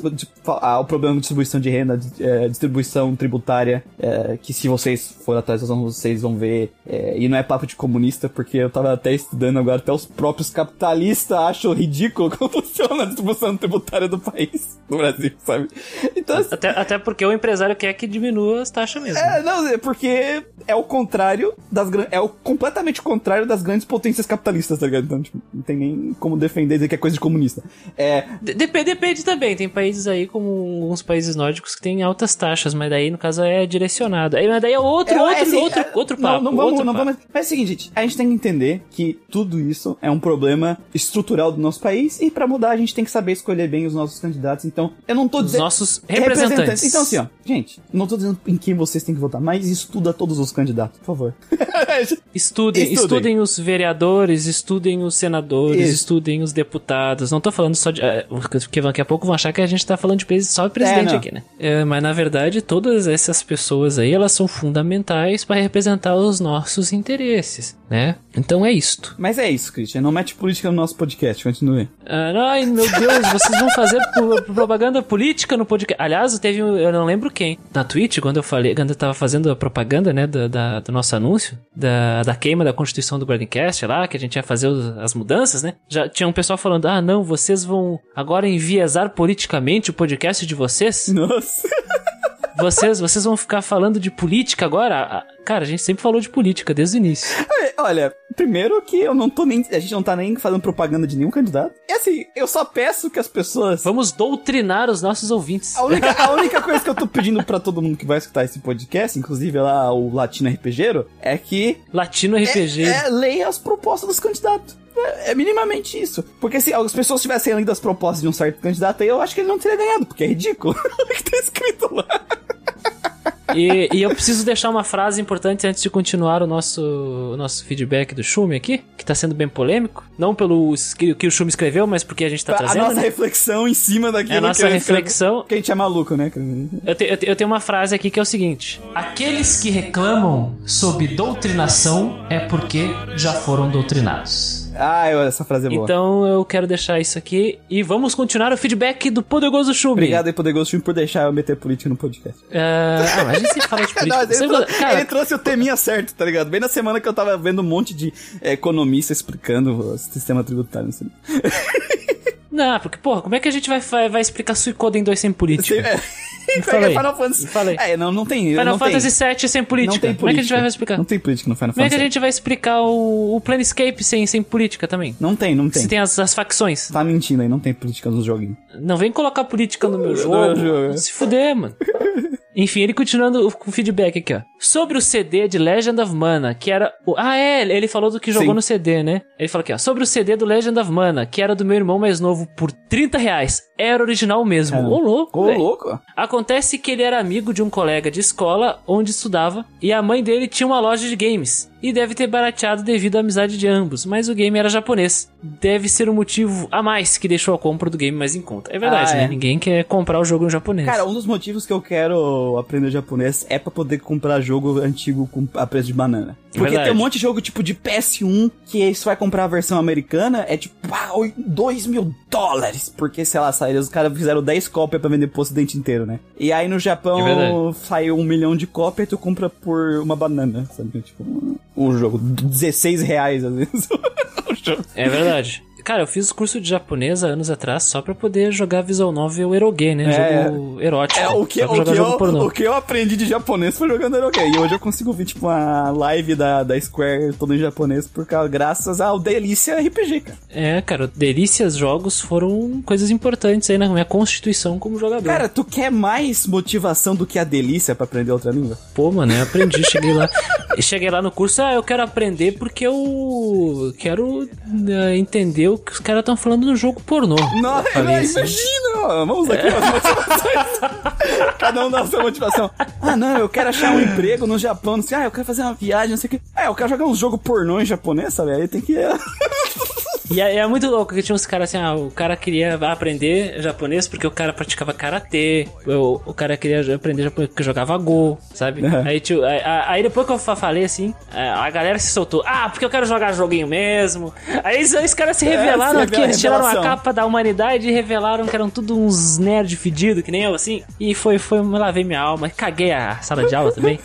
a- o problema de distribuição de renda, de- é, distribuição tributária, é, que se vocês forem atrás, vocês vão ver, é, e não é papo de comunista, porque eu tava até estudando agora, até os próprios capitalistas acham ridículo como funciona a distribuição tributária do país, do Brasil, sabe? Então, assim, Até, até porque o empresário quer que diminua as taxas mesmo. é, não, é porque é o contrário das é o completamente contrário das grandes potências capitalistas, tá ligado? Então, tipo, não tem nem como defender dizer que é coisa de comunista. É, De- Depende, depende também. Tem países aí, como alguns países nórdicos, que têm altas taxas, mas daí, no caso, é direcionado. Aí, mas daí é outro, é, outro, assim, outro, é, outro não, papo. Não, vamos, outro não papo. vamos. Mas é o seguinte, gente, a gente tem que entender que tudo isso é um problema estrutural do nosso país e pra mudar a gente tem que saber escolher bem os nossos candidatos. Então, eu não tô Os dizendo nossos representantes. Então, assim, ó, Gente, não tô dizendo em quem vocês têm que votar, mas estuda todos os candidatos, por favor. Estudem, Estudem. estudem, os vereadores, estudem os senadores, Isso. estudem os deputados. Não tô falando só de. é, Porque daqui a pouco vão achar que a gente tá falando de só de presidente não. aqui, né? É, mas na verdade, todas essas pessoas aí, elas são fundamentais para representar os nossos interesses, né? Então é isto. mas é isso, Christian. Não mete política no nosso podcast, continue. Ah, ai, meu Deus, vocês vão fazer propaganda política no podcast. Aliás, teve, um- eu não lembro quem, na Twitch, quando eu falei, quando eu tava fazendo a propaganda, né, da, da- do nosso anúncio, da, da queima da Constituição do Guardiancast lá, que a gente ia fazer os- as mudanças, né? Já tinha um pessoal falando, ah, não, vocês vão agora enviesar politicamente o podcast de vocês? Nossa. Vocês, vocês vão ficar falando de política agora? Ah, Cara, a gente sempre falou de política desde o início. É, Olha, primeiro que eu não tô nem. A gente não tá nem fazendo propaganda de nenhum candidato. E assim, eu só peço que as pessoas. Vamos doutrinar os nossos ouvintes. A única, a única coisa que eu tô pedindo pra todo mundo que vai escutar esse podcast, inclusive lá o Latino RPGero, é que Latino RPG. é, leia as propostas dos candidatos. É, é minimamente isso. Porque se as pessoas tivessem lido as propostas de um certo candidato aí, eu acho que ele não teria ganhado, porque é ridículo o que tá escrito lá. E, e eu preciso deixar uma frase importante antes de continuar o nosso, o nosso feedback do Shumi aqui, que tá sendo bem polêmico. Não pelo que, o Shumi escreveu, mas porque a gente tá a trazendo. nossa né? reflexão em cima daquilo É a nossa que reflexão. Porque a gente é maluco, né? Eu, te- eu te- eu tenho uma frase aqui que é o seguinte: Aqueles que reclamam sobre doutrinação é porque já foram doutrinados. Ah, eu- essa frase é boa. Então eu quero deixar isso aqui e vamos continuar o feedback do poderoso Shumi. Obrigado aí, Poderoso Filme, por deixar eu meter política no podcast. Ah, ah, mas a gente sempre fala de política. Não, ele, Sempre- trou- cara, ele trouxe o teminha certo, tá ligado? Bem na semana que eu tava vendo um monte de é, economista explicando o sistema tributário. Assim. Não, porque, porra, como é que a gente vai, vai, explicar Suicoden 2 sem política? É. Falei. Final Fantasy. Falei. É, não, não tem. Final não Fantasy tem, VII sem política. Não tem política. Como é que a gente vai explicar? Não tem política no Final Como é que Fantasy. a gente vai explicar o, o Planescape sem, sem política também? Não tem, não tem. Se tem as, as facções. Tá mentindo aí, não tem política nos joguinhos. Não vem colocar política no meu jogo. Se fuder, mano. Enfim, ele continuando o feedback aqui, ó. Sobre o CD de Legend of Mana, que era. O... Ah, é, ele falou do que jogou Sim. no CD, né? Ele falou aqui, ó. Sobre o CD do Legend of Mana, que era do meu irmão mais novo por 30 reais. Era original mesmo. Caramba. Ô, louco. Ô, louco. Acontece que ele era amigo de um colega de escola onde estudava e a mãe dele tinha uma loja de games e deve ter barateado devido à amizade de ambos, mas o game era japonês. Deve ser o motivo a mais que deixou a compra do game mais em conta. É verdade, Ah, né? é. Ninguém quer comprar o jogo em japonês. Cara, um dos motivos que eu quero aprender japonês é pra poder comprar jogo antigo com a preço de banana. Porque Verdade. tem um monte de jogo tipo de PS1 que se vai comprar a versão americana é tipo, pá, 2 mil dólares. Porque, sei lá, saíram, os caras fizeram 10 cópias pra vender pro ocidente inteiro, né? E aí no É Japão verdade. saiu um milhão de cópias e tu compra por uma banana, sabe? Tipo, o jogo, 16 reais às vezes. jogo. É verdade. Cara, eu fiz curso de japonês há anos atrás só pra poder jogar visual novel erogue, né? É. Jogo erótico. É, o que, o, que eu, pornô. o que eu aprendi de japonês foi jogando Eroge. E hoje eu consigo ver, tipo, uma live da, da Square toda em japonês por causa, graças ao Delícia RPG, cara. É, cara, delícias jogos foram coisas importantes aí na minha constituição como jogador. Cara, tu quer mais motivação do que a delícia pra aprender outra língua? Pô, mano, eu aprendi, cheguei lá. Cheguei lá no curso, ah, eu quero aprender porque eu quero eh, entender o que os caras estão falando no jogo pornô. Nossa, assim. imagina! ó, Vamos aqui as motivações. Cada um dá a sua motivação. Ah, não, eu quero achar um emprego no Japão. Não sei, ah, eu quero fazer uma viagem, não sei o que. Ah, eu quero jogar uns jogos pornô em japonês, sabe? Aí tem que. E é, é muito louco que tinha uns caras assim, ah, o cara queria aprender japonês porque o cara praticava karatê, o, o cara queria aprender japonês porque jogava Go, sabe? Uhum. Aí, tio, aí, aí depois que eu fa- falei assim, a a galera se soltou, ah, porque eu quero jogar joguinho mesmo. Aí eles, os caras se revelaram se aqui, eles tiraram a capa da humanidade e revelaram que eram tudo uns nerd fedido, que nem eu, assim. E foi, foi, lavei minha alma, caguei a sala de aula também.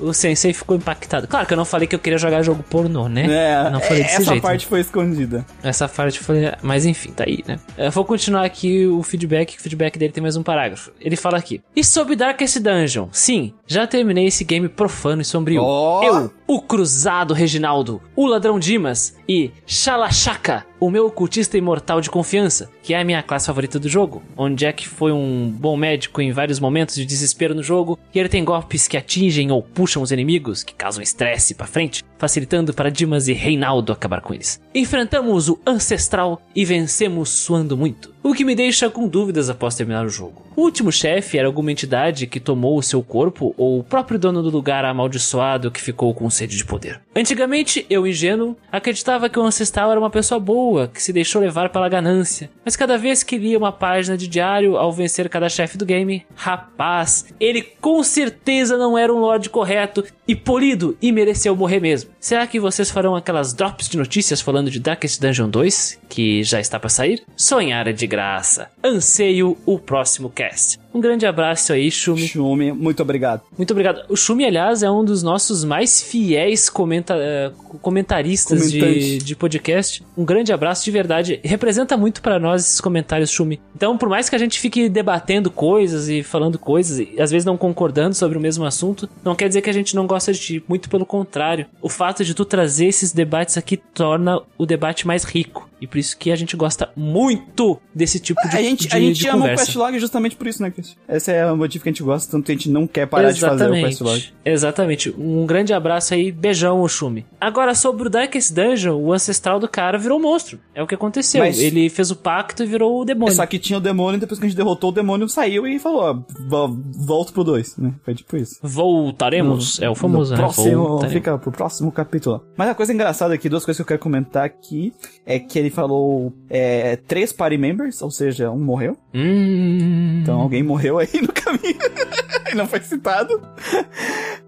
O sensei ficou impactado. Claro que eu não falei que eu queria jogar jogo pornô, né? É, Eu não falei desse essa jeito. parte foi escondida. Essa parte foi. Mas enfim, tá aí, né? Eu vou continuar aqui o feedback. O feedback dele tem mais um parágrafo. Ele fala aqui. E sobre Darkest Dungeon? Sim, já terminei esse game profano e sombrio. Ó! Eu, o Cruzado Reginaldo, o Ladrão Dimas e Xalachaca, o meu ocultista imortal de confiança, que é a minha classe favorita do jogo, onde Jack foi um bom médico em vários momentos de desespero no jogo, e ele tem golpes que atingem ou puxam os inimigos, que causam estresse pra frente, facilitando para Dimas e Reinaldo acabar com eles. Enfrentamos o Ancestral e vencemos suando muito, o que me deixa com dúvidas após terminar o jogo. O último chefe era alguma entidade que tomou o seu corpo ou o próprio dono do lugar amaldiçoado que ficou com sede de poder. Antigamente, eu ingênuo, acreditava que o Ancestral era uma pessoa boa, que se deixou levar pela ganância. Mas cada vez que lia uma página de diário ao vencer cada chefe do game, rapaz, ele com certeza não era um Lorde correto e polido e mereceu morrer mesmo. Será que vocês farão aquelas drops de notícias falando de Darkest Dungeon 2, que já está para sair? Sonhar é de graça. Anseio o próximo cast. Um grande abraço aí, Shumi. Shumi, muito obrigado. Muito obrigado. O Shumi, aliás, é um dos nossos mais fiéis comenta eh, comentaristas de, de podcast. Um grande abraço de verdade. Representa muito pra nós esses comentários, Shumi. Então, por mais que a gente fique debatendo coisas e falando coisas, e às vezes não concordando sobre o mesmo assunto, não quer dizer que a gente não gosta de ti. Muito pelo contrário. O fato de tu trazer esses debates aqui torna o debate mais rico. E por isso que a gente gosta muito desse tipo de, a gente, de, a gente de ama o. Questlog justamente por isso, né, Esse é o motivo que a gente gosta, tanto que a gente não quer parar de fazer o Questlog. Exatamente. Um grande abraço aí, beijão, Oxumi. Agora, sobre o Darkest Dungeon, o ancestral do cara virou monstro. É o que aconteceu. Mas- Ele fez o pacto e virou o demônio. Só que tinha o demônio, depois que a gente derrotou o demônio, saiu e falou, ó, vo- volta pro 2, né? Foi tipo isso. Voltaremos. é o famoso, No né? próximo, Voltaremos. fica pro próximo capítulo. Mas a coisa engraçada aqui, duas coisas que eu quero comentar aqui, é que ele falou é, três party members, ou seja, um morreu. Hum... Então alguém morreu aí no caminho. e não foi citado.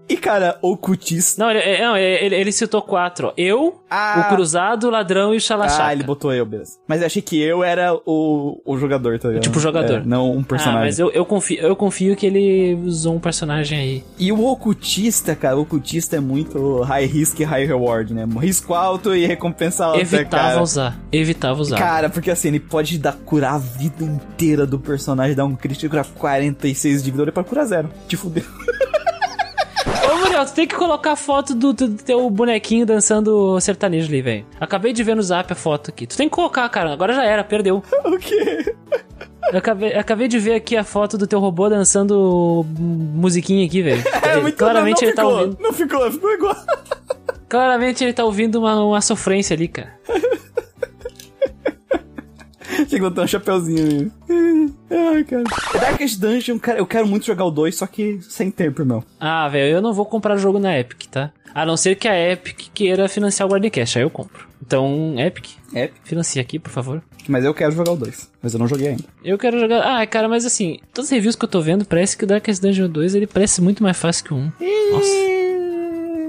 E, cara, ocultista. Não, ele, é- não, ele, ele citou quatro. Eu, Ah. o Cruzado, o Ladrão e o Xalachaca. Ah, ele botou eu, beleza. Mas eu achei que eu era o, o jogador, tá ligado? Tipo, o jogador. É, não um personagem. Ah, mas eu, eu, confio, eu confio que ele usou um personagem aí. E o ocultista, cara, o ocultista é muito high risk e high reward, né? Risco alto e recompensa alta, Evitava cara. usar. Evitava usar. Cara, porque assim, ele pode dar, curar a vida inteira do personagem, dar um crítico 46 de vida, ele pode curar zero. Te fudeu. Ô, Muriel, tu tem que colocar a foto do, do teu bonequinho dançando sertanejo ali, velho. Acabei de ver no zap a foto aqui. Tu tem que colocar, cara. Agora já era, perdeu. o quê? Eu acabei, acabei de ver aqui a foto do teu robô dançando musiquinha aqui, velho. É, muito Claramente não, ele não tá ficou, ouvindo. Não ficou, ficou igual. Claramente ele tá ouvindo uma, uma sofrência ali, cara. Tinha que botar um chapeuzinho ali. Ai, cara. Darkest Dungeon, cara, eu quero muito jogar o 2, só que sem tempo, irmão. Ah, velho, eu não vou comprar jogo na Epic, tá? A não ser que a Epic queira financiar o Guardcast, aí eu compro. Então, Epic, É, financia aqui, por favor. mas eu quero jogar o 2. Mas eu não joguei ainda. Eu quero jogar. Ah, cara, mas assim, todas as reviews que eu tô vendo, parece que o Darkest Dungeon 2 ele parece muito mais fácil que o 1. Nossa.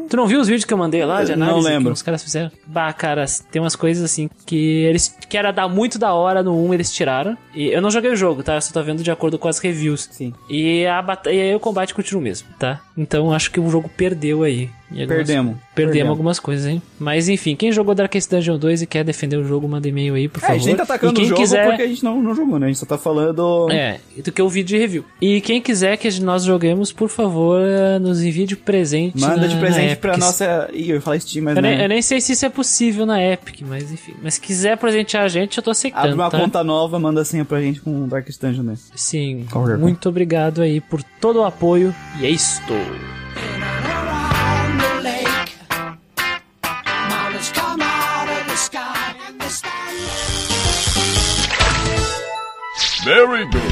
Tu não viu os vídeos que eu mandei lá de Eu não análise lembro. que os caras fizeram? Bah, cara, tem umas coisas assim que eles que era dar muito da hora no 1, eles tiraram. E eu não joguei o jogo, tá? Eu só tô vendo de acordo com as reviews. Sim. E a batalha, e aí o combate continua o mesmo, tá? Então acho que o jogo perdeu aí. Algumas- Perdemos. Perdemos algumas coisas, hein? Mas enfim, quem jogou Darkest Dungeon 2 e quer defender o jogo, manda e-mail aí, por É, a favor. gente nem tá atacando e quem o jogo quiser... porque a gente não, não jogou, né? A gente só tá falando. É, do que eu vi de review. E quem quiser que nós joguemos, por favor, eh, nos envie de presente. Manda na- de na presente Epic. pra nossa. Ih, eu ia falar Steam, mas Eu, né? nem, eu nem sei se isso é possível na Epic, mas enfim. Mas se quiser presentear a gente, eu tô aceitando. Abre uma tá? conta nova, manda a senha pra gente com o Darkest Dungeon, né? Sim, Qualquer muito obrigado aí por todo o apoio. E é isto. Very good.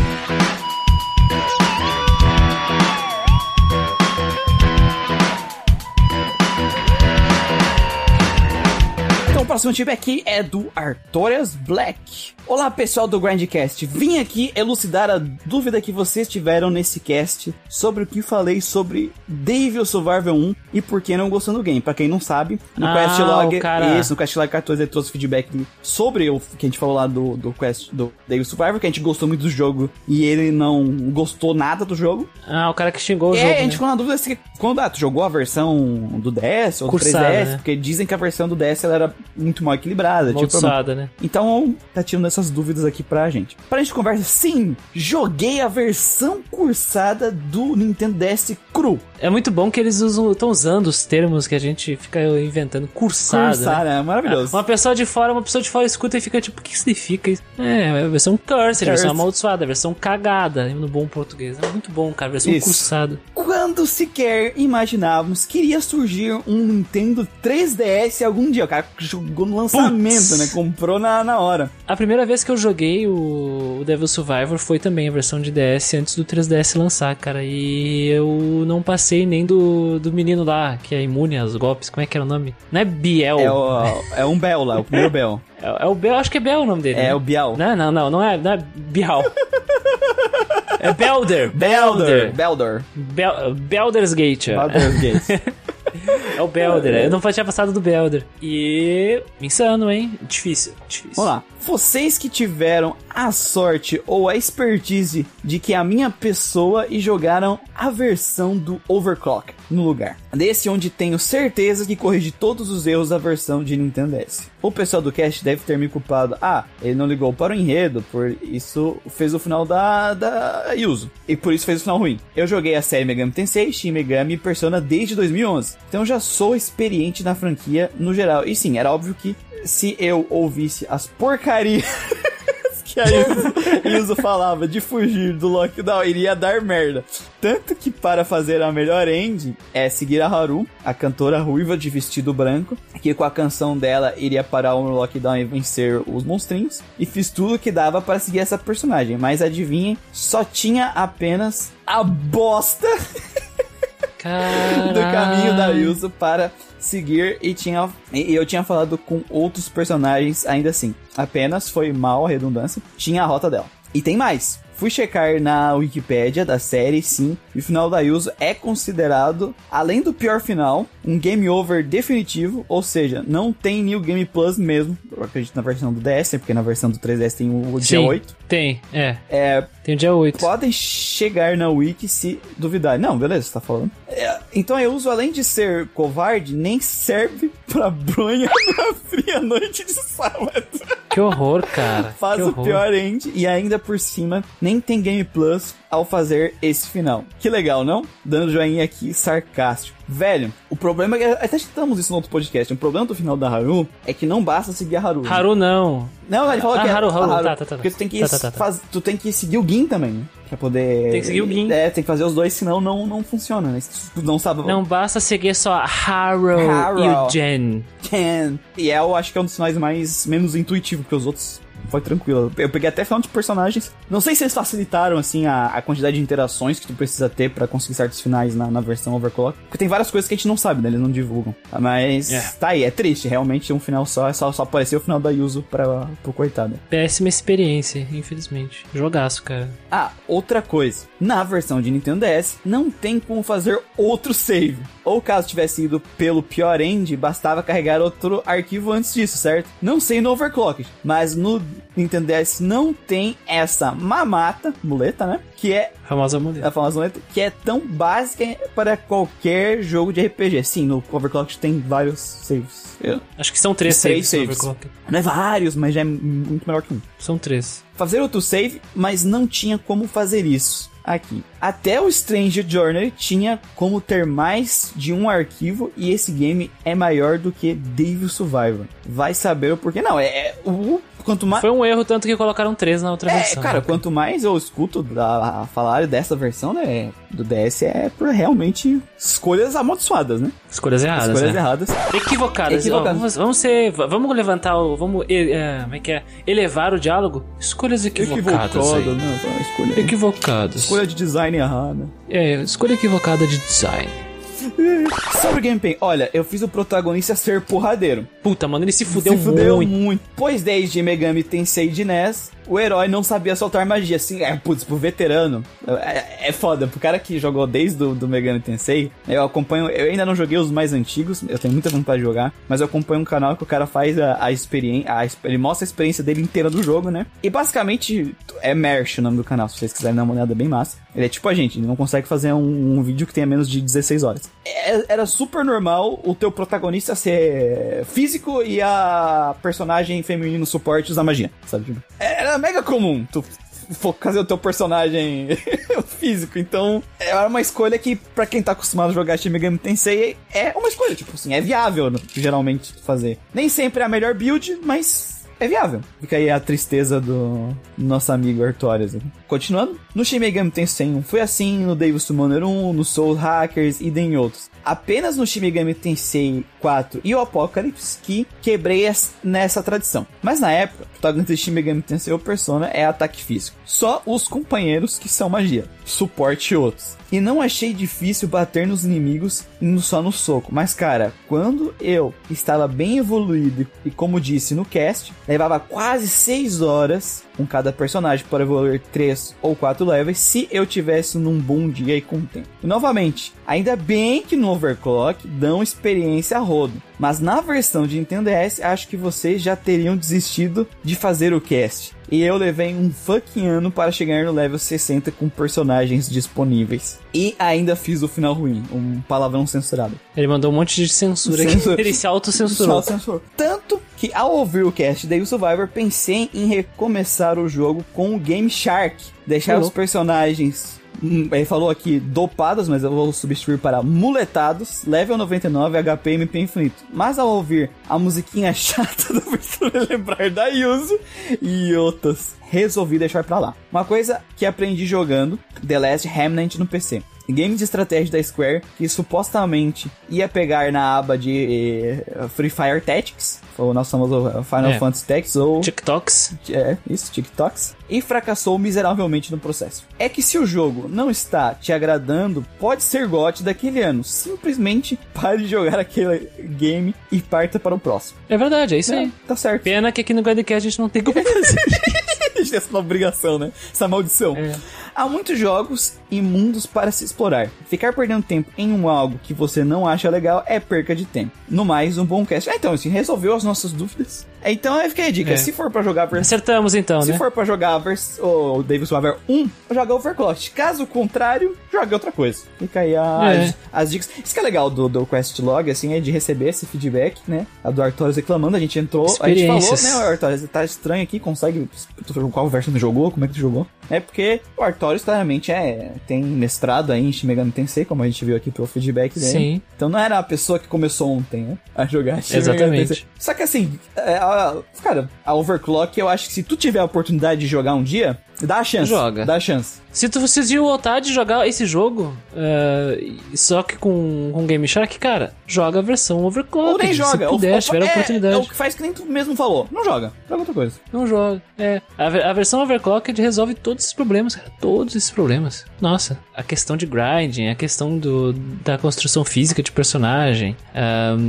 Então o próximo time aqui é do Artorias Black. Olá pessoal do Grindcast, vim aqui elucidar a dúvida que vocês tiveram nesse cast sobre o que falei sobre Devil Survivor 1 e por que não gostou do game. Pra quem não sabe, no Ah, Quest Log, cara- isso, no Quest Log 14 ele trouxe feedback sobre o que a gente falou lá do, do Quest do Devil Survivor, que a gente gostou muito do jogo e ele não gostou nada do jogo. Ah, o cara que xingou o É, jogo. a gente né? ficou na dúvida se quando ah, tu jogou a versão do DS ou do Cursada, 3DS, né? porque dizem que a versão do DS ela era muito mal equilibrada. Tipo, Maldiçoada, né? então, tá tirando essas dúvidas aqui pra gente. Pra gente conversa, sim, joguei a versão cursada do Nintendo DS cru. É muito bom que eles estão usando os termos que a gente fica inventando. Cursada. né? Cursada, é maravilhoso. Uma pessoa de fora, uma pessoa de fora escuta e fica tipo, o que significa isso? É, a versão cursed, a versão amaldiçoada, a versão cagada, no bom português. É muito bom, cara, a versão Isso. cursada. Quando sequer imaginávamos que iria surgir um Nintendo 3DS algum dia. O cara jogou no lançamento, Putz. né? Comprou na, na hora. A primeira vez que eu joguei o, o Devil Survivor foi também a versão de DS antes do 3DS lançar, cara. E eu não passei nem do, do menino lá, que é imune aos golpes. Como é que era o nome? Não é Biel. É, o, é um Bell lá, o primeiro Bell. É, é o Bel, acho que é Bel o nome dele. É né? o Bial. Não, não, não, não é, não é Bial. é Belder. Belder. Belder. Belder. Bel, Belder's Gate. ó. Baldur's Gate. É o Belder. Eu não tinha passado do Belder. E. Insano, hein? Difícil, difícil. Vamos lá. Vocês que tiveram a sorte ou a expertise de que a minha pessoa e jogaram a versão do Overclock no lugar. Desse onde tenho certeza que corrigi todos os erros da versão de Nintendo DS. O pessoal do cast deve ter me culpado. Ah, ele não ligou para o enredo, por isso fez o final da, da Yuzu. E por isso fez o final ruim. Eu joguei a série Megami Tensei, Shin Megami e Persona desde 2011. Então já sou experiente na franquia no geral. E sim, era óbvio que se eu ouvisse as porcarias que a Yuzu, falava de fugir do lockdown, iria dar merda. Tanto que para fazer a melhor ending é seguir a Haru, a cantora ruiva de vestido branco, que com a canção dela iria parar o lockdown e vencer os monstrinhos. E fiz tudo que dava para seguir essa personagem, mas adivinhem, só tinha apenas a bosta do caminho da Yuzu para seguir e tinha e eu tinha falado com outros personagens ainda assim. Apenas foi mal a redundância, tinha a rota dela. E tem mais. Fui checar na Wikipédia da série, sim, e o final da Yuzu é considerado, além do pior final, um game over definitivo, ou seja, não tem New Game Plus mesmo, eu acredito na versão do DS, né, porque na versão do 3DS tem o dia Sim, 8. Tem, é. É, Tem o dia 8. podem chegar na Wiki se duvidar. Não, beleza, você tá falando. É, então eu uso, além de ser covarde, nem serve pra bronha na fria noite de sábado. Que horror, cara. Faz que o horror. pior end e ainda por cima nem tem Game Plus ao fazer esse final. Que legal, não? Dando joinha aqui sarcástico. Velho, o problema é que até citamos isso no outro podcast. O problema do final da Haru é que não basta seguir a Haru. né? Haru não. Não, ele falou Ah, que é Haru, Haru. a Tá, tá, tá. Porque tu tem que Tá, tá, tá, tá. faz- tu tem que seguir o Gin também, né? Pra poder Tem que seguir o Gin. É, tem que fazer os dois, senão não não funciona, né? Não sabe Não basta seguir só Haru, Haru. e o Jen. Can. E é, eu acho que é um dos finais mais menos intuitivo que os outros. Foi tranquilo. Eu peguei até final de personagens. Não sei se eles facilitaram, assim, a, a quantidade de interações que tu precisa ter pra conseguir certos finais na, na versão Overclock. Porque tem várias coisas que a gente não sabe, né? Eles não divulgam. Mas É. tá aí, é triste. Realmente um final só. É só, só apareceu o final da Yuzu pra, pro coitado. Péssima experiência, infelizmente. Jogaço, cara. Ah, outra coisa. Na versão de Nintendo DS, não tem como fazer outro save. Ou caso tivesse ido pelo pior end, bastava carregar outro arquivo antes disso, certo? Não sei no Overclock, mas no Nintendo DS não tem essa mamata, muleta, né? Que é Famosa mulher. a famosa muleta, que é tão básica para qualquer jogo de RPG. Sim, no Overclock tem vários saves. Eu- Acho que são três, Três saves. no saves. Overclock. Não é vários, mas já é muito melhor que um São três. fazer outro save, mas não tinha como fazer isso aqui. Até o Strange Journey tinha como ter mais de um arquivo e esse game é maior do que Devil Survivor. Vai saber o porquê. Não, é, é o quanto mais Foi um erro, tanto que colocaram três na outra é, versão. cara, né? quanto mais eu escuto da, a falar dessa versão, né, do DS é por realmente escolhas amaldiçoadas, né? Escolhas erradas, escolhas né? erradas. Equivocadas. Equivocadas. Ó, vamos, vamos ser. Vamos levantar o. Vamos. eh, como é que é? Elevar o diálogo? Escolhas equivocadas. Equivocado, aí. né? Escolha, Equivocadas. escolha de design errada. É, escolha equivocada de design. Sobre o gameplay, olha, eu fiz o protagonista ser porradeiro. Puta, mano, ele se fudeu, se fudeu muito. muito. Pois desde Megami Tensei de NES, o herói não sabia soltar magia. Assim, é, putz, pro veterano, é, é foda. Pro cara que jogou desde o do Megami Tensei, eu acompanho, eu ainda não joguei os mais antigos, eu tenho muita vontade de jogar, mas eu acompanho um canal que o cara faz a, a experiência, ele mostra a experiência dele inteira do jogo, né? E basicamente, é Merch o nome do canal, se vocês quiserem dar uma olhada é bem massa. Ele é tipo a gente, ele não consegue fazer um, um vídeo que tenha menos de 16 horas. É- era super normal o teu protagonista ser físico e a personagem feminino suporte usar magia, sabe? Tipo, Era mega comum tu fazer o teu personagem físico, então é uma escolha que pra quem tá acostumado a jogar Shin Megami Tensei é uma escolha, tipo assim, é viável geralmente fazer. Nem sempre é a melhor build, mas é viável. Fica aí a tristeza do nosso amigo Artorias. Continuando, no Shin Megami Tensei 1 foi assim, no Devil Summoner 1, no Soul Hackers e em outros. Apenas no Shin Megami Tensei 4 e o Apocalypse que quebrei es- nessa tradição. Mas na época, protagonista de Shin Megami Tensei ou Persona é ataque físico. Só os companheiros que são magia, suporte e outros. E não achei difícil bater nos inimigos só no soco. Mas, cara, quando eu estava bem evoluído e, como disse no cast, levava quase 6 horas com cada personagem para evoluir 3 ou 4 levels se eu tivesse num bom dia e com tempo. E novamente, ainda bem que no Overclock dão experiência a rodo. Mas na versão de Nintendo DS, acho que vocês já teriam desistido de fazer o cast. E eu levei um fucking ano para chegar no level 60 com personagens disponíveis. E ainda fiz o final ruim, um palavrão censurado. Ele mandou um monte de censura aqui. Censura. Ele se autocensurou. Censurou. Tanto que ao ouvir o cast da Survivor, pensei em recomeçar o jogo com o Game Shark. Deixar os personagens. Hum, Ele falou aqui dopados, mas eu vou substituir para muletados, level 99, HP MP infinito. Mas ao ouvir a musiquinha chata do Persona lembrar da Yuzu e outras, resolvi deixar pra lá. Uma coisa que aprendi jogando The Last Remnant no PC. Game de estratégia da Square que supostamente ia pegar na aba de eh, Free Fire Tactics, ou nós famoso eh, Final É. Fantasy Tactics, ou TikToks. é, isso, TikToks. E fracassou miseravelmente no processo. É que se o jogo não está te agradando, pode ser GOT daquele ano. Simplesmente pare de jogar aquele game e parta para o próximo. É verdade, é isso aí. É, tá certo. Pena que aqui no Guidecast a gente não tem como fazer. Gente tem essa obrigação, né? Essa maldição. É. Há muitos jogos e mundos para se explorar. Ficar perdendo tempo em um algo que você não acha legal é perca de tempo. No mais, um bom cast. Ah, então, assim, resolveu as nossas dúvidas. Então, aí fica aí a dica. É. Se for pra jogar vers... Acertamos então, Se né? for pra jogar vers... o Davis Survivor 1, joga Overclock. Caso contrário, joga outra coisa. Fica aí É. as, as dicas. Isso que é legal do, do Quest Log, assim, é de receber esse feedback, né? A do Artorias reclamando, a gente entrou, a gente falou, né, o Artorias, tá estranho aqui, consegue qual versão tu jogou, como é que tu jogou? É porque o Artorias claramente é, tem mestrado aí em Shin Megami Tensei, como a gente viu aqui pelo feedback dele. Sim. Então não era a pessoa que começou ontem, né? A jogar Shin Exatamente. Só que assim, é, a- cara, a Overclock, eu acho que se tu tiver a oportunidade de jogar um dia, dá a chance. Joga. Dá a chance. Se tu se de voltar de jogar esse jogo, é, só que com, com Game Shark, cara, joga a versão Overclock. Ou nem se joga. puder, ou, se tiver a é, oportunidade. É o que faz que nem tu mesmo falou. Não joga. Joga outra coisa. Não joga. É. A, a versão Overclocked resolve todos esses problemas, cara. Todos esses problemas. Nossa. A questão de grinding, a questão do, da construção física de personagem,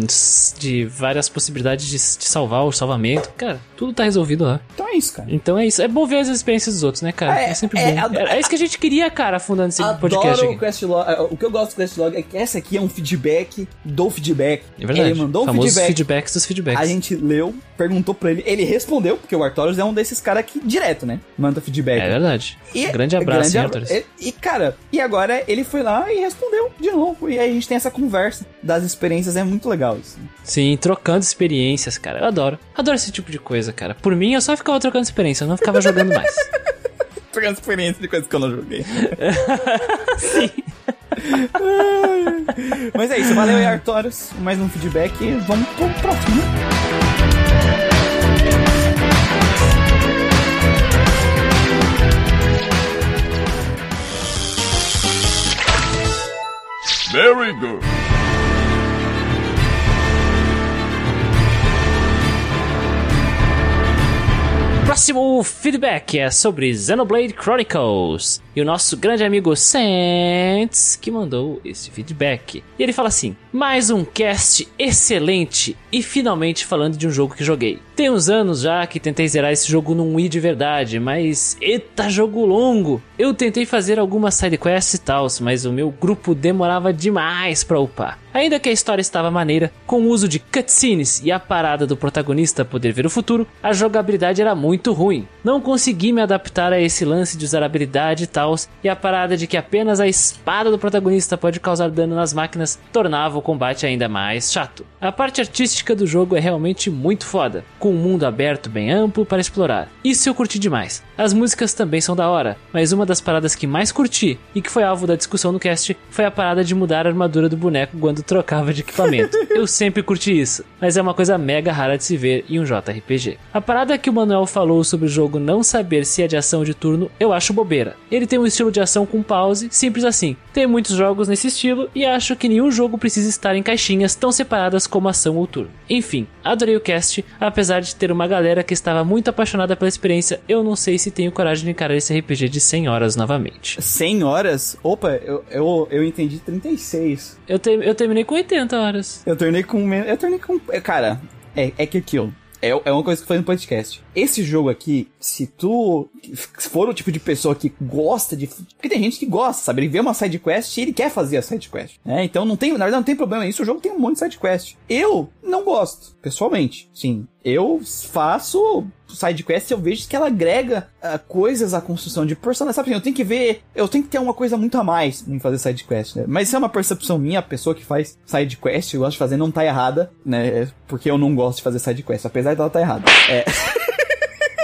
s- de várias possibilidades de, de salvar o salvamento. Cara, tudo tá resolvido lá. Então é isso, cara. Então é isso. É bom ver as experiências dos outros, né, cara? É, É, sempre é, bom. É, é isso que a gente queria, cara, afundando esse podcast Adoro aqui. o Quest Log. é, O que eu gosto do Quest Log é que essa aqui é um feedback do feedback. É verdade. Ele mandou um Famosos feedback. feedbacks dos feedbacks. A gente leu, perguntou pra ele, ele respondeu, porque o Artorias é um desses caras que direto, né? Manda feedback. É verdade. E- grande abraço, grande abra-? E, e, cara, e agora ele foi lá e respondeu de novo. E aí a gente tem essa conversa das experiências, é muito legal isso. Sim, trocando experiências, cara. Eu adoro. Adoro esse tipo de coisa, cara. Por mim, eu só ficava trocando experiência, eu não ficava jogando mais. Trocando experiência de coisas que eu não joguei. Sim. Mas é isso, valeu aí, Artorias. Mais um feedback e vamos pro próximo. Very good. Próximo feedback é sobre Xenoblade Chronicles. E o nosso grande amigo Sants que mandou esse feedback. E ele fala assim: Mais um cast excelente e finalmente falando de um jogo que joguei. Tem uns anos já que tentei zerar esse jogo num Wii de verdade, mas eita jogo longo. Eu tentei fazer algumas sidequests e tals, mas o meu grupo demorava demais pra upar. Ainda que a história estava maneira, com o uso de cutscenes e a parada do protagonista poder ver o futuro, a jogabilidade era muito ruim. Não consegui me adaptar a esse lance de usar habilidade e tals, e a parada de que apenas a espada do protagonista pode causar dano nas máquinas tornava o combate ainda mais chato. A parte artística do jogo é realmente muito foda, com um mundo aberto bem amplo para explorar. Isso eu curti demais. As músicas também são da hora, mas uma das paradas que mais curti e que foi alvo da discussão no cast foi a parada de mudar a armadura do boneco quando trocava de equipamento. Eu sempre curti isso, mas é uma coisa mega rara de se ver em um JRPG. A parada que o Manuel falou sobre o jogo não saber se é de ação de turno, eu acho bobeira. Ele tem um estilo de ação com pause, simples assim. Tem muitos jogos nesse estilo e acho que nenhum jogo precisa estar em caixinhas tão separadas como ação ou turno. Enfim, adorei o cast, apesar de ter uma galera que estava muito apaixonada pela experiência, eu não sei se tenho coragem de encarar esse RPG de 100 horas novamente. 100 horas? Opa, eu, eu, eu entendi 36. Eu, te- eu terminei com 80 horas. Eu tornei com. Eu tornei com. Cara, é, é que aquilo. É, é uma coisa que foi no podcast. Esse jogo aqui, se tu for o tipo de pessoa que gosta de. Porque tem gente que gosta, sabe? Ele vê uma side quest e ele quer fazer a side quest. Né? Então não tem, na verdade não tem problema nisso. O jogo tem um monte de side quest. Eu não gosto, pessoalmente. Sim, eu faço side quest eu vejo que ela agrega ah, coisas à construção de personagem. Sabe eu tenho que ver, eu tenho que ter uma coisa muito a mais em fazer side quest, né? Mas isso é uma percepção minha, a pessoa que faz side quest, eu gosto de fazer, não tá errada, né? Porque eu não gosto de fazer side quest, apesar dela tá errada. É.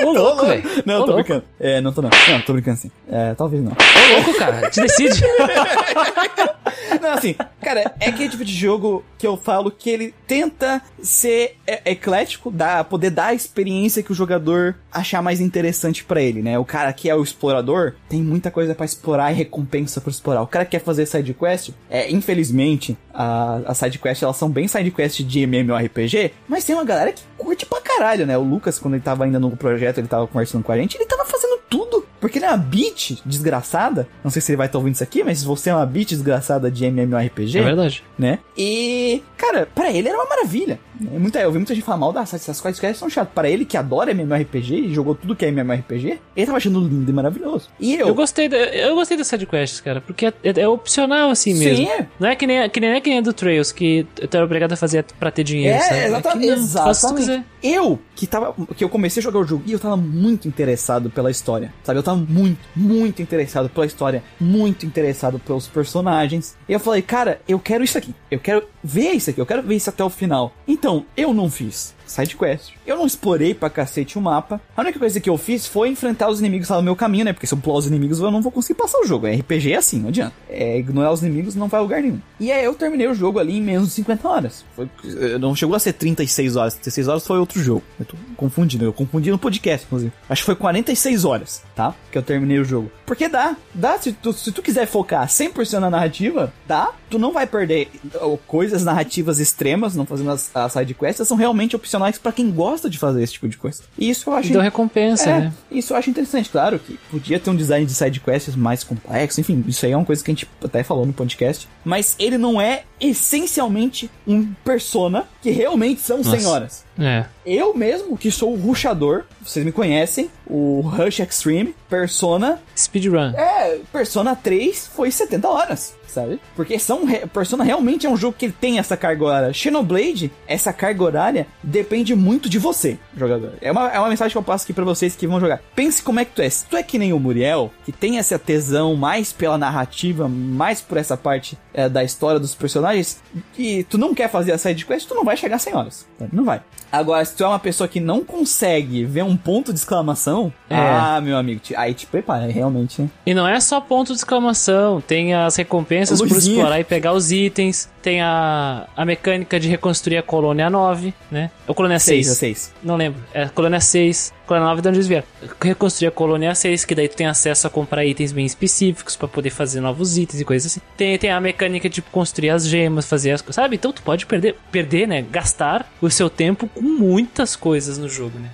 Ô louco, velho. Não, Ô, tô louco. brincando. É, não tô não. Não, tô brincando sim. É, talvez não. Ô louco, cara. Te decide. Não, assim, cara, é aquele tipo de jogo que eu falo que ele tenta ser é, eclético, dar, poder dar a experiência que o jogador achar mais interessante pra ele, né? O cara que é o explorador tem muita coisa pra explorar e recompensa pra explorar. O cara que quer fazer side quest, é, infelizmente, a, a side quest elas são bem side quest de MMORPG, mas tem uma galera que curte pra caralho, né? O Lucas, quando ele tava ainda no projeto, ele tava conversando com a gente, ele tava fazendo tudo. Porque ele é uma bitch desgraçada. Não sei se ele vai estar ouvindo isso aqui, mas você é uma bitch desgraçada de MMORPG É verdade. né? E, cara, pra ele era uma maravilha. né? Muita, eu vi muita gente falar mal das essas coisas que são chato. Pra ele que adora MMORPG e jogou tudo que é MMORPG, ele tava achando lindo e maravilhoso. E eu, Eu gostei, da, eu gostei das sidequests, cara, porque é, é opcional assim Sim, mesmo. é. Não é que nem, que nem, é que nem a do Trails, que tu é obrigado a fazer pra ter dinheiro, sabe? É, exata- Aqui não, exatamente. Eu, que tava. Que eu comecei a jogar o jogo e eu tava muito interessado pela história. Sabe? Eu tava muito, muito interessado pela história, muito interessado pelos personagens. E eu falei, cara, eu quero isso aqui. Eu quero ver isso aqui, eu quero ver isso até o final. Então, eu não fiz side quest. Eu não explorei pra cacete o mapa. A única coisa que eu fiz foi enfrentar os inimigos lá no meu caminho, né? Porque se eu pular os inimigos, eu não vou conseguir passar o jogo. RPG é assim, não adianta. É, ignorar os inimigos não vai a lugar nenhum. E aí eu terminei o jogo ali em menos de 50 horas. Foi, eh, não chegou a ser 36 horas. 36 horas foi outro jogo. Eu tô confundindo. Eu confundi no podcast, inclusive. Acho que foi 46 horas, tá? Que eu terminei o jogo. Porque dá. Dá. Se tu, se tu quiser focar 100% na narrativa, dá. Tu não vai perder oh, coisas narrativas extremas, não fazendo as, as side quests. São realmente opcionais pra quem gosta de fazer esse tipo de coisa. E isso eu acho Deu recompensa, é, né? isso eu acho interessante, claro, que podia ter um design de side quests mais complexo, enfim, isso aí é uma coisa que a gente até falou no podcast, mas ele não é essencialmente um persona que realmente são 100 Nossa. horas. É. Eu mesmo, que sou o rushador, vocês me conhecem, o Rush Extreme, Persona, Speedrun. é, Persona 3 foi 70 horas, sabe? Porque são Persona realmente é um jogo que ele tem essa carga horária. Xenoblade, essa carga horária depende muito de você, jogador. É uma, é uma mensagem que eu passo aqui pra vocês que vão jogar. Pense como é que tu é. Se tu é que nem o Muriel, que tem essa tesão mais pela narrativa, mais por essa parte é, da história dos personagens, que tu não quer fazer a side quest, tu não vai chegar 100 horas. sabe? Não vai. Agora, se tu é uma pessoa que não consegue ver um ponto de exclamação, É. ah, meu amigo, aí te prepara, realmente. E não é só ponto de exclamação, tem as recompensas por Luzinha. explorar e pegar os itens, tem a, a mecânica de reconstruir a colônia 9, né? Ou colônia 6. 6 a 6. Não lembro. É colônia 6, colônia 9 de onde eles vieram. Reconstruir a colônia 6, que daí tu tem acesso a comprar itens bem específicos pra poder fazer novos itens e coisas assim. Tem, tem a mecânica de construir as gemas, fazer as coisas, sabe? Então tu pode perder, perder, né? Gastar o seu tempo com muitas coisas no jogo, né?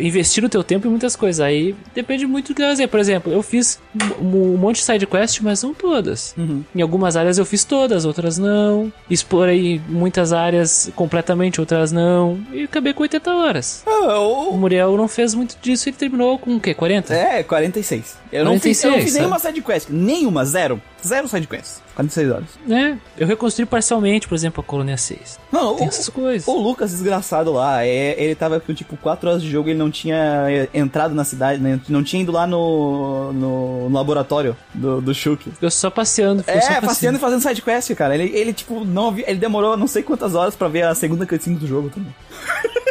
Investir o teu tempo em muitas coisas. Aí depende muito do que fazer. Por exemplo, eu fiz um, monte de side quest, mas não todas. Em algumas áreas eu fiz todas, outras não. Explorei muitas áreas completamente, outras não. E acabei com 80 horas. O Oh, Muriel não fez muito disso e ele terminou com o quê? 40? É, 46. Eu não fiz, eu não 46, fiz nenhuma sidequest. Nenhuma, zero. Zero sidequest. 46 horas. Né? Eu reconstruí parcialmente, por exemplo, a Colônia 6. Não, Tem o, essas coisas. o Lucas, desgraçado lá, é, ele tava com tipo 4 horas de jogo ele não tinha é, entrado na cidade, né? não tinha ido lá no, no, no laboratório do, do Shulk. Eu só passeando. É, só passeando e fazendo sidequest, cara. Ele, ele, tipo, não ele demorou não sei quantas horas pra ver a segunda cutscene do jogo também.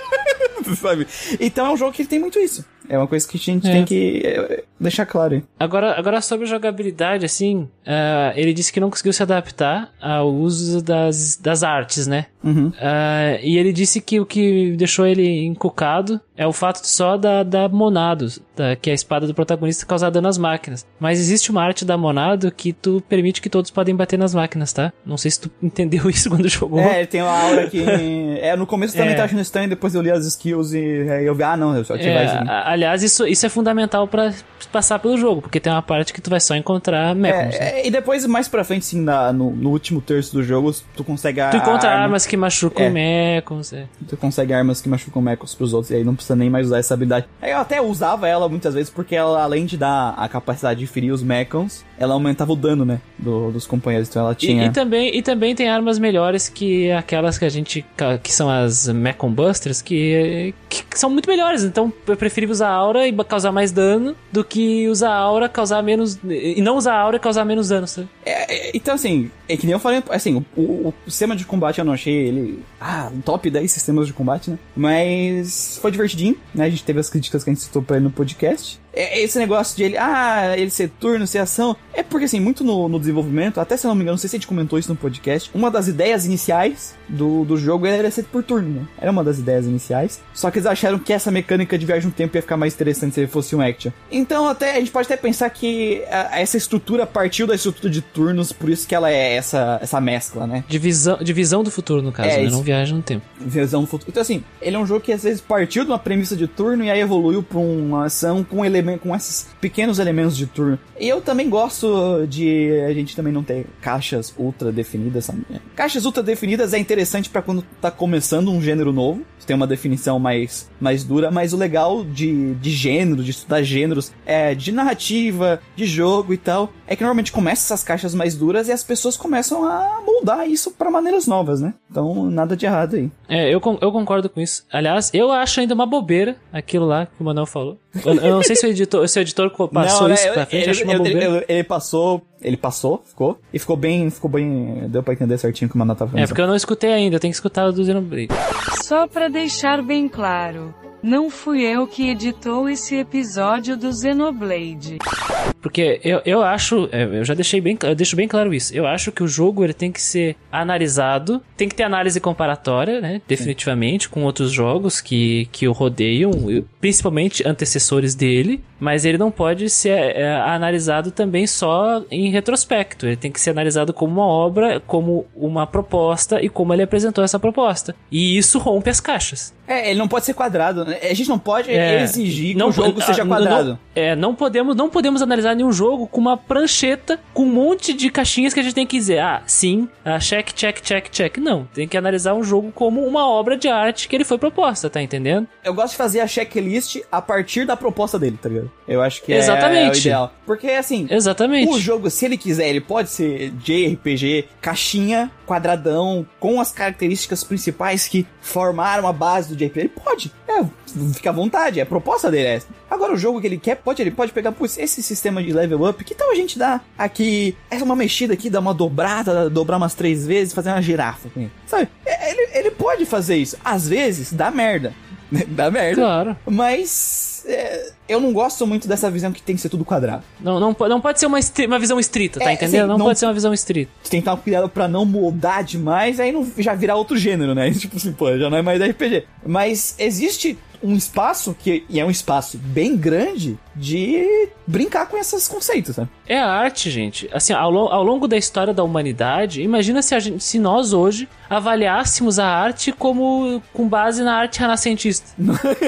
Sabe? Então é um jogo que tem muito isso. É uma coisa que a gente É. tem que é, deixar claro. Agora, agora sobre jogabilidade, assim, ah, ele disse que não conseguiu se adaptar ao uso das, das artes, né? Uhum. Ah, e ele disse que o que deixou ele encucado é o fato só da, da Monado, da- que é a espada do protagonista causar dano às máquinas. Mas existe uma arte da Monado que tu permite que todos podem bater nas máquinas, tá? Não sei se tu entendeu isso quando jogou. É, ele tem uma aura que. É, no começo também É. tava achando estranho, depois eu li as skills e aí eu vi, ah, não, eu só ativar É, isso aqui. aliás, isso, isso é fundamental pra passar pelo jogo, porque tem uma parte que tu vai só encontrar mechons. né? É, é, e depois, mais pra frente, sim, na- no, no último terço do jogo, tu consegue a, Tu encontra arma- armas que machucam É. mechons. É. Tu consegue armas que machucam mechos pros outros, e aí não precisa nem mais usar essa habilidade. Eu até usava ela muitas vezes, porque ela, além de dar a capacidade de ferir os mechons, ela aumentava o dano, né, do- dos companheiros. Então ela E, tinha... e também, e também tem armas melhores que aquelas que a gente. que são as Mechon Busters, que, que são muito melhores. Então eu preferi usar aura e causar mais dano do que usar aura causar menos. E não usar aura e causar menos dano, sabe? É, é, então, assim, é que nem eu falei, assim, o, o- o sistema de combate eu não achei ele, ah, top 10 sistemas de combate, né? Mas foi divertidinho, né? A gente teve as críticas que a gente citou pra ele no podcast. É, esse negócio de ele, ah, ele ser turno, ser ação, é porque, assim, muito no, no desenvolvimento, até se não me engano, não sei se a gente comentou isso no podcast, uma das ideias iniciais do, do jogo era ser por turno, né? Era uma das ideias iniciais. Só que eles acharam que essa mecânica de viagem no tempo ia ficar mais interessante se ele fosse um action. Então, até, a gente pode até pensar que a- essa estrutura partiu da estrutura de turnos, por isso que ela é essa, essa mescla, né? Divisão, divisão do futuro, no caso, É, né? isso. Não viagem no tempo. Visão futuro. Então, assim, ele é um jogo que às vezes partiu de uma premissa de turno e aí evoluiu pra uma ação com, elemento, com esses pequenos elementos de turno. E eu também gosto de a gente também não ter caixas ultra definidas, sabe? Caixas ultra definidas é interessante pra quando tá começando um gênero novo. Tem uma definição mais, mais dura, mas o legal de, de gênero, de estudar gêneros, é de narrativa, de jogo e tal, é que normalmente começa essas caixas mais duras e as pessoas começam a moldar isso pra maneiras novas, né? Então, nada de errado aí. É, eu, eu concordo com isso. Aliás, eu acho ainda uma bobeira aquilo lá que o Manuel falou. Eu, eu não sei se o editor, se o editor passou Não, isso né, pra frente, ele, acho uma ele- bobeira. ele- ele passou, ele passou, ficou, e ficou bem, ficou bem, deu pra entender certinho o que o Mano tava falando. É, porque eu não escutei ainda, eu tenho que escutar o do Xenoblade. Só pra deixar bem claro, não fui eu que editou esse episódio do Xenoblade. Porque eu, eu acho, é, eu já deixei bem, eu deixo bem claro isso. Eu acho que o jogo ele tem que ser analisado, tem que ter análise comparatória, né? Definitivamente, com outros jogos que, que o rodeiam, principalmente antecessores dele. Mas ele não pode ser é, analisado também só em retrospecto. Ele tem que ser analisado como uma obra, como uma proposta e como ele apresentou essa proposta. E isso rompe as caixas. É, ele não pode ser quadrado, né? a gente não pode É, exigir que o jogo ah, seja não- quadrado. Não, é, não podemos, não podemos analisar nenhum jogo com uma prancheta com um monte de caixinhas que a gente tem que dizer, ah, sim, ah, check, check, check, check. Não, tem que analisar um jogo como uma obra de arte que ele foi proposta, tá entendendo? Eu gosto de fazer a checklist a partir da proposta dele, tá ligado? Eu acho que é- é, o Exatamente. ideal. Porque, assim, Exatamente. O jogo, se ele quiser, ele pode ser JRPG, caixinha, quadradão, com as características principais que formaram a base do JRPG. Ele pode. É, fica à vontade, é a proposta dele é essa. Agora, o jogo que ele quer, pode, ele pode pegar, putz, esse sistema de level up, que tal a gente dar aqui, essa uma mexida aqui, dar uma dobrada, dobrar umas três vezes, fazer uma girafa ele. Sabe? É, Ele, ele pode fazer isso. Às vezes, dá merda. dá merda. Claro. Mas é, eu não gosto muito dessa visão que tem que ser tudo quadrado. Não, não, não pode ser uma, uma visão estrita, tá É, entendendo? assim, não, não- pode ser uma visão estrita. Que tomar cuidado pra não moldar demais, aí não já virar outro gênero, né? Tipo assim, pô, já não é mais RPG. Mas existe um espaço que e é um espaço bem grande de brincar com esses conceitos, né? É a arte, gente. Assim, ao, ao longo da história da humanidade, imagina se, gente- se nós hoje avaliássemos a arte como com base na arte renascentista.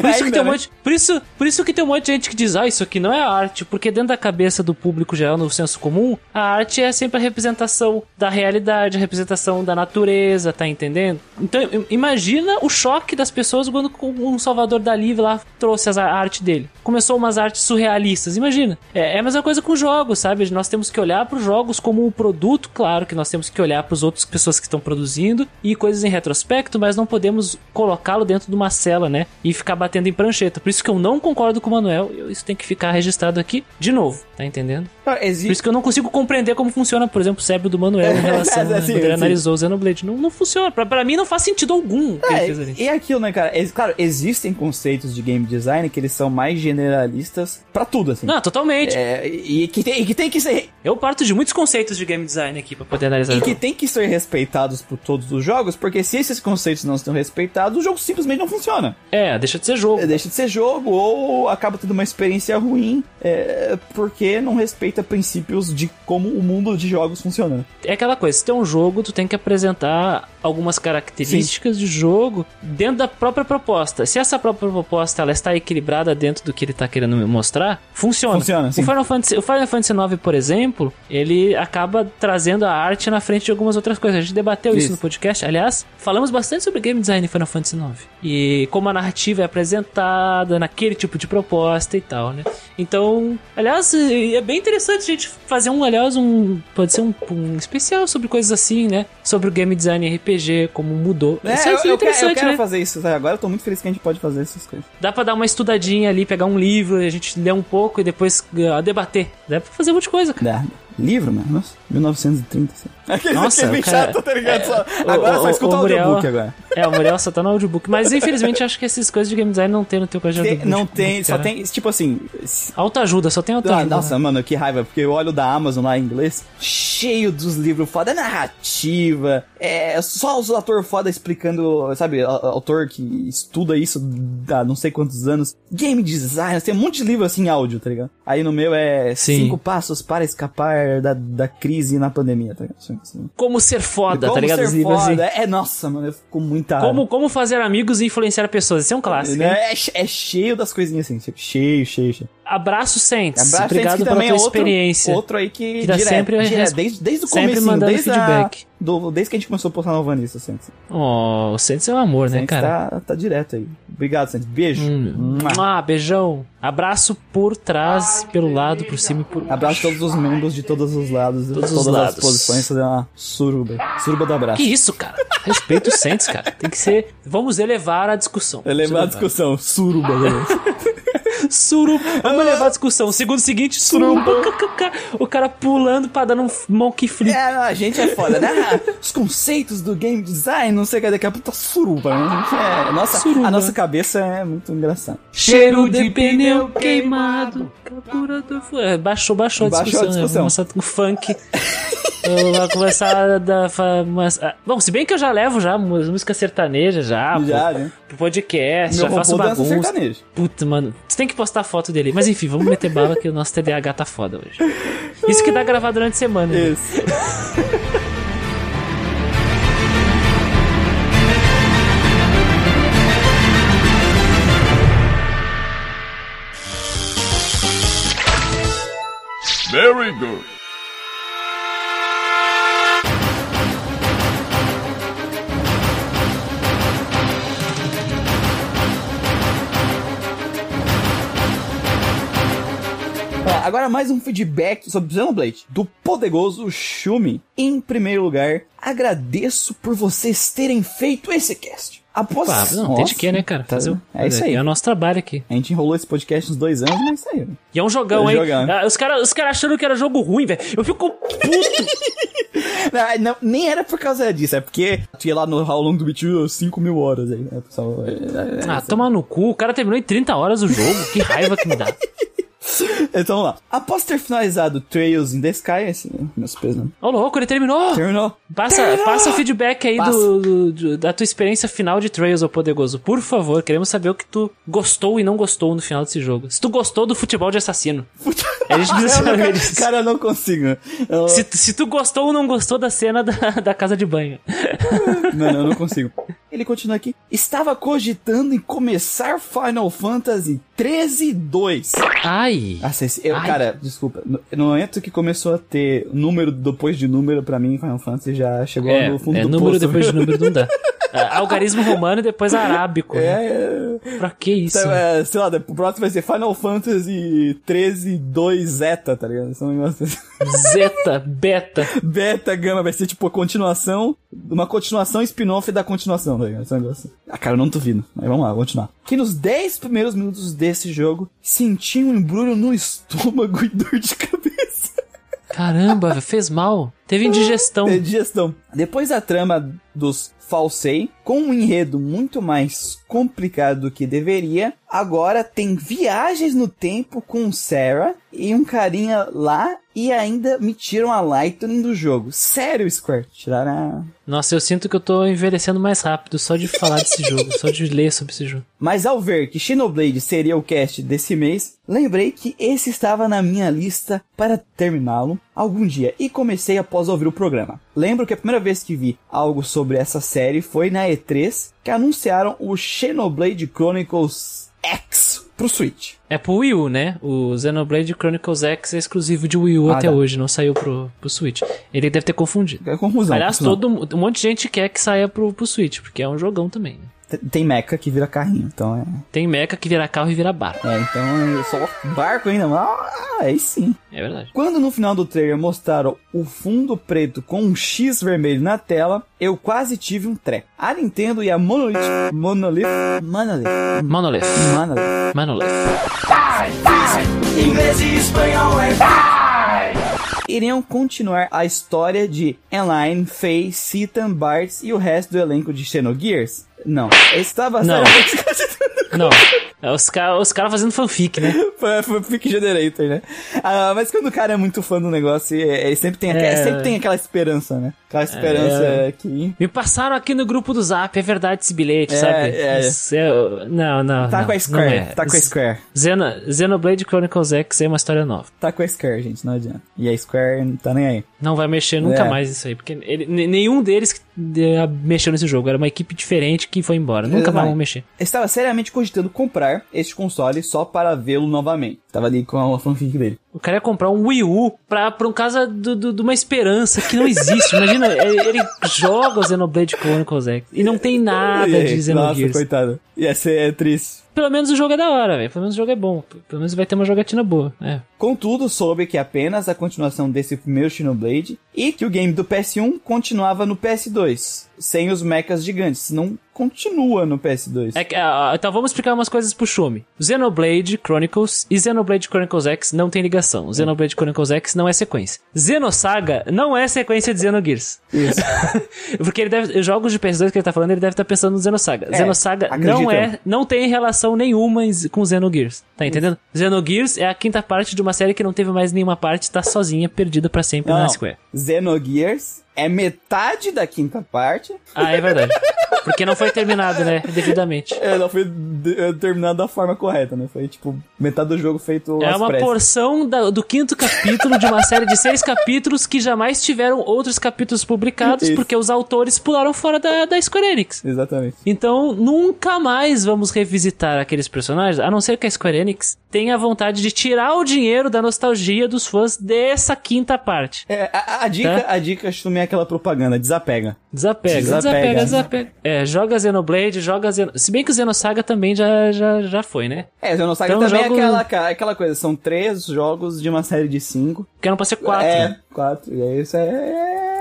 Por isso, que tem um né? monte, por, isso, por isso que tem um monte de gente que diz, ah, isso aqui não é arte, porque dentro da cabeça do público geral, no senso comum, a arte é sempre a representação da realidade, a representação da natureza, tá entendendo? Então, im- imagina o choque das pessoas quando um Salvador Dali lá trouxe a arte dele. Começou umas artes surrealistas, imagina. É, é a mesma coisa com jogos, sabe? Nós temos que olhar para os jogos como um produto, claro que nós temos que olhar para as outras pessoas que estão produzindo e coisas em retrospecto, mas não podemos colocá-lo dentro de uma cela, né? E ficar batendo em prancheta. Por isso que eu não concordo com o Manuel, isso tem que ficar registrado aqui de novo, tá entendendo? Não, Por existe. isso que eu não consigo compreender como funciona, por exemplo, o cérebro do Manuel em relação É, a sim, quando ele sim. analisou o Xenoblade. Não, não funciona. Pra, pra mim não faz sentido algum o que ele É, fez ali. e aquilo, né, cara? Claro, existem conceitos de game design que eles são mais generalistas pra tudo, assim. Não, totalmente. É, e, que tem, e que tem que ser Eu parto de muitos conceitos de game design aqui pra poder analisar. e que tem que ser respeitados por todos os jogos, porque se esses conceitos não estão respeitados, o jogo simplesmente não funciona. É, deixa de ser jogo. Deixa de ser jogo ou acaba tendo uma experiência ruim é, porque não respeita princípios de como o mundo de jogos funciona. É aquela coisa, se tem um jogo, tu tem que apresentar algumas características de jogo dentro da própria proposta. Se essa própria proposta ela está equilibrada dentro do que ele está querendo mostrar, funciona. Funciona, sim. O Final Fantasy, o Final Fantasy IX, por exemplo, ele acaba trazendo a arte na frente de algumas outras coisas. A gente debateu isso, Isso. no podcast. Aliás, falamos bastante sobre game design em Final Fantasy IX. E como a narrativa é apresentada naquele tipo de proposta e tal, né? Então, aliás, é bem interessante a gente fazer um, aliás, um. Pode ser um, um especial sobre coisas assim, né? Sobre o game design RPG, como mudou. É, Isso eu, é eu quero, eu interessante, quero né? fazer isso. Agora eu tô muito feliz que a gente pode fazer essas coisas. Dá pra dar uma estudadinha ali, pegar um livro, a gente ler um pouco e depois ah, debater. Dá pra fazer um monte de coisa, cara. Dá. Livro, mano. Nossa, 1930. Assim. Aquele Nossa, é o cara- chato, tá ligado? Só- o- agora o- só escuta o o Muriel- audiobook agora. É, o Muriel só tá no audiobook. Mas infelizmente acho que essas coisas de game design não tem no teu coisa de Tem- audiobook. não tem, só cara. tem, tipo assim. se- Autoajuda, só tem Ah, autoajuda. nossa, né? mano, que raiva, porque eu olho da Amazon lá em inglês, cheio dos livros foda, é narrativa, é só os atores foda explicando, sabe, autor que estuda isso há não sei quantos anos, game design, tem um monte de livro assim em áudio, tá ligado? Aí no meu é Sim. cinco passos para escapar da, da crise na pandemia, tá ligado? Assim. Como ser foda, Como tá ligado? ser livros foda, assim. é, nossa, mano, eu fico muita. Como, como fazer amigos e influenciar pessoas. Esse é um clássico. Né? É, che- é cheio das coisinhas assim, cheio, cheio, cheio. Abraço, Sentes. Abraço, Obrigado que pela também tua é outro, experiência. Outro aí que, Que dá direto, sempre a direto, desde, desde o começo, mandando desde, a- feedback. Do, desde que a gente começou a postar no Vanessa, Santos. Oh, o Sentes é um amor, né, Santos cara? tá, tá direto aí. Obrigado, Santos. Beijo. Hum. Ah, beijão. Abraço por trás, pelo lado, por cima e por Abraço todos os membros de todos os lados, de Todos os todas lados. as posições, fazer uma suruba. Suruba do abraço. Que isso, cara? Respeito o Sentes, cara. Tem que ser. Vamos elevar a discussão. Elevar a discussão, suruba. galera. Suruba. Vamos levar a discussão. Segundo seguinte, suruba. O cara pulando pra dar um monkey flip. é, a gente é foda, né? Os conceitos do game design, não sei o que, daqui a pouco tá suruba, né? É, nossa, Suruba. a nossa cabeça é muito engraçada. Cheiro de pneu queimado. Captura do fu- É, Baixou, baixou a Baixou a discussão. né? discussão. Vamos começar com funk. Eu Vai começar a dar. Mas, ah, bom, se bem que eu já levo já música sertaneja já, Já, pro, né? pro podcast, Meu já faço bagunça. sertanejo. Puta, mano. Tem que postar foto dele. Mas enfim, vamos meter bala que o nosso TDAH tá foda hoje. Isso que dá gravar durante a semana. né? Isso. Very good. Agora mais um feedback sobre Xenoblade do poderoso Shumi. Em primeiro lugar, agradeço por vocês terem feito esse cast. Após Pá, não, tem Nossa, de quê, né, cara? tá- Fazer É isso aí. É o nosso trabalho aqui. A gente enrolou esse podcast uns dois anos, mas saiu. E é um jogão, É hein? jogão. Ah, Os caras os cara achando que era jogo ruim, velho. Eu fico puto. Não, não, nem era por causa disso, é porque tinha lá no ao longo do vídeo 5 mil horas aí, né, pessoal? É, é, ah, toma no cu. O cara terminou em 30 horas o jogo. Que raiva que me dá. Então vamos lá. Após ter finalizado Trails in the Sky, esse, meus pesos, né? Ô, louco, ele terminou! Terminou. Passa, passa o feedback aí Passa. do, do- do- da tua experiência final de Trails, ô Poderoso. Por favor, queremos saber o que tu gostou e não gostou no final desse jogo. Se tu gostou do futebol de assassino. A gente precisa não- saber disso. Cara, eu não consigo. Eu- Se, se tu gostou ou não gostou da cena da, da casa de banho. Mano, eu não consigo. Ele continua aqui. Estava cogitando em começar Final Fantasy 13 2. Ai. Esse, eu, Ai. cara, desculpa. No, no momento que começou a ter número depois de número, pra mim, Final Fantasy já chegou É, no fundo é do número poço. depois de número não dá. Ah, algarismo romano e depois arábico. né? É, é, Pra que isso? Então, é, sei lá, o próximo vai ser Final Fantasy 13 2 Zeta, tá ligado? Esse é um negócio assim. Zeta, beta. Beta Gama vai ser tipo a continuação, uma continuação spin-off da continuação, tá ligado? Esse é um negócio assim. Ah, cara, eu não duvido. Mas vamos lá, vamos continuar. Que nos 10 primeiros minutos desse jogo, senti um embrulho no estômago e dor de cabeça. Caramba, fez mal. Teve indigestão. É digestão. Depois da trama dos Falsei, com um enredo muito mais complicado do que deveria, agora tem viagens no tempo com Sarah e um carinha lá e ainda me tiram a Lightning do jogo. Sério, Square? Tiraram a... Nossa, eu sinto que eu tô envelhecendo mais rápido só de falar desse jogo, só de ler sobre esse jogo. Mas ao ver que Xenoblade seria o cast desse mês, lembrei que esse estava na minha lista para terminá-lo algum dia e comecei após ouvir o programa. Lembro que a primeira vez que vi algo sobre essa série foi na E3, que anunciaram o Xenoblade Chronicles X pro Switch. É pro Wii U, né? O Xenoblade Chronicles X é exclusivo de Wii U Ah, até tá. hoje, não saiu pro, pro Switch. Ele deve ter confundido. É confusão. Aliás, confusão. todo um monte de gente quer que saia pro, pro Switch, porque é um jogão também. Né? Tem mecha que vira carrinho, então é... Tem mecha que vira carro e vira barco. É, então é só barco ainda, mas ah, aí sim. É verdade. Quando no final do trailer mostraram o fundo preto com um X vermelho na tela, eu quase tive um treco. A Nintendo e a Monolith... Monolith... Monolith... Monolith. Monolith... Monolith. Inglês e espanhol é iriam continuar a história de Enline, Faye, Citan, Bartz e o resto do elenco de Xenogears? Não. Eu estava Não. Não. É os caras os cara fazendo fanfic, né? Pick Generator, né? Ah, mas quando o cara é muito fã do negócio, é- ele sempre tem, aquela, É. sempre tem aquela esperança, né? Aquela esperança É. que... Me passaram aqui no grupo do Zap, é verdade esse bilhete, É, sabe? é. Isso é- Não, não. Tá não, com a Square, é. tá com a Square. Xeno, Xenoblade Chronicles X é uma história nova. Tá com a Square, gente, não adianta. E a Square não tá nem aí. Não vai mexer nunca É. mais nisso aí, porque ele- nenhum deles mexeu nesse jogo. Era uma equipe diferente que foi embora. Nunca mais vão mexer. Estava seriamente cogitando comprar este console só para vê-lo novamente. Tava ali com a fanfic dele. O cara ia comprar um Wii U pra, pra um casa do- do- de uma esperança que não existe. Imagina, ele, ele joga o Xenoblade Chronicles X e não tem nada de Nossa, Xenogears. coitado. Ia ser triste. Pelo menos o jogo é da hora, velho. Pelo menos o jogo é bom. Pelo menos vai ter uma jogatina boa. É. Contudo, soube que apenas a continuação desse primeiro Xenoblade e que o game do PS1 continuava no PS2, sem os mechas gigantes. Não continua no PS2. É que, ah, então vamos explicar umas coisas pro Shumi. Xenoblade Chronicles e Xenoblade Chronicles X não tem ligação. O Xenoblade Chronicles X não é sequência. Xenosaga não é sequência de Xenogears. Isso. Porque ele deve. Jogos de PS2 que ele tá falando, ele deve estar pensando no Xenosaga. É, Xenosaga acredito não é. Não tem relação nenhuma com Xenogears. Tá entendendo? Xenogears é a quinta parte de uma série que não teve mais nenhuma parte, tá sozinha, perdida pra sempre na Não, Square. Xenogears é metade da quinta parte. Ah, é verdade. Porque não foi terminado, né? Devidamente. É, não foi é, terminado da forma correta, né? Foi tipo metade do jogo feito É uma pressas. porção da- do quinto capítulo de uma série de seis capítulos que jamais tiveram outros capítulos publicados Isso. porque os autores pularam fora da, da Square Enix. Exatamente. Então, nunca mais vamos revisitar aqueles personagens, a não ser que a Square Enix tenha vontade de tirar o dinheiro da nostalgia dos fãs dessa quinta parte. É, a, a dica, a dica, Shumi, é aquela propaganda, desapega. Desapega, Desapega. desapega, desapega. É, joga Xenoblade, joga Xeno... Se bem que o Xenosaga também já, já, já foi, né? É, Xenosaga Então, também jogo- é aquela, aquela coisa, são três jogos de uma série de cinco. Porque não pode ser quatro. É, né? quatro. E aí isso é...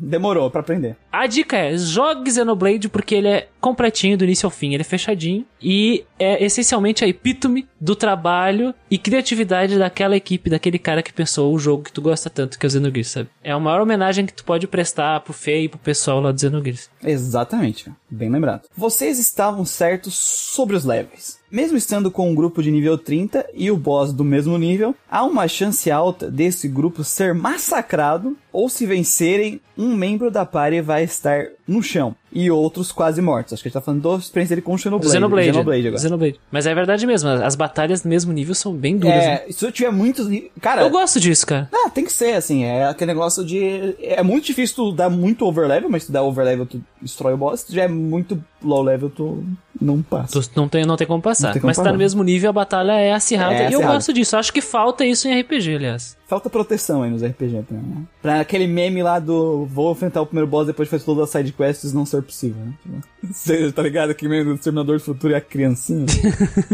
Demorou pra aprender. A dica é, jogue Xenoblade porque ele é completinho do início ao fim, ele é fechadinho e é essencialmente a epítome do trabalho e criatividade daquela equipe, daquele cara que pensou o jogo que tu gosta tanto, que é o Xenogears, sabe? É a maior homenagem que tu pode prestar pro Fê e pro pessoal lá do Xenogears. Exatamente, bem lembrado. Vocês estavam certos sobre os levels. Mesmo estando com um grupo de nível 30 e o boss do mesmo nível, há uma chance alta desse grupo ser massacrado ou se vencerem, um membro da party vai estar no chão e outros quase mortos. Acho que a gente tá falando da experiência dele com o Xenoblade. Xenoblade. Xenoblade agora. Xenoblade. Mas é verdade mesmo, as batalhas do mesmo nível são bem duras. né? É, se eu tiver muitos. Cara, Eu gosto disso, cara. Ah, tem que ser, assim, é aquele negócio de... É muito difícil tu dar muito overlevel, mas se tu der overlevel, tu destrói o boss. Se tu já é muito low level, tu não passa. Tu não tem, não tem como passar. Tem como Mas tá parar. no mesmo nível, a batalha é acirrada. É e eu gosto disso. Acho que falta isso em RPG, aliás. Falta proteção aí nos RPG, pra, pra aquele meme lá do vou enfrentar o primeiro boss depois de fazer todas as sidequests não ser possível, né? Tipo, tá ligado? Que meme do Exterminador do Futuro é a criancinha.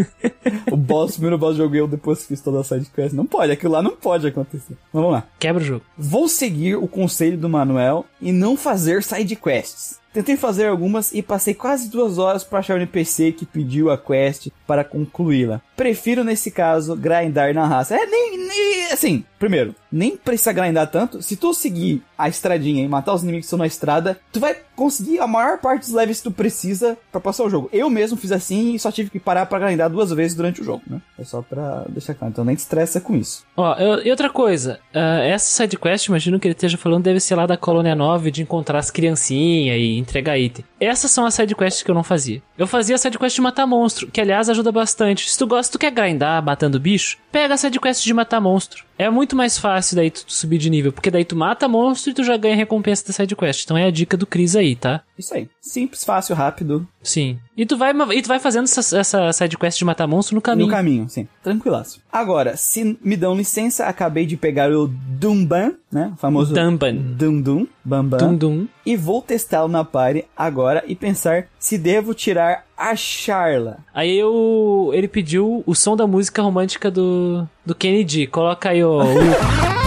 o boss, o primeiro boss joguei eu depois fiz todas as sidequests. Não pode, aquilo lá não pode acontecer. Mas vamos lá. Quebra o jogo. Vou seguir o conselho do Manuel e não fazer side quests. Tentei fazer algumas e passei quase duas horas para achar o NPC que pediu a quest para concluí-la. Prefiro, nesse caso, grindar na raça. É, nem, nem- Assim, primeiro, nem precisa grindar tanto. Se tu seguir a estradinha e matar os inimigos que estão na estrada, tu vai conseguir a maior parte dos levels que tu precisa para passar o jogo. Eu mesmo fiz assim e só tive que parar para grindar duas vezes durante o jogo, né? É só pra deixar claro. Então nem te estressa com isso. Ó, eu- e outra coisa, ah, essa sidequest, imagino que ele esteja falando, deve ser lá da Colônia 9 de encontrar as criancinhas e entregar item. Essas são as sidequests que eu não fazia. Eu fazia a sidequest de matar monstro, que aliás ajuda bastante. Se tu gosta, tu quer grindar matando bicho, pega a sidequest de matar monstro. É muito mais fácil daí tu, subir de nível, porque daí tu mata monstro e tu já ganha recompensa da sidequest. Então é a dica do Cris aí, tá? Isso aí. Simples, fácil, rápido. Sim. E tu vai, e tu vai fazendo essa, essa sidequest de matar monstro no caminho. No caminho, sim. Tranquilaço. Agora, se me dão licença, acabei de pegar o Dumban, né? O famoso Dumban. Dum Dum, Bambam. Dum dum. E vou testá-lo na party agora e pensar se devo tirar a Charla. Aí eu, ele pediu o som da música romântica do, do Kennedy. Coloca aí o.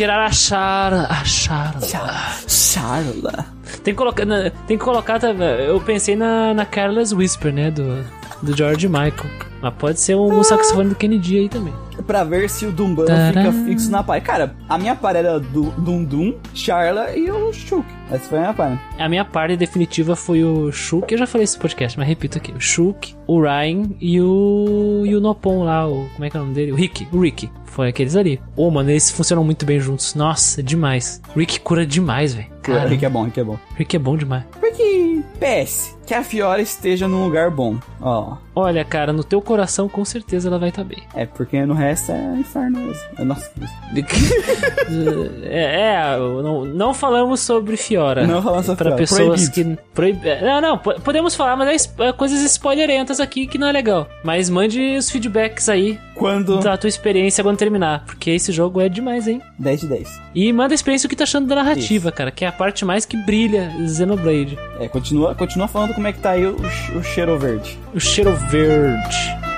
Tirar a Charla. A Charla. Charla. Tem que colocar. na- Tem que colocar. Eu pensei na, na Careless Whisper, né? Do, do George Michael. Mas pode ser um saxofone do Kennedy aí também. Pra ver se o Dumban Tcharam. fica fixo na party. Cara, a minha party era do Dum Dum, Charla e o Shuk. Essa foi a minha party. A minha parte definitiva foi o Shuk, eu já falei no podcast, mas repito aqui. O Shuk, o Ryan e o. e o Nopon lá, o. Como é que é o nome dele? O Rick. O Rick. Foi aqueles ali. Ô, mano, eles funcionam muito bem juntos. Nossa, demais. Rick cura demais, velho. Cara, Rick é bom, Rick é bom. Rick é bom demais. Porque, PS, que a Fiora esteja num lugar bom. Ó, Olha, cara, no teu coração com certeza ela vai estar bem. é porque no resto é inferno mesmo. É, Nossa, é, é, não, não falamos sobre Fiora. Não falamos sobre Pra Fiora. pessoas Proibido. que. Proib... Não, não, po- podemos falar, mas é es- é coisas spoilerentas aqui que não é legal. Mas mande os feedbacks aí quando... da tua experiência quando terminar. Porque esse jogo é demais, hein? 10 de 10. E manda a experiência o que tá achando da narrativa, cara, que é a parte mais que brilha Xenoblade. É, continua, continua falando como é que tá aí o, o cheiro verde. O cheiro verde.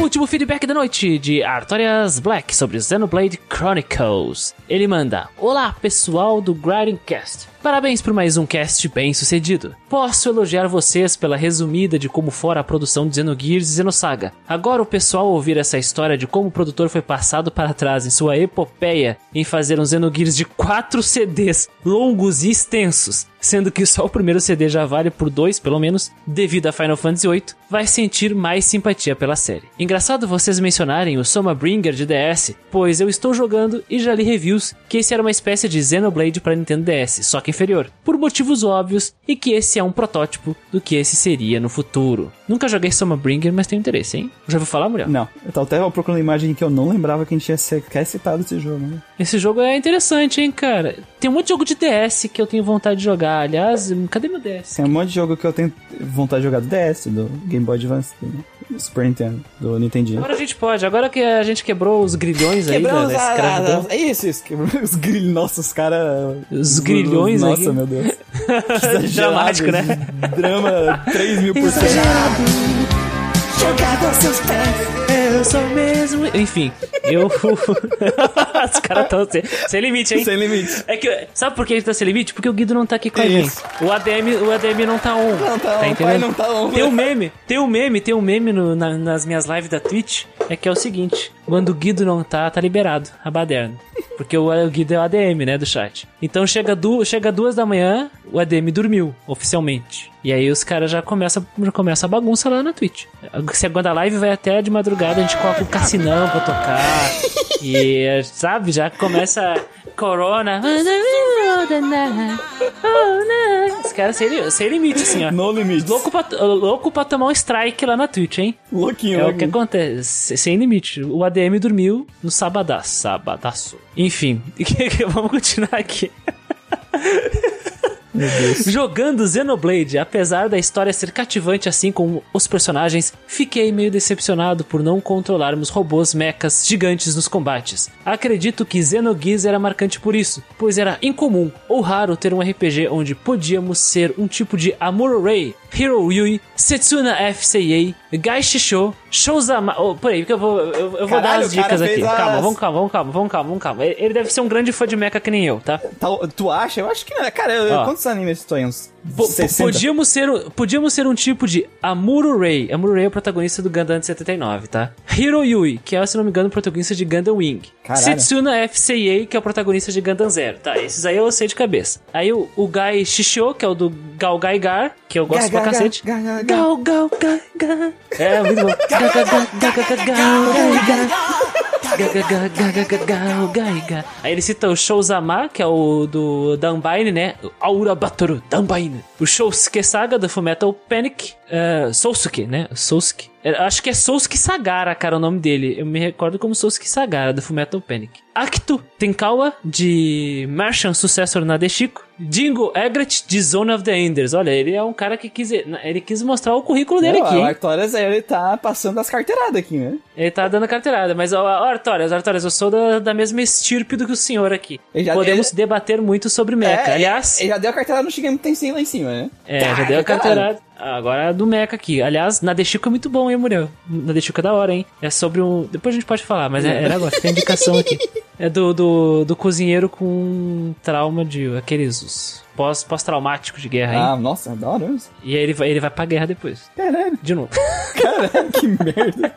Último feedback da noite de Artorias Black sobre Xenoblade Chronicles. Ele manda: Olá pessoal do Grindcast. Parabéns por mais um cast bem sucedido. Posso elogiar vocês pela resumida de como fora a produção de Xenogears e Xenosaga. Agora o pessoal ouvir essa história de como o produtor foi passado para trás em sua epopeia em fazer um Xenogears de 4 CDs longos e extensos, sendo que só o primeiro CD já vale por dois, pelo menos, devido a Final Fantasy VIII, vai sentir mais simpatia pela série. Engraçado vocês mencionarem o Soma Bringer de DS, pois eu estou jogando e já li reviews que esse era uma espécie de Xenoblade para Nintendo DS, só que inferior, por motivos óbvios, e que esse é um protótipo do que esse seria no futuro. Nunca joguei Soma Bringer, mas tenho interesse, hein? Já ouviu falar, Muriel? Não, eu tava até procurando imagem que eu não lembrava que a gente tinha sequer citado esse jogo, né? Esse jogo é interessante, hein, cara? Tem um monte de jogo de DS que eu tenho vontade de jogar. Aliás, cadê meu DS? Tem um monte de jogo que eu tenho vontade de jogar do DS, do Game Boy Advance. né? Super Nintendo, do Nintendinho. Agora a gente pode, agora que a gente quebrou os grilhões aí da, Quebramos da a, escravidão. a, é isso, isso, os grilhões. Nossa, os caras. Os grilhões Nossa, aqui. meu Deus. Dramático, né? Drama 3 mil por cento. Jogado aos seus pés. Eu sou mesmo. Enfim, eu. Os caras estão sem, sem limite, hein? Sem limite. É que, sabe por que ele tá sem limite? Porque o Guido não tá aqui com a gente. O ADM, o ADM não tá on. Não tá on, entendendo? pai não tá on. Tem um meme, tem um meme, tem um meme no- na- nas minhas lives da Twitch. É que é o seguinte: quando o Guido não tá, tá liberado a baderna. Porque o, o Guido é o ADM, né, do chat. Então chega, du, chega duas da manhã, o ADM dormiu, oficialmente. E aí os caras já começam já começa a bagunça lá na Twitch. A live vai até de madrugada, a gente coloca um cassinão pra tocar. e, sabe, já começa Corona. Os caras sem, sem limite, assim, ó. No limite. Louco pra, louco pra tomar um strike lá na Twitch, hein? Louquinho, É o que louquinho. acontece, sem limite. O ADM dormiu no sabadaço, sabadaço. Enfim, vamos continuar aqui. Jogando Xenoblade, apesar da história ser cativante assim como os personagens, fiquei meio decepcionado por não controlarmos robôs mechas gigantes nos combates. Acredito que Xenogears era marcante por isso, pois era incomum ou raro ter um RPG onde podíamos ser um tipo de Amuro Ray, Hero Yui, Setsuna FCA, Gai Shisho, Shouzama... Oh, peraí, que eu vou, eu, eu vou dar Caralho, as o cara dicas aqui. as- Calma, vamos calma, vamos calma, vamos calma, vamos calma. Ele deve ser um grande fã de mecha que nem eu, tá? Tá- tu acha? Eu acho que não. Cara, eu- quantos animes tu tem? Uns Po- po- 60? Podíamos ser, um- podíamos ser um tipo de Amuro Ray. Amuro Ray é o protagonista do Gundam de 79, tá? Hiro Yui, que é, se não me engano, o protagonista de Gundam Wing. Caralho. Setsuna FCA, que é o protagonista de Gundam Zero. Tá, esses aí eu sei de cabeça. Aí o, o Gai Shishio, que é o do Gal Gai Gar, que eu gosto pra cacete. ga, ga, ga. Gal Gal. É, muito bom. Gal gal. Aí ele cita o Shouzama, que é o do Danbaine, né? Aura Batoru Danbaine. O Shousuke Saga do Fullmetal Panic. Uh, Sousuke, né? Sousuke. É, Acho que é Sousuke Sagara, cara, o nome dele. Eu me recordo como Sousuke Sagara, do Fullmetal Panic. Akito Tenkawa, de Martian Successor Nadeshiko. Dingo Egret, de Zone of the Enders. Olha, ele é um cara que quis... Ele quis mostrar o currículo dele Não, aqui, o? Artorias, ele tá passando as carteiradas aqui, né? Ele tá dando carteirada, mas ó, Artorias, Artorias, eu sou da, da mesma estirpe do que o senhor aqui. Podemos ele- debater muito sobre Mecha. Aliás, Ele já deu a carteirada no Shigami Tensei lá em cima, né? é, já deu a caralho. Agora é do Mecha aqui. Aliás, Nadeshiko é muito bom, hein, Muriel? Nadeshiko é da hora, hein? É sobre um. Depois a gente pode falar, mas é, era agora, fica a indicação aqui. É do, do, do cozinheiro com trauma de. aqueles. Pós- pós-traumáticos de guerra, hein? Ah, nossa, da hora isso. E aí ele vai, ele vai pra guerra depois. Caralho, De novo. caralho, que merda.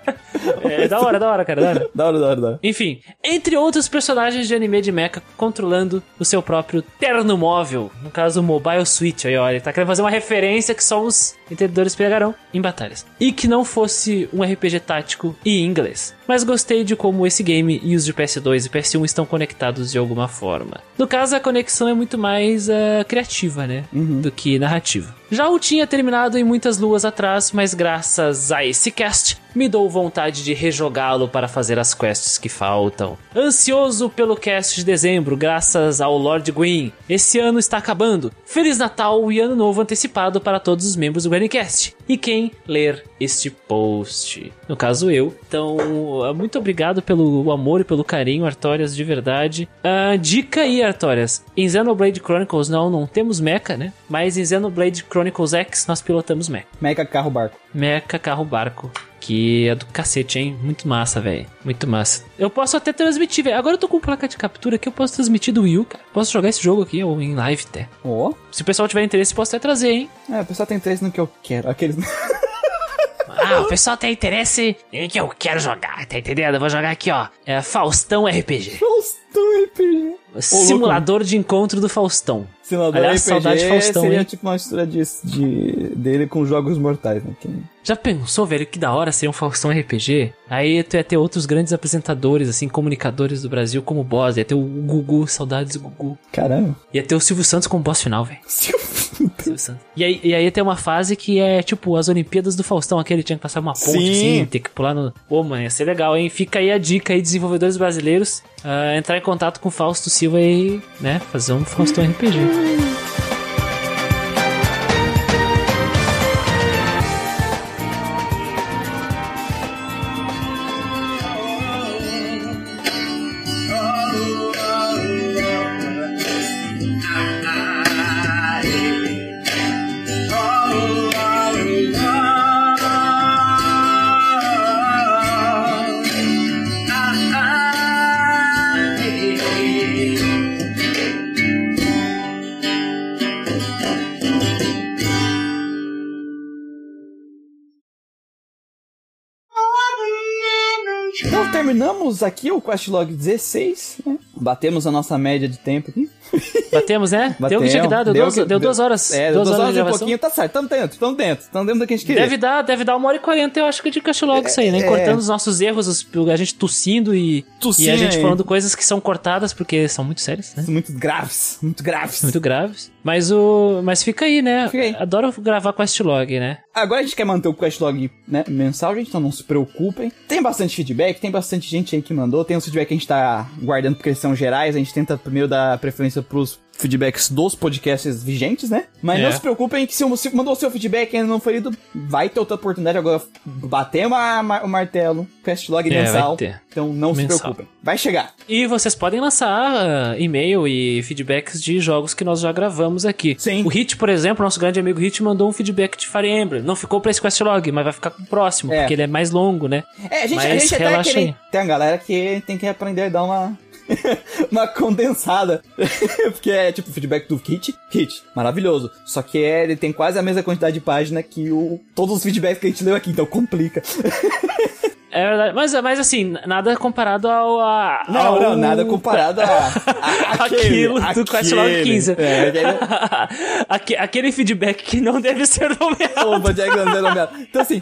É da hora, da hora, cara, da hora. Da hora, da hora, da hora. Enfim, entre outros personagens de anime de mecha controlando o seu próprio terno móvel, no caso o Mobile Switch, aí olha, ele tá querendo fazer uma referência que só os entendedores pegarão em batalhas. E que não fosse um RPG tático e em inglês. Mas gostei de como esse game e os de PS2 e PS1 estão conectados de alguma forma. No caso, a conexão é muito mais ah, criativa, né? Do que narrativa. Já o tinha terminado em muitas luas atrás, mas graças a esse cast, me dou vontade de rejogá-lo para fazer as quests que faltam. Ansioso pelo cast de dezembro, graças ao Lord Gwyn. Esse ano está acabando. Feliz Natal e Ano Novo antecipado para todos os membros do Grannycast. E quem ler este post? No caso, eu. Então, ah, muito obrigado pelo amor e pelo carinho, Artorias, de verdade. Ah, dica aí, Artorias. Em Xenoblade Chronicles, não, não temos mecha, né? Mas em Xenoblade Chronicles X, nós pilotamos mecha. Mecha carro barco. Mecha Carro Barco. Que é do cacete, hein? Muito massa, velho. Muito massa. Eu posso até transmitir, velho. Agora eu tô com placa de captura que eu posso transmitir do Wii U, cara. Posso jogar esse jogo aqui ou em live até. Ó. Se o pessoal tiver interesse, posso até trazer, hein? É, o pessoal tem interesse no que eu quero. Aqueles. Ah, o pessoal tem interesse em que eu quero jogar, tá entendendo? Eu vou jogar aqui, ó. É Faustão RPG. Faustão RPG. Simulador de encontro do Faustão. Simulador Aliás, RPG saudade de Faustão, seria hein? tipo uma mistura de, de- dele com jogos mortais, né? Já pensou, velho, que da hora ser um Faustão RPG? Aí tu ia ter outros grandes apresentadores, assim, comunicadores do Brasil como boss. Ia ter o Gugu, saudades do Gugu. Caramba. Ia ter o Silvio Santos como boss final, velho. Silvio Santos. E aí, e aí ia ter uma fase que é tipo as Olimpíadas do Faustão, aquele tinha que passar uma ponte Sim. assim, ter que pular no. Pô, mano, ia ser legal, hein? Fica aí a dica aí, desenvolvedores brasileiros, ah, entrar em contato com o Fausto Silva e, né, fazer um Faustão RPG. Aqui o Questlog 16, né? Batemos a nossa média de tempo aqui. Batemos, né? Deu o que Batemos. tinha que dar, deu, Deu duas, que- deu duas horas. É, duas, duas horas de e um pouquinho, tá certo. Tamo dentro, tamo dentro. Tamo dentro do que a gente queria. Deve dar, deve dar uma hora e quarenta, eu acho que de castilog isso aí, né? É, Cortando é. os nossos erros, os- a gente tossindo e, e a gente aí. falando coisas que são cortadas porque são muito sérias, né? São muito graves, muito graves. Muito graves. Mas o. Mas fica aí, né? Fica aí. Adoro gravar questlog, né? Agora a gente quer manter o Questlog né, mensal, gente, então não se preocupem. Tem bastante feedback, tem bastante gente aí que mandou. Tem os feedback que a gente tá guardando porque eles são gerais. A gente tenta primeiro dar preferência pros feedbacks dos podcasts vigentes, né? Mas É. não se preocupem que se você mandou o seu feedback e ainda não foi lido, vai ter outra oportunidade agora. Bater uma- ma- o martelo, Questlog É, mensal. Então não se Mensal. preocupem. Vai chegar. E vocês podem lançar ah, e-mail e feedbacks de jogos que nós já gravamos aqui. Sim. O Hit, por exemplo, nosso grande amigo Hit, mandou um feedback de Fire Emblem. Não ficou pra esse questlog, mas vai ficar com o próximo, É. porque ele é mais longo, né? É, a gente, a Mas gente até relaxa querer... aí. Tem uma galera que tem que aprender a dar uma... uma condensada. Porque é tipo feedback do Kit. Kit, maravilhoso. Só que é, ele tem quase a mesma quantidade de página que o, todos os feedbacks que a gente leu aqui, então complica. É verdade. Mas, mas assim, nada comparado ao. A, Não, ao... não, nada comparado a, a- Aquilo do aquele, Questlog 15. É, aquele- Aque- Aquele feedback que não deve ser nomeado. Opa, Jack London nomeado. Então assim,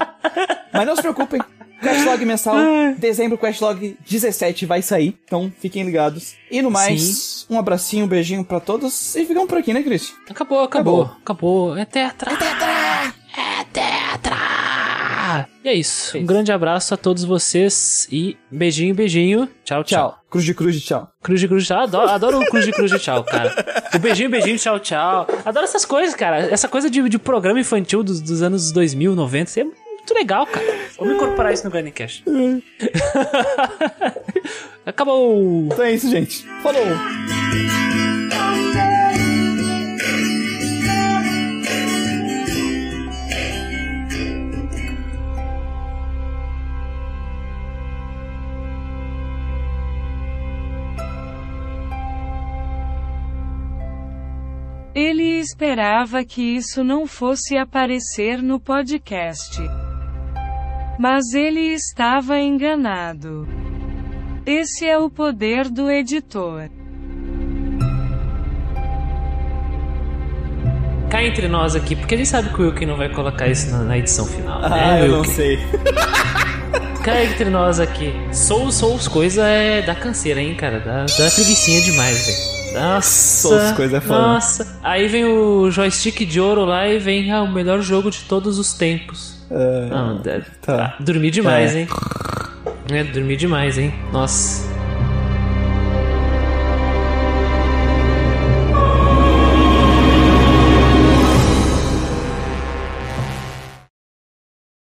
mas não se preocupem. Questlog mensal, dezembro, Questlog 17 vai sair. Então fiquem ligados. E no mais, um abracinho, um beijinho pra todos. E ficamos por aqui, né, Cris? Acabou, acabou, Acabou. acabou. É tetra. É tetra! É tetra! E é isso. Um grande abraço a todos vocês e beijinho, beijinho. Tchau, tchau. Tchau. Cruz de cruz de tchau. Cruz de cruz de tchau. Adoro, adoro o cruz de cruz de tchau, cara. O beijinho, beijinho, tchau, tchau. Adoro essas coisas, cara. Essa coisa de, de programa infantil dos, dos anos 2000, 90. Isso é muito legal, cara. Vamos incorporar isso no Grande Cash. Acabou. Então é isso, gente. Falou! Ele esperava que isso não fosse aparecer no podcast. Mas ele estava enganado. Esse é o poder do editor. Cá entre nós aqui, porque a gente sabe que o Wilkin não vai colocar isso na, na edição final. Ah, né, eu não sei. Cá entre nós aqui. Souls, Souls, coisa é da canseira, hein, cara? Dá, dá preguicinha demais, velho. Nossa. Souls, coisa é foda. Nossa. Aí vem o joystick de ouro lá e vem ah, o melhor jogo de todos os tempos. Ah, Ah, deve- tá. Dormi demais, É. hein? É, dormi demais, hein? Nossa.